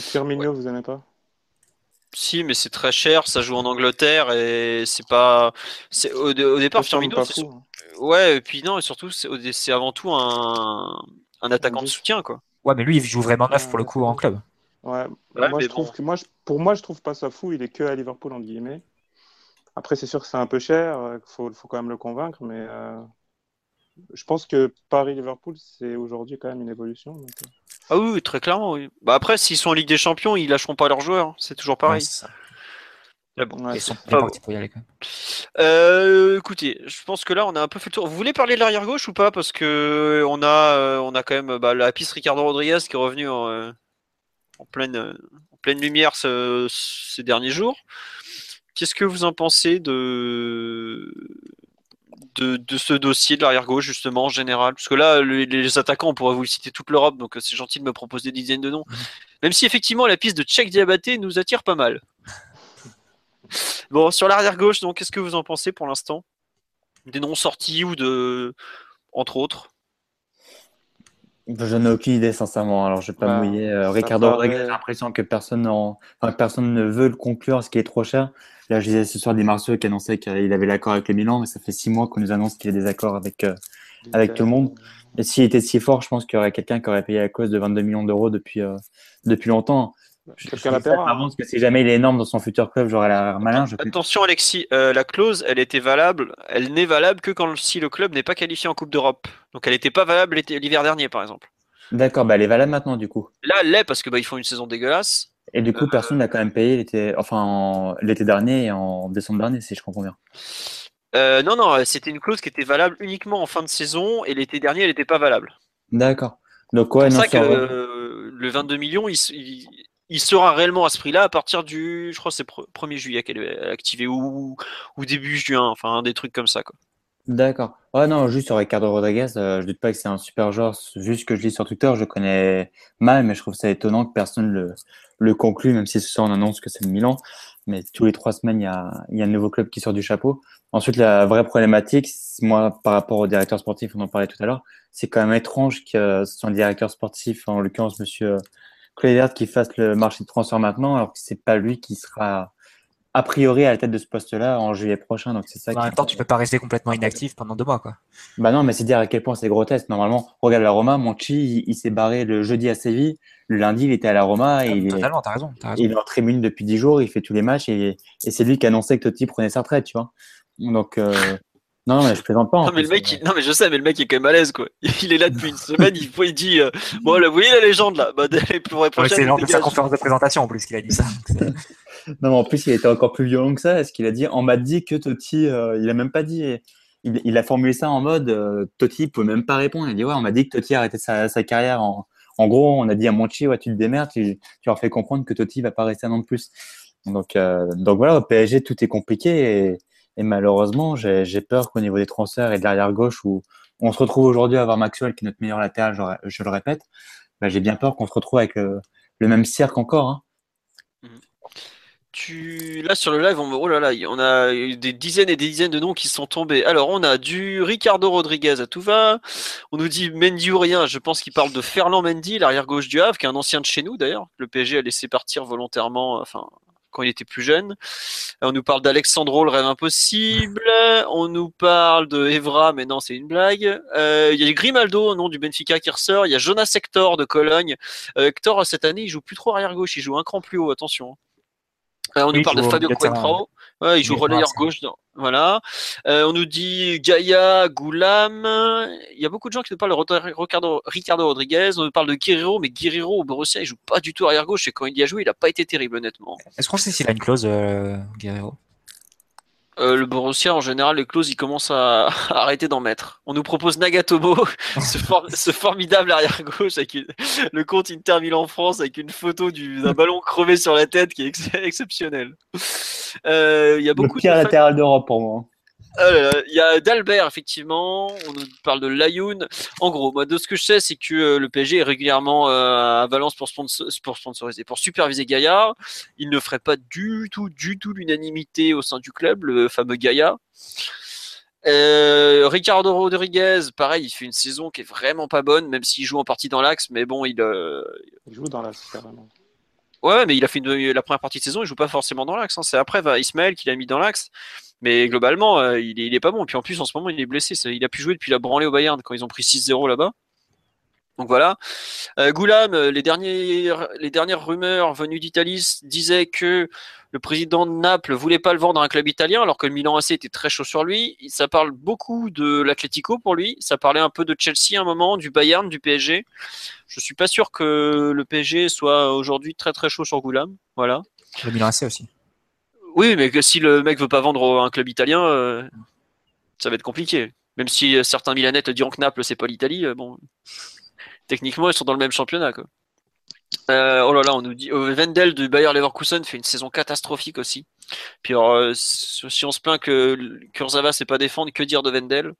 Firmino, vous aimez pas? Si, mais c'est très cher, ça joue en Angleterre et c'est pas. C'est au, départ Firmino. Hein. Ouais, et puis non, et surtout c'est avant tout un, un attaquant de soutien quoi. Ouais, mais lui il joue vraiment neuf pour le coup en club. Ouais, moi, je trouve que, moi, pour moi je trouve pas ça fou, il est que à Liverpool entre guillemets. Après c'est sûr que c'est un peu cher, il euh, faut, faut, quand même le convaincre, mais euh, je pense que Paris-Liverpool, c'est aujourd'hui quand même une évolution. Euh. Ah oui, très clairement. Oui. Bah après, s'ils sont en Ligue des Champions, ils lâcheront pas leurs joueurs. Hein. C'est toujours pareil. Ils sont pour y aller quand même. Euh, écoutez, je pense que là, on a un peu fait le tour. Vous voulez parler de l'arrière gauche ou pas? Parce que euh, on a, on a quand même bah, la piste Ricardo Rodriguez qui est revenu en, pleine, en pleine lumière ces derniers jours. Qu'est-ce que vous en pensez de de, ce dossier de l'arrière gauche justement en général? Parce que là, les, attaquants, on pourrait vous citer toute l'Europe, donc euh, c'est gentil de me proposer des dizaines de noms. Mhm. Même si effectivement la piste de Tchèque Diabaté nous attire pas mal. Bon, sur l'arrière gauche, donc qu'est-ce que vous en pensez pour l'instant? Des noms sortis ou de, entre autres? Je n'ai aucune idée, sincèrement. Alors, je vais pas Bah, mouiller. Euh, Ricardo paraît- j'ai l'impression que personne, en... enfin, que personne ne veut le conclure, ce qui est trop cher. Là, je disais ce soir Di Marzio qui annonçait qu'il avait l'accord avec le Milan, mais ça fait six mois qu'on nous annonce qu'il a des accords avec, euh, avec tout le monde. Et s'il était si fort, je pense qu'il y aurait quelqu'un qui aurait payé la cause de 22 millions d'euros depuis, euh, depuis longtemps. Je, la ça paiera. par avance que si jamais il est énorme dans son futur club, j'aurais l'air malin. Je... Attention Alexis, euh, la clause, elle était valable, elle n'est valable que quand si le club n'est pas qualifié en Coupe d'Europe. Donc elle n'était pas valable l'hiver dernier par exemple. D'accord, bah, elle est valable maintenant, du coup. Là, elle l'est parce que bah, ils font une saison dégueulasse. Et du coup, Euh, personne n'a quand même payé l'été, enfin, en- l'été dernier et en décembre dernier, si je comprends bien. Euh, non, non, c'était une clause qui était valable uniquement en fin de saison et l'été dernier, elle n'était pas valable. D'accord. Donc, ouais, C'est ça que euh, le 22 millions, il, il- il sera réellement à ce prix-là à partir du, je crois, c'est pre- 1er juillet qu'elle est activée ou, ou début juin, enfin des trucs comme ça. D'accord. Ouais, non, juste sur Ricardo Rodriguez, euh, je doute pas que c'est un super joueur. Juste que je lis sur Twitter, je connais mal, mais je trouve ça étonnant que personne le, le conclue, même si ce soir on annonce que c'est le Milan. Mais tous les trois semaines, il y a, y a un nouveau club qui sort du chapeau. Ensuite, la vraie problématique, moi, par rapport au directeur sportif, on en parlait tout à l'heure, c'est quand même étrange que soit un directeur sportif, en l'occurrence Monsieur Clédert, qui fasse le marché de transfert maintenant, alors que c'est pas lui qui sera a priori à la tête de ce poste-là en juillet prochain. Donc c'est ça En même temps, tu peux pas rester complètement inactif pendant deux mois, quoi. bah non, mais c'est dire à quel point c'est grotesque. Normalement, regarde la Roma, Monchi, il, il s'est barré le jeudi à Séville. Le lundi, il était à la Roma et il, est, Totalement, t'as raison, il est en tribune depuis 10 jours, il fait tous les matchs et, et c'est lui qui annonçait que Totti prenait sa retraite, tu vois. Donc, euh, non, mais je plaisante pas. en Non mais, plus. le mec, il- non mais je sais, mais le mec est quand même à l'aise quoi. [laughs] Il est là depuis une semaine, il, il dit euh, Bon, là, vous voyez la légende là bah, [laughs] Pour la Ouais, c'est lors de sa conférence de présentation en plus qu'il a dit ça. [laughs] Non, mais en plus, il était encore plus violent que ça. Est-ce qu'il a dit On m'a dit que Totti, euh, il a même pas dit. Il, il a formulé ça en mode euh, Totti pouvait même pas répondre. Il a dit Ouais, on m'a dit que Totti arrêtait sa, sa carrière. En, en gros, on a dit à Monchi Ouais, tu te démerdes, tu, tu leur fais comprendre que Totti va pas rester un an de plus. Donc, euh, donc voilà, au PSG, tout est compliqué. Et, et malheureusement, j'ai peur qu'au niveau des transferts et de l'arrière gauche, où on se retrouve aujourd'hui à avoir Maxwell, qui est notre meilleur latéral, je, le répète, bah, j'ai bien peur qu'on se retrouve avec le, le même cirque encore. Hein. Tu... Là sur le live, on... oh là là, on a des dizaines et des dizaines de noms qui sont tombés. Alors on a du Ricardo Rodriguez à tout va. On nous dit Mendy ou rien. Je pense qu'il parle de Ferland Mendy, l'arrière gauche du Havre, qui est un ancien de chez nous d'ailleurs. Le PSG a laissé partir volontairement, enfin quand il était plus jeune. On nous parle d'Alexandro, le rêve impossible. On nous parle de Evra, mais non, c'est une blague. Euh, Il y a Grimaldo, au nom du Benfica, qui ressort. Il y a Jonas Hector de Cologne. Euh, Hector, cette année, il joue plus trop arrière gauche, il joue un cran plus haut, attention. Euh, on Oui, nous parle de Fabio Coentrao. Ouais, il joue relayeur gauche. dans- Voilà. Euh, on nous dit Gaïa, Goulam. Il y a beaucoup de gens qui nous parlent de Ricardo, Ricardo Rodriguez. On nous parle de Guerrero, mais Guerrero au Borussia, il joue pas du tout arrière gauche. Et quand il y a joué, il a pas été terrible, honnêtement. Est-ce qu'on sait s'il a une clause, euh, Guerrero? Euh, le Borussia, en général, les clauses, ils commencent à, [laughs] à arrêter d'en mettre. On nous propose Nagatomo, [laughs] ce, for- ce formidable arrière-gauche avec une- le compte Inter Milan France avec une photo du- d'un [laughs] ballon crevé sur la tête qui est ex- exceptionnel. Euh, Il y a Le beaucoup pire de latéral d'Europe pour moi. Là, Il y a d'Albert, effectivement. On nous parle de Layoun. En gros, moi, de ce que je sais, c'est que euh, le PSG est régulièrement euh, à Valence pour, sponsor- pour sponsoriser, pour superviser Gaïa. Il ne ferait pas du tout, du tout l'unanimité au sein du club, le fameux Gaïa. Euh, Ricardo Rodriguez, pareil, il fait une saison qui est vraiment pas bonne, même s'il joue en partie dans l'axe, mais bon, il, euh, Il joue dans la carrément. Ouais, mais il a fait une- la première partie de saison, il joue pas forcément dans l'axe. hein. C'est après va Ismaël qui l'a mis dans l'axe. Mais globalement, euh, il, est, pas bon. Et puis en plus, en ce moment, il est blessé. Il a pu jouer depuis la branlée au Bayern quand ils ont pris 6-0 là-bas. Donc voilà. Euh, Goulam, euh, les, dernières, rumeurs venues d'Italie disaient que le président de Naples voulait pas le vendre à un club italien, alors que le Milan AC était très chaud sur lui. Ça parle beaucoup de l'Atlético pour lui. Ça parlait un peu de Chelsea à un moment, du Bayern, du PSG. Je suis pas sûr que le PSG soit aujourd'hui très très chaud sur Goulam. Voilà. Le Milan AC aussi. Oui, mais que si le mec veut pas vendre un club italien, euh, ça va être compliqué. Même si euh, certains Milanais te diront que Naples c'est pas l'Italie, euh, bon, techniquement ils sont dans le même championnat oh là là, on nous dit Wendel du Bayer Leverkusen fait une saison catastrophique aussi. Puis si on se plaint que Kurzawa sait pas défendre, que dire de Wendel?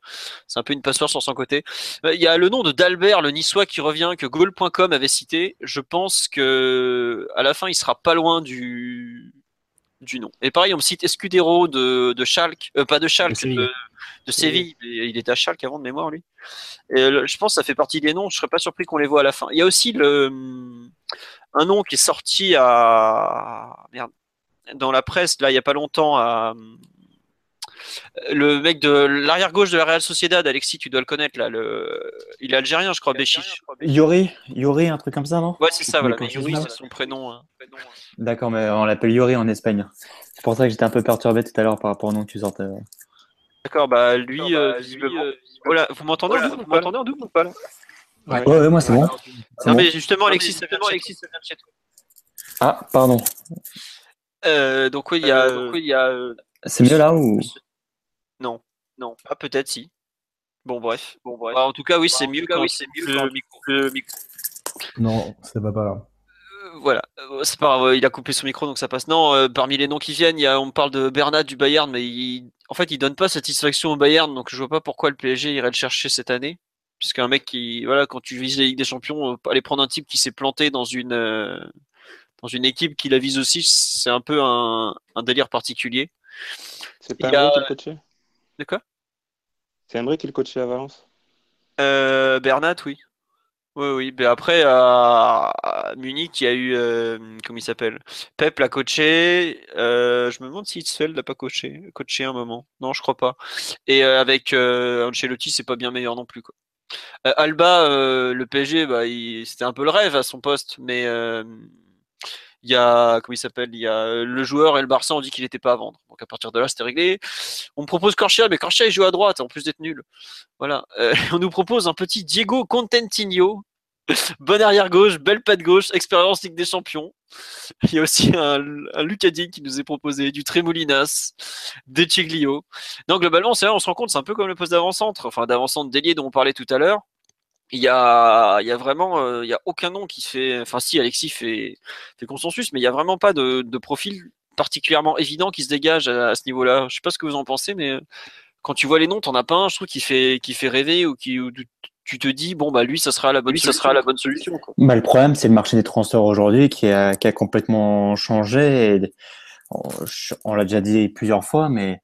C'est un peu une passoire sur son côté. Euh, Il y a le nom de d'Albert, le Niçois, qui revient, que Goal.com avait cité. Je pense que à la fin, il sera pas loin du du nom. Et pareil, on me cite Escudero de, de Schalke, euh, pas de Schalke, De Séville. de, de Séville. mais Il était à Schalke avant de mémoire, lui. Et le- je pense que ça fait partie des noms. Je serais pas surpris qu'on les voit à la fin. Il y a aussi le, un nom qui est sorti à merde, dans la presse là il y a pas longtemps à le mec de l'arrière gauche de la Real Sociedad, Alexis, tu dois le connaître là. Le... Il est algérien, je crois, Béchiche. Yori, Yori, un truc comme ça, non? Ouais, c'est ça, voilà. Mais Yuri, ça c'est son prénom. hein. D'accord, mais on l'appelle Yori en Espagne. C'est pour ça que j'étais un peu perturbé tout à l'heure par rapport au nom que tu sortais. D'accord, bah lui, euh, visiblement. Voilà, vous m'entendez en double ou pas en double ou pas là? Ouais, ouais, moi c'est bon. C'est Non, bon. mais justement, Alexis, ça vient de chez toi. Ah, pardon. Euh, donc oui, il y a, donc, oui, il y a euh, C'est mieux là ou? Non, non, ah peut-être si. Bon bref, bon bref. Bah, en tout cas, oui, c'est mieux quand oui, c'est mieux le micro. Le micro. Non, ça va pas là. Euh, voilà, Euh, c'est pas grave, il a coupé son micro donc ça passe. Non, euh, parmi les noms qui viennent, il y a, on me parle de Bernat du Bayern, mais il, en fait, il donne pas satisfaction au Bayern, donc je vois pas pourquoi le PSG irait le chercher cette année. Puisqu'un mec qui, voilà, quand tu vises la Ligue des Champions, euh, aller prendre un type qui s'est planté dans une, euh, dans une équipe qui la vise aussi, c'est un peu un, un délire particulier. C'est pas a- De quoi? C'est Emery qui le coachait à Valence? Euh, Bernat, oui. Oui, oui. Mais après, à, à Munich, il y a eu, euh, comment il s'appelle? Pep l'a coaché. euh, je me demande si Hitzfeld l'a pas coaché, coaché un moment. Non, je crois pas. Et euh, avec Ancelotti, c'est pas bien meilleur non plus. Quoi. Alba, le PSG, bah, c'était un peu le rêve à son poste, mais il y a, comment il s'appelle Il y a euh, le joueur et le Barça ont dit qu'il n'était pas à vendre. Donc à partir de là, c'était réglé. On me propose Corchia, mais Corchia il joue à droite en plus d'être nul. Voilà. Euh, [laughs] on nous propose un petit Diego Contentinho. [laughs] Bon arrière gauche, belle patte gauche, expérience Ligue des Champions. Il y a aussi un, un qui nous est proposé, du Tremolinas, des Chiglio. Non, globalement, c'est on se rend compte, c'est un peu comme le poste d'avant-centre, enfin d'avant-centre délié dont on parlait tout à l'heure. Il y a, il y a vraiment, euh, il y a aucun nom qui se fait, enfin si Alexis fait, fait consensus, mais il y a vraiment pas de, de profil particulièrement évident qui se dégage à, à ce niveau-là. Je sais pas ce que vous en pensez, mais euh, quand tu vois les noms, t'en as pas un, je trouve, qui fait, qui fait rêver ou qui, ou tu- tu te dis, bon, bah, lui, ça sera la bonne, lui, ça sera la bonne solution, quoi. Bah, le problème, c'est le marché des transferts aujourd'hui qui a, qui a complètement changé. Et on on l'a déjà dit plusieurs fois, mais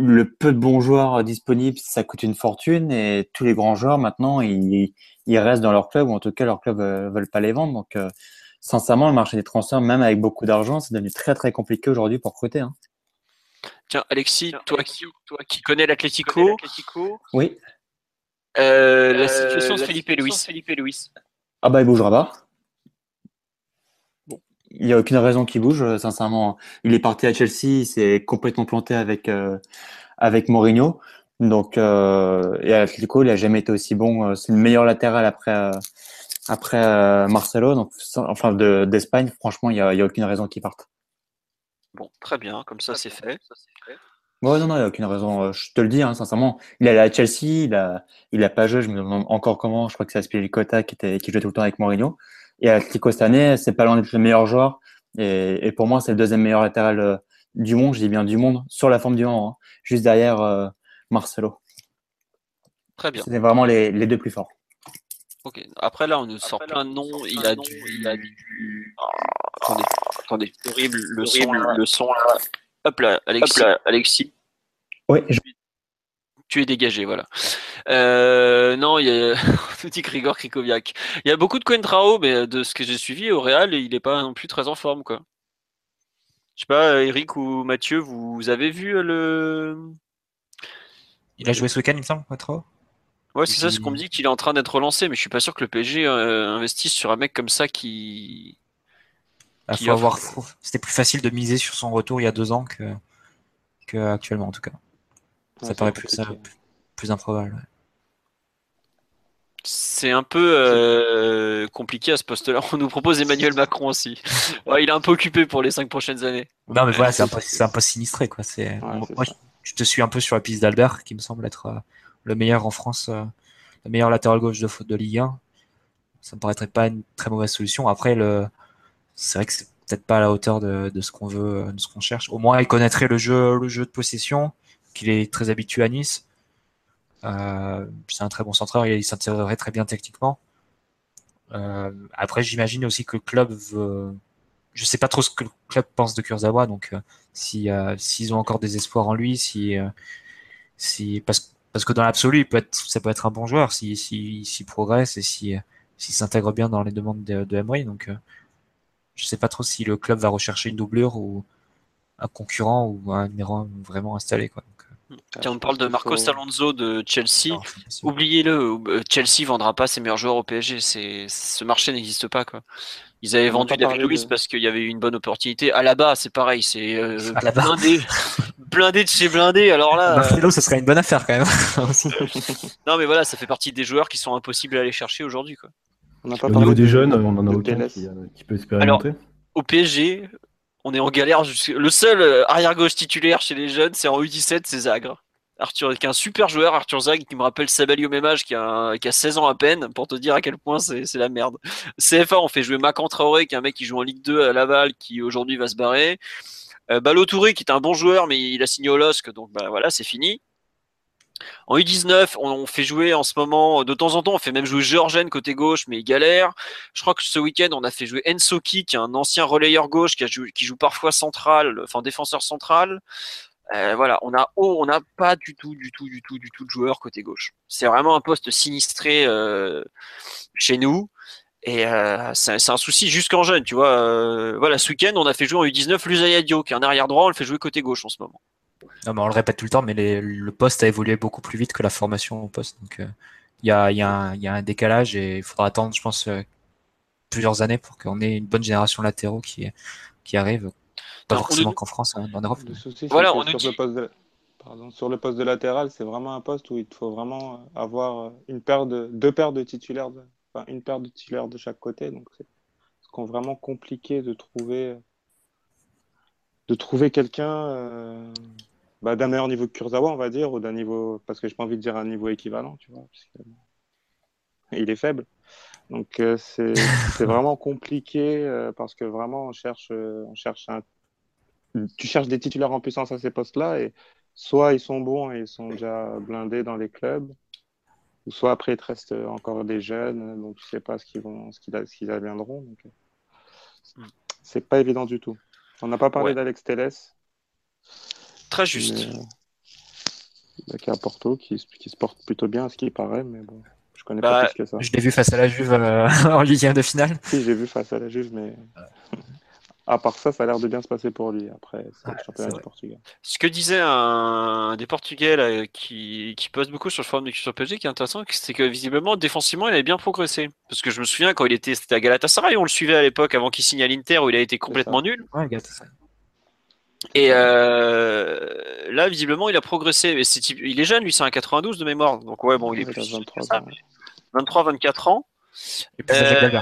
le peu de bons joueurs disponibles, ça coûte une fortune. Et tous les grands joueurs, maintenant, ils, ils restent dans leur club, ou en tout cas, leur club ne veulent pas les vendre. Donc, euh, sincèrement, le marché des transferts, même avec beaucoup d'argent, c'est devenu très, très compliqué aujourd'hui pour recruter. Hein. Tiens, Alexis, toi, qui, toi qui connais l'Atlético, Oui. euh, la situation de Felipe Luis. Ah bah, il bougera pas. Il n'y a aucune raison qu'il bouge, euh, sincèrement. Il est parti à Chelsea, il s'est complètement planté avec, euh, avec Mourinho. Donc, euh, et à l'Atlético, il n'a jamais été aussi bon. Euh, C'est le meilleur latéral après, après Marcelo. Donc, enfin, de- d'Espagne, franchement, il n'y a, aucune raison qu'il parte. Bon, très bien, comme ça, c'est fait. Ouais, non, non, il n'y a aucune raison. Je te le dis, hein, sincèrement. Il est allé à Chelsea, il a, il a pas joué. Je me demande encore comment. Je crois que c'est Aspilicueta qui était, qui jouait tout le temps avec Mourinho. Et à l'Atlético cette année, c'est pas loin d'être le meilleur joueur. Et, et pour moi, c'est le deuxième meilleur latéral euh, du monde. Je dis bien du monde, sur la forme du moment, hein, juste derrière euh, Marcelo. Très bien. C'était vraiment les, les deux plus forts. Ok. Après, là, on nous sort plein de noms. Il a du. Il a du... Ah, attendez, attendez. Horrible, le son, là. Le son, là. Hop là, Alexis. Alexis. Oui, je- Tu es dégagé, voilà. Euh, non, il y a [laughs] dit Grigor Krikoviak. Il y a beaucoup de Coentrao, mais de ce que j'ai suivi au Real, il n'est pas non plus très en forme, quoi. Je sais pas, Eric ou Mathieu, vous avez vu euh, le. Il a joué ce week-end, il me semble, pas trop. Ouais, c'est ça ce qu'on me dit qu'il est en train d'être relancé, mais je suis pas sûr que le PSG euh, investisse sur un mec comme ça qui. Il Qui faut offre- avoir. C'était plus facile de miser sur son retour il y a deux ans que, que actuellement, en tout cas. Ça Ouais, paraît c'est plus, ça, compliqué. plus improbable. ouais. C'est un peu euh, compliqué à ce poste-là. On nous propose Emmanuel Macron aussi. [laughs] Ouais, il est un peu occupé pour les cinq prochaines années. Non, mais voilà, c'est un, un peu sinistré, quoi. Moi, je te suis un peu sur la piste d'Albert, qui me semble être euh, le meilleur en France, euh, le meilleur latéral gauche de, foot de Ligue 1. Ça me paraîtrait pas une très mauvaise solution. Après, le, c'est vrai que c'est peut-être pas à la hauteur de, de ce qu'on veut, de ce qu'on cherche. Au moins, il connaîtrait le jeu, le jeu de possession, qu'il est très habitué à Nice. Euh, c'est un très bon centreur, il, s'intégrerait très bien techniquement. Euh, après, j'imagine aussi que le club veut, je sais pas trop ce que le club pense de Kurzawa, donc si s'ils ont encore des espoirs en lui, si si parce, parce que dans l'absolu, peut être, ça peut être un bon joueur si si, si progresse et si s'il s'intègre bien dans les demandes de, de. Donc je sais pas trop si le club va rechercher une doublure ou un concurrent ou un numéro vraiment installé quoi. Tiens, on parle de Marcos Alonso de Chelsea. Oubliez-le, euh, Chelsea vendra pas ses meilleurs joueurs au PSG. C'est ce marché n'existe pas quoi. Ils avaient vendu David Luiz parce qu'il y avait eu une bonne opportunité. À la bas, c'est pareil, c'est euh, blindé, [laughs] blindé de chez blindé. Alors là, Marcelo, ça serait une bonne affaire quand même. [laughs] non, mais voilà, ça fait partie des joueurs qui sont impossibles à aller chercher aujourd'hui quoi. On pas au niveau des jeunes, on en a aucun qui, euh, qui, peut expérimenter. Alors, au PSG, on est en galère. Le seul euh, arrière-gauche titulaire chez les jeunes, c'est en U17, c'est Zagre. Arthur, qui est un super joueur, Arthur Zag, qui me rappelle Sabali au même âge, qui a, qui a 16 ans à peine, pour te dire à quel point c'est la merde. CFA, on fait jouer Macan Traoré, qui est un mec qui joue en Ligue 2 à Laval, qui aujourd'hui va se barrer. Euh, Balo Touré, qui est un bon joueur, mais il a signé au LOSC, donc bah, voilà, c'est fini. En U19, on, fait jouer en ce moment, de temps en temps, on fait même jouer Georgen côté gauche, mais il galère. Je crois que ce week-end, on a fait jouer Ensoki, qui est un ancien relayeur gauche, qui, joue parfois central, enfin défenseur central. Euh, voilà, on a oh, on n'a pas du tout, du tout, du tout, du tout de joueurs côté gauche. C'est vraiment un poste sinistré euh, chez nous. Et euh, c'est un souci jusqu'en jeune, tu vois. voilà, ce week-end, on a fait jouer en U19 Lusaya qui est un arrière droit, on le fait jouer côté gauche en ce moment. Non, mais on le répète tout le temps, mais le poste a évolué beaucoup plus vite que la formation au poste. Donc, il y, a, y, a y, a, un décalage et il faudra attendre, je pense, plusieurs années pour qu'on ait une bonne génération latéraux qui, qui arrive pas forcément qu'en France, hein, en Europe. voilà, on sur, le poste de... Pardon, sur le poste de latéral, c'est vraiment un poste où il faut vraiment avoir une paire de deux paires de titulaires, de... enfin une paire de titulaires de chaque côté. Donc c'est vraiment compliqué de trouver de trouver quelqu'un euh, bah, d'un meilleur niveau que Kurzawa, on va dire, ou d'un niveau parce que j'ai pas envie de dire un niveau équivalent, tu vois, parce que... il est faible. Donc euh, [laughs] c'est vraiment compliqué euh, parce que vraiment on cherche on cherche un tu cherches des titulaires en puissance à ces postes-là et soit ils sont bons et ils sont déjà blindés dans les clubs, ou soit après il te reste encore des jeunes, donc tu sais pas ce qu'ils vont, ce qu'ils adviendront. Donc, euh, c'est pas évident du tout. On n'a pas parlé d'Alex Telles. Très juste. Mais, qui est à Porto, qui, qui, se porte plutôt bien à ce qui paraît, mais bon. Je connais pas bah, plus que ça. Je l'ai vu face à la Juve euh, [laughs] en huitième de finale. Si, j'ai vu face à la Juve, mais [laughs] à part ça, ça a l'air de bien se passer pour lui. Après, c'est le championnat du Portugal. Ce que disait un des Portugais qui, qui poste beaucoup sur le forum de sur PSG, qui est intéressant, c'est que visiblement, défensivement, il avait bien progressé. Parce que je me souviens quand il était, c'était à Galatasaray, on le suivait à l'époque avant qu'il signe à l'Inter où il a été complètement nul. Ouais, Galatasaray. Et euh, là, visiblement, il a progressé. Il est jeune, lui, c'est un 92 de mémoire. Donc, ouais, bon, il est plus 23, 23, 24 ans. Et puis, euh,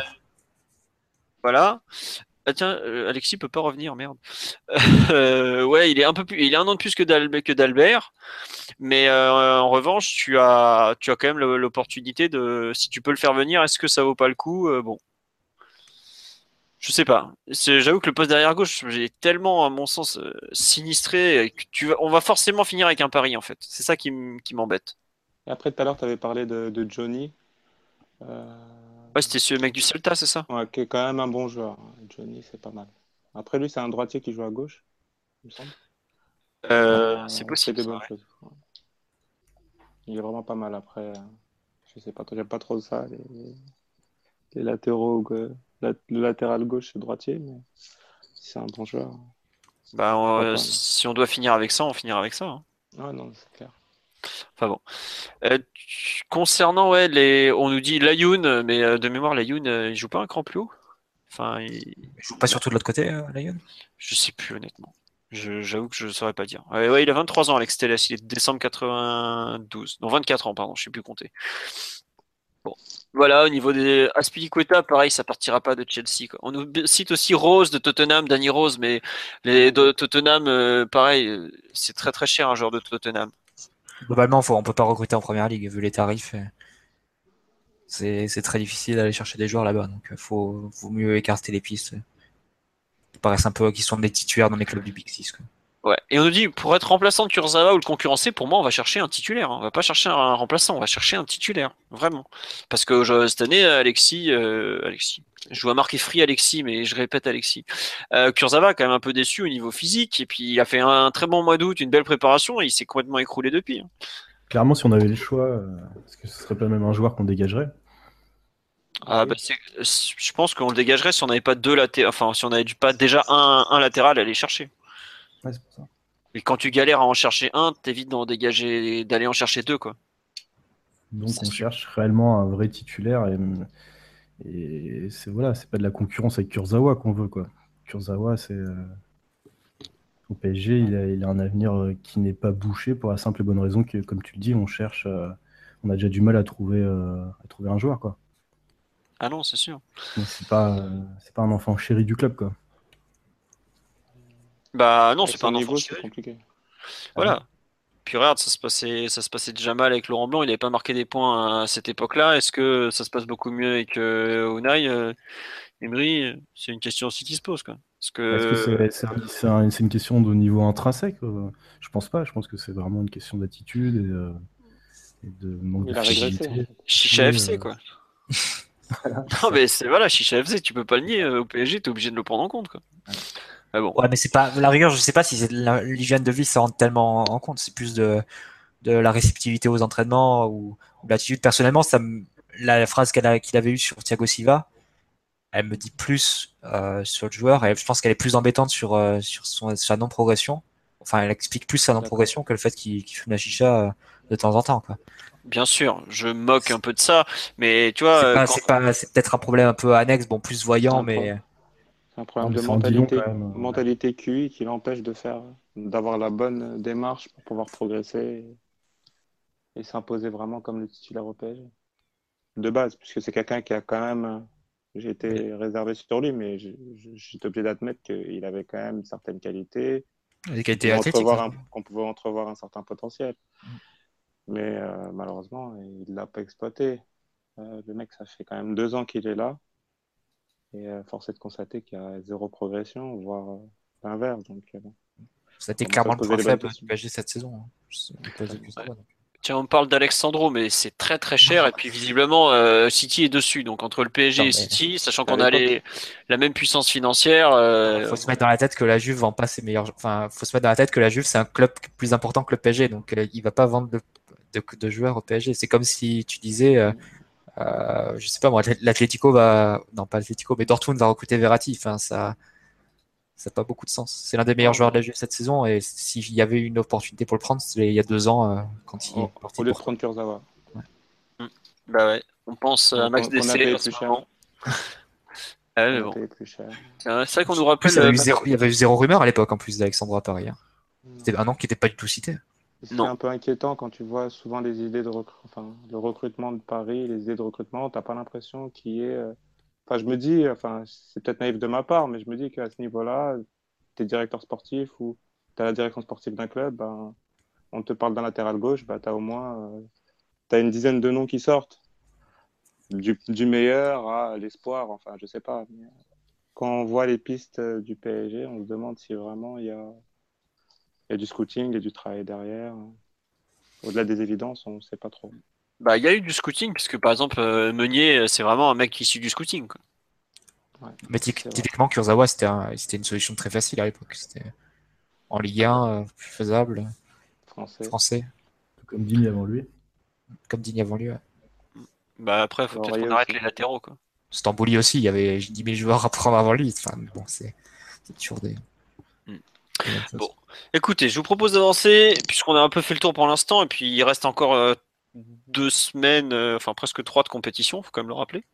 voilà. Ah tiens, euh, Alexis peut pas revenir, merde. [laughs] Euh, ouais, il est un peu plus, il est un an de plus que d'Albert, mais euh, en revanche, tu as, tu as quand même l'opportunité de, si tu peux le faire venir, est-ce que ça vaut pas le coup? Bon, je sais pas. J'avoue que le poste derrière gauche, j'ai tellement, à mon sens, sinistré que tu on va forcément finir avec un pari en fait. C'est ça qui m'embête. Après, tout à l'heure, tu avais parlé de, de Johnny. Ouais, c'était ce mec du Celta, c'est ça? Ouais, qui est quand même un bon joueur. Hein. Johnny, c'est pas mal. Après, lui, c'est un droitier qui joue à gauche, il me semble. Euh, c'est possible. Il est vraiment pas mal. Après, je sais pas, j'aime pas trop ça. Les, latéraux, le latéral gauche et droitier, mais c'est un bon joueur. Bah, si on doit finir avec ça, on finira avec ça. Hein. Ouais, non, c'est clair. Enfin bon. Euh, concernant, ouais, les, on nous dit Layoun, mais euh, de mémoire, Layoun, euh, il joue pas un cran plus haut? Enfin, il... joue pas surtout de l'autre côté, Layoun? Je sais plus, honnêtement. J'avoue que je ne saurais pas dire. Ouais, il a 23 ans, Alex Telles. Il est de décembre 92. Non, 24 ans, pardon, je sais plus compter. Bon. Voilà, au niveau des Aspilicueta, pareil, ça partira pas de Chelsea. On nous cite aussi Rose de Tottenham, Danny Rose, mais les Tottenham, pareil, c'est très très cher un joueur de Tottenham globalement, faut, on peut pas recruter en première ligue vu les tarifs. C'est très difficile d'aller chercher des joueurs là-bas, donc euh, faut, vaut mieux écarter les pistes. Ils paraissent un peu qui sont des titulaires dans les clubs du Big Six. Ouais. Et on nous dit pour être remplaçant de Kurzawa ou le concurrencer, pour moi, on va chercher un titulaire. On va pas chercher un remplaçant, on va chercher un titulaire, vraiment. Parce que je, cette année, Alexis, euh, Alexis, je vois marquer Free Alexis, mais je répète Alexis. Euh, Kurzawa quand même un peu déçu au niveau physique, et puis il a fait un très bon mois d'août, une belle préparation, et il s'est complètement écroulé depuis. Hein. Clairement, si on avait le choix, euh, est-ce que ce serait pas même un joueur qu'on dégagerait? Ah, bah, je pense qu'on le dégagerait si on n'avait pas deux latérales, enfin si on n'avait pas déjà un, un latéral à aller chercher. Ouais, c'est pour ça. Et quand tu galères à en chercher un, t'évites d'en dégager, d'aller en chercher deux, quoi. Donc on cherche réellement un vrai titulaire et, et c'est voilà, c'est pas de la concurrence avec Kurzawa qu'on veut, quoi. Kurzawa, c'est euh, au PSG, il a, il a, un avenir euh, qui n'est pas bouché pour la simple et bonne raison que, comme tu le dis, on cherche, euh, on a déjà du mal à trouver, à trouver un joueur, quoi. Ah non, c'est sûr. C'est pas, c'est pas un enfant chéri du club, quoi. Bah non, c'est pas un niveau, enfant c'est compliqué. Voilà. Puis regarde, ça se passait, ça se passait déjà mal avec Laurent Blanc. Il n'avait pas marqué des points à cette époque-là. Est-ce que ça se passe beaucoup mieux avec euh, Unai euh, Emery? C'est une question aussi qui se pose. Quoi. Est-ce que c'est -ce un, une question de niveau intrinsèque euh, Je pense pas. Je pense que c'est vraiment une question d'attitude et, euh, et, de manque Il de a régressé. fragilité. Chicha FC, euh, quoi. Voilà, [laughs] Non, mais c'est voilà, Chicha FC, tu peux pas le nier. Au PSG, t'es obligé de le prendre en compte. Quoi. Ah bon. Ouais, mais c'est pas la rigueur. Je sais pas si l'hygiène de vie ça rentre tellement en compte. C'est plus de de la réceptivité aux entraînements ou, ou de l'attitude. Personnellement, ça me- la phrase qu'il avait eue sur Thiago Silva, elle me dit plus euh, sur le joueur. Et je pense qu'elle est plus embêtante sur euh, sur son, sa non progression. Enfin, elle explique plus sa non progression que le fait qu'il qu'il fume la chicha euh, de temps en temps. Quoi. Bien sûr, je moque un peu de ça, mais tu vois, C'est euh, quand- peut-être un problème un peu annexe, bon, plus voyant, mais. C'est un problème Non, de mentalité, quand même. mentalité QI qui l'empêche de faire, d'avoir la bonne démarche pour pouvoir progresser et, et s'imposer vraiment comme le titulaire au PSG. De base, puisque c'est quelqu'un qui a quand même, j'ai été réservé sur lui, mais je- obligé d'admettre qu'il avait quand même certaines qualités, les qualités qu'on pouvait, athlétiques. entrevoir hein. un, qu'on pouvait entrevoir un certain potentiel. Mais euh, malheureusement, il ne l'a pas exploité. Euh, le mec, ça fait quand même deux ans qu'il est là. Et euh, force est de constater qu'il y a zéro progression, voire euh, l'inverse. Donc, euh, bon. Ça a été clairement le point faible du. PSG cette saison. hein. Tiens, on parle d'Alexandro, mais c'est très très cher. Et puis visiblement, euh, City est dessus. Donc entre le PSG Non, et City, sachant qu'on a les, la même puissance financière, euh, faut se mettre dans la tête que la Juve vend pas ses meilleurs. Enfin, faut se mettre dans la tête que la Juve c'est un club plus important que le PSG, donc euh, il va pas vendre de, de, de joueurs au PSG. C'est comme si tu disais, euh, euh, je sais pas moi, l'Atlético va, non pas l'Atlético, mais Dortmund va recruter Verratti. Enfin, ça, ça n'a pas beaucoup de sens. C'est l'un des meilleurs joueurs de la Juve cette saison, et s'il y avait une opportunité pour le prendre, c'était il y a deux ans euh, quand il est parti au lieu de pour- prendre Kurzawa. bah ouais, on pense à Max Dessé moment. [laughs] Ah ouais, bon. Euh, C'est vrai qu'on nous En plus, rappelle. il y avait eu euh, zéro, il y avait eu zéro rumeur à l'époque en plus d'Alexandre à Paris. hein. C'était un nom qui n'était pas du tout cité. C'est un peu inquiétant quand tu vois souvent les idées de recru- enfin, le recrutement de Paris, les idées de recrutement, t'as pas l'impression qu'il y ait. euh, Enfin, je me dis, enfin, c'est peut-être naïf de ma part, mais je me dis qu'à ce niveau-là, t'es directeur sportif ou t'as la direction sportive d'un club, ben, on te parle d'un latéral gauche, bah, t'as au moins euh, t'as une dizaine de noms qui sortent. Du, du meilleur à l'espoir, enfin, je sais pas. mais, quand on voit les pistes euh, du PSG, on se demande si vraiment il y a, il y a du scouting, il y a du travail derrière. Au-delà des évidences, on ne sait pas trop. Bah, il y a eu du scouting, puisque par exemple, euh, Meunier, c'est vraiment un mec issu du scouting. Quoi. Mais typiquement, Kurzawa, c'était un- c'était une solution très facile à l'époque. C'était en Ligue 1, euh, plus faisable, Français. français, Tout comme Digne avant lui. comme Digne avant lui. ouais. Bah après, faut peut-être qu'on arrête aussi. les latéraux. Quoi. Stambouli aussi, il y avait 10 000 joueurs à prendre avant lui. Enfin, bon, c'est c'est toujours des. Hmm. Bon. Écoutez, je vous propose d'avancer, puisqu'on a un peu fait le tour pour l'instant, et puis il reste encore euh, deux semaines, euh, enfin presque trois de compétition, faut quand même le rappeler.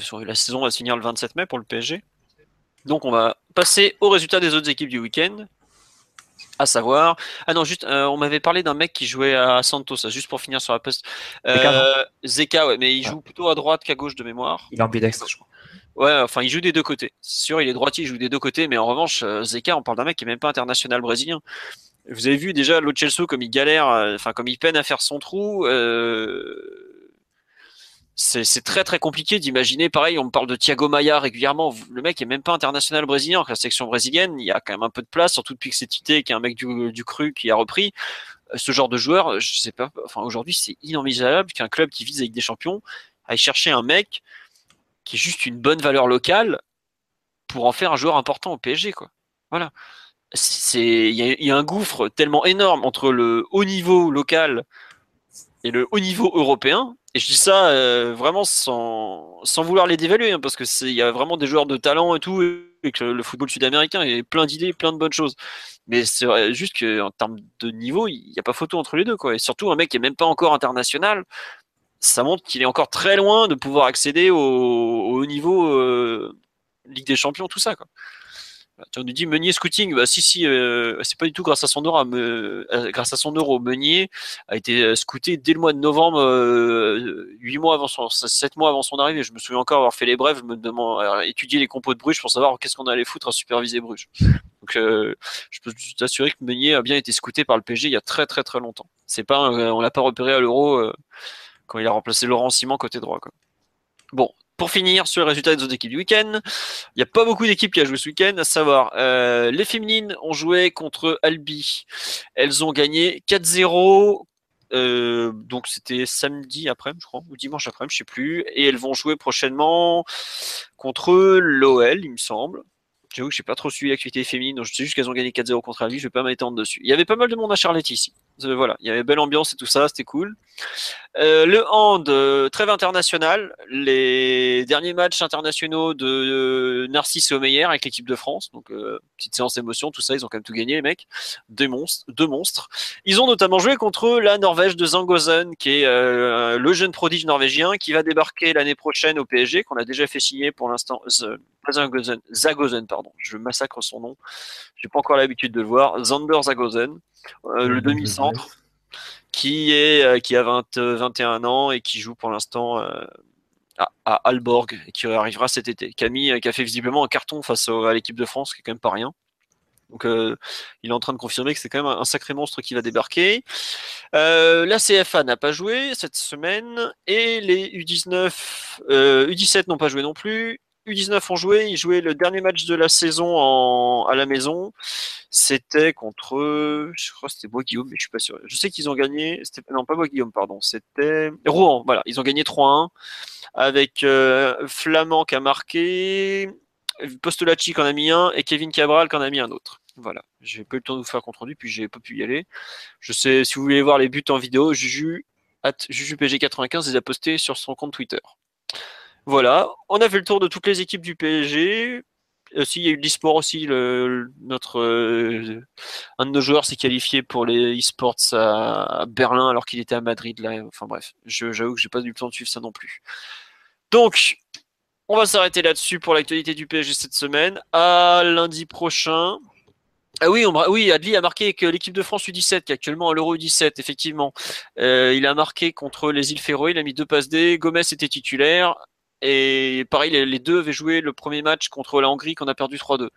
Sur- La saison va se finir le 27 mai pour le PSG. Donc on va passer aux résultats des autres équipes du week-end. À savoir. Ah non, juste, euh, on m'avait parlé d'un mec qui jouait à Santos, ça, juste pour finir sur la poste. Zeka, ouais, mais il Ah. joue plutôt à droite qu'à gauche de mémoire. Il est ambidextre, je crois. Ouais, enfin, il joue des deux côtés. C'est sûr, il est droitier, il joue des deux côtés, mais en revanche, euh, Zeka, on parle d'un mec qui est même pas international brésilien. Vous avez vu déjà Lo Celso comme il galère, euh, enfin comme il peine à faire son trou. euh, c'est très très compliqué d'imaginer. Pareil, on me parle de Thiago Maia régulièrement. Le mec est même pas international brésilien. La section brésilienne, il y a quand même un peu de place, surtout depuis que c'est Tite, qui est un mec du, du cru, qui a repris. Ce genre de joueur, je sais pas. Enfin, aujourd'hui, c'est inenvisageable qu'un club qui vise avec des champions aille chercher un mec qui est juste une bonne valeur locale pour en faire un joueur important au PSG, quoi. Voilà. C'est, il y, y, a un gouffre tellement énorme entre le haut niveau local et le haut niveau européen et je dis ça euh, vraiment sans, vouloir les dévaluer, hein, parce que il y a vraiment des joueurs de talent et tout, et le football sud-américain est plein d'idées, plein de bonnes choses. Mais c'est juste qu'en termes de niveau, il n'y a pas photo entre les deux. Et surtout, un mec qui est même pas encore international, ça montre qu'il est encore très loin de pouvoir accéder au, au niveau euh, Ligue des Champions, tout ça, quoi. Tu nous dis Meunier scouting, bah si si, euh, c'est pas du tout grâce à son euro. Euh, grâce à son euro, Meunier a été euh, scouté dès le mois de novembre, euh, 8 mois avant son, 7 mois avant son arrivée. Je me souviens encore avoir fait les brèves, me demande, étudier les compos de Bruges pour savoir qu'est-ce qu'on allait foutre à superviser Bruges. Donc je peux t'assurer que Meunier a bien été scouté par le PG il y a très très très longtemps. C'est pas, on l'a pas repéré à l'euro quand il a remplacé Laurent Simon côté droit. Bon, pour finir sur le résultat des autres équipes du week-end, il n'y a pas beaucoup d'équipes qui ont joué ce week-end, à savoir euh, les féminines ont joué contre Albi. Elles ont gagné 4-0. Euh, donc c'était samedi après, je crois, ou dimanche après, je sais plus. Et elles vont jouer prochainement contre l'OL, il me semble. J'avoue que j'ai pas trop suivi l'activité féminine, donc je sais juste qu'elles ont gagné 4-0 contre Albi, je vais pas m'étendre dessus. Il y avait pas mal de monde à Charlotte ici. Euh, voilà, il y avait belle ambiance et tout ça, c'était cool. Euh, le hand, euh, trêve international, les derniers matchs internationaux de Narcisse et Omeyer avec l'équipe de France, donc petite séance émotion, tout ça, ils ont quand même tout gagné les mecs, deux monstres, deux monstres. Ils ont notamment joué contre la Norvège de Zangozen, qui est le jeune prodige norvégien qui va débarquer l'année prochaine au PSG, qu'on a déjà fait signer pour l'instant, Zagozen, pardon, je massacre son nom, j'ai pas encore l'habitude de le voir, Zander Zagozen. Euh, le demi-centre, qui, est, euh, qui a 20, 21 ans et qui joue pour l'instant euh, à, à, Alborg, et qui arrivera cet été. Camille, qui a fait visiblement un carton face à l'équipe de France, qui est quand même pas rien. Donc il est en train de confirmer que c'est quand même un, sacré monstre qui va débarquer. la CFA n'a pas joué cette semaine et les U19, U17 n'ont pas joué non plus. U19 ont joué, ils jouaient le dernier match de la saison à la maison. C'était contre, je crois que c'était Bois-Guillaume, mais je suis pas sûr. Je sais qu'ils ont gagné, non pas Bois-Guillaume, pardon, c'était Rouen, voilà, ils ont gagné 3-1 avec euh, Flamand qui a marqué, Postolacci qui en a mis un et Kevin Cabral qui en a mis un autre. Voilà, j'ai pas eu le temps de vous faire compte rendu, puis j'ai pas pu y aller. Je sais, si vous voulez voir les buts en vidéo, Juju, JujuPG95 les a postés sur son compte Twitter. Voilà, on a fait le tour de toutes les équipes du PSG. Aussi, il y a eu l'e-sport aussi. Euh, un de nos joueurs s'est qualifié pour les e-sports à, Berlin alors qu'il était à Madrid. Enfin bref, j'avoue que j'ai pas eu le temps de suivre ça non plus. Donc, on va s'arrêter là-dessus pour l'actualité du PSG cette semaine. À lundi prochain. Ah oui, Adli a marqué que l'équipe de France U17, qui est actuellement à l'Euro U17, effectivement, euh, il a marqué contre les îles Féroé, il a mis deux passes D. Gomez était titulaire. Et pareil, les deux avaient joué le premier match contre la Hongrie qu'on a perdu 3-2.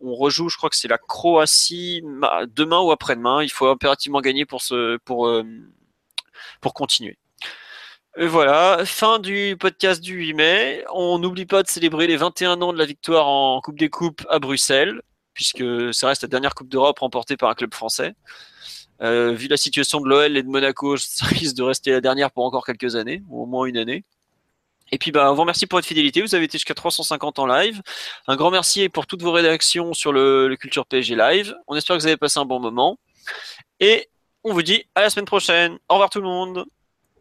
On rejoue, je crois que c'est la Croatie demain ou après-demain. Il faut impérativement gagner pour, pour, euh, pour continuer. Et voilà, fin du podcast du 8 mai. On n'oublie pas de célébrer les 21 ans de la victoire en Coupe des Coupes à Bruxelles, puisque ça reste la dernière Coupe d'Europe remportée par un club français. Euh, vu la situation de l'OL et de Monaco, [laughs] ça risque de rester la dernière pour encore quelques années, ou au moins une année. Et puis, bah, vous remercie pour votre fidélité. Vous avez été jusqu'à 350 en live. Un grand merci pour toutes vos rédactions sur le, Culture PSG Live. On espère que vous avez passé un bon moment. Et on vous dit à la semaine prochaine. Au revoir tout le monde.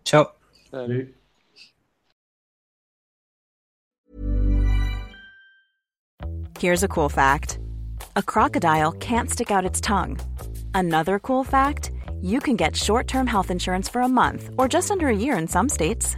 Ciao. Salut. Here's a cool fact. A crocodile can't stick out its tongue. Another cool fact, you can get short-term health insurance for a month or just under a year in some states.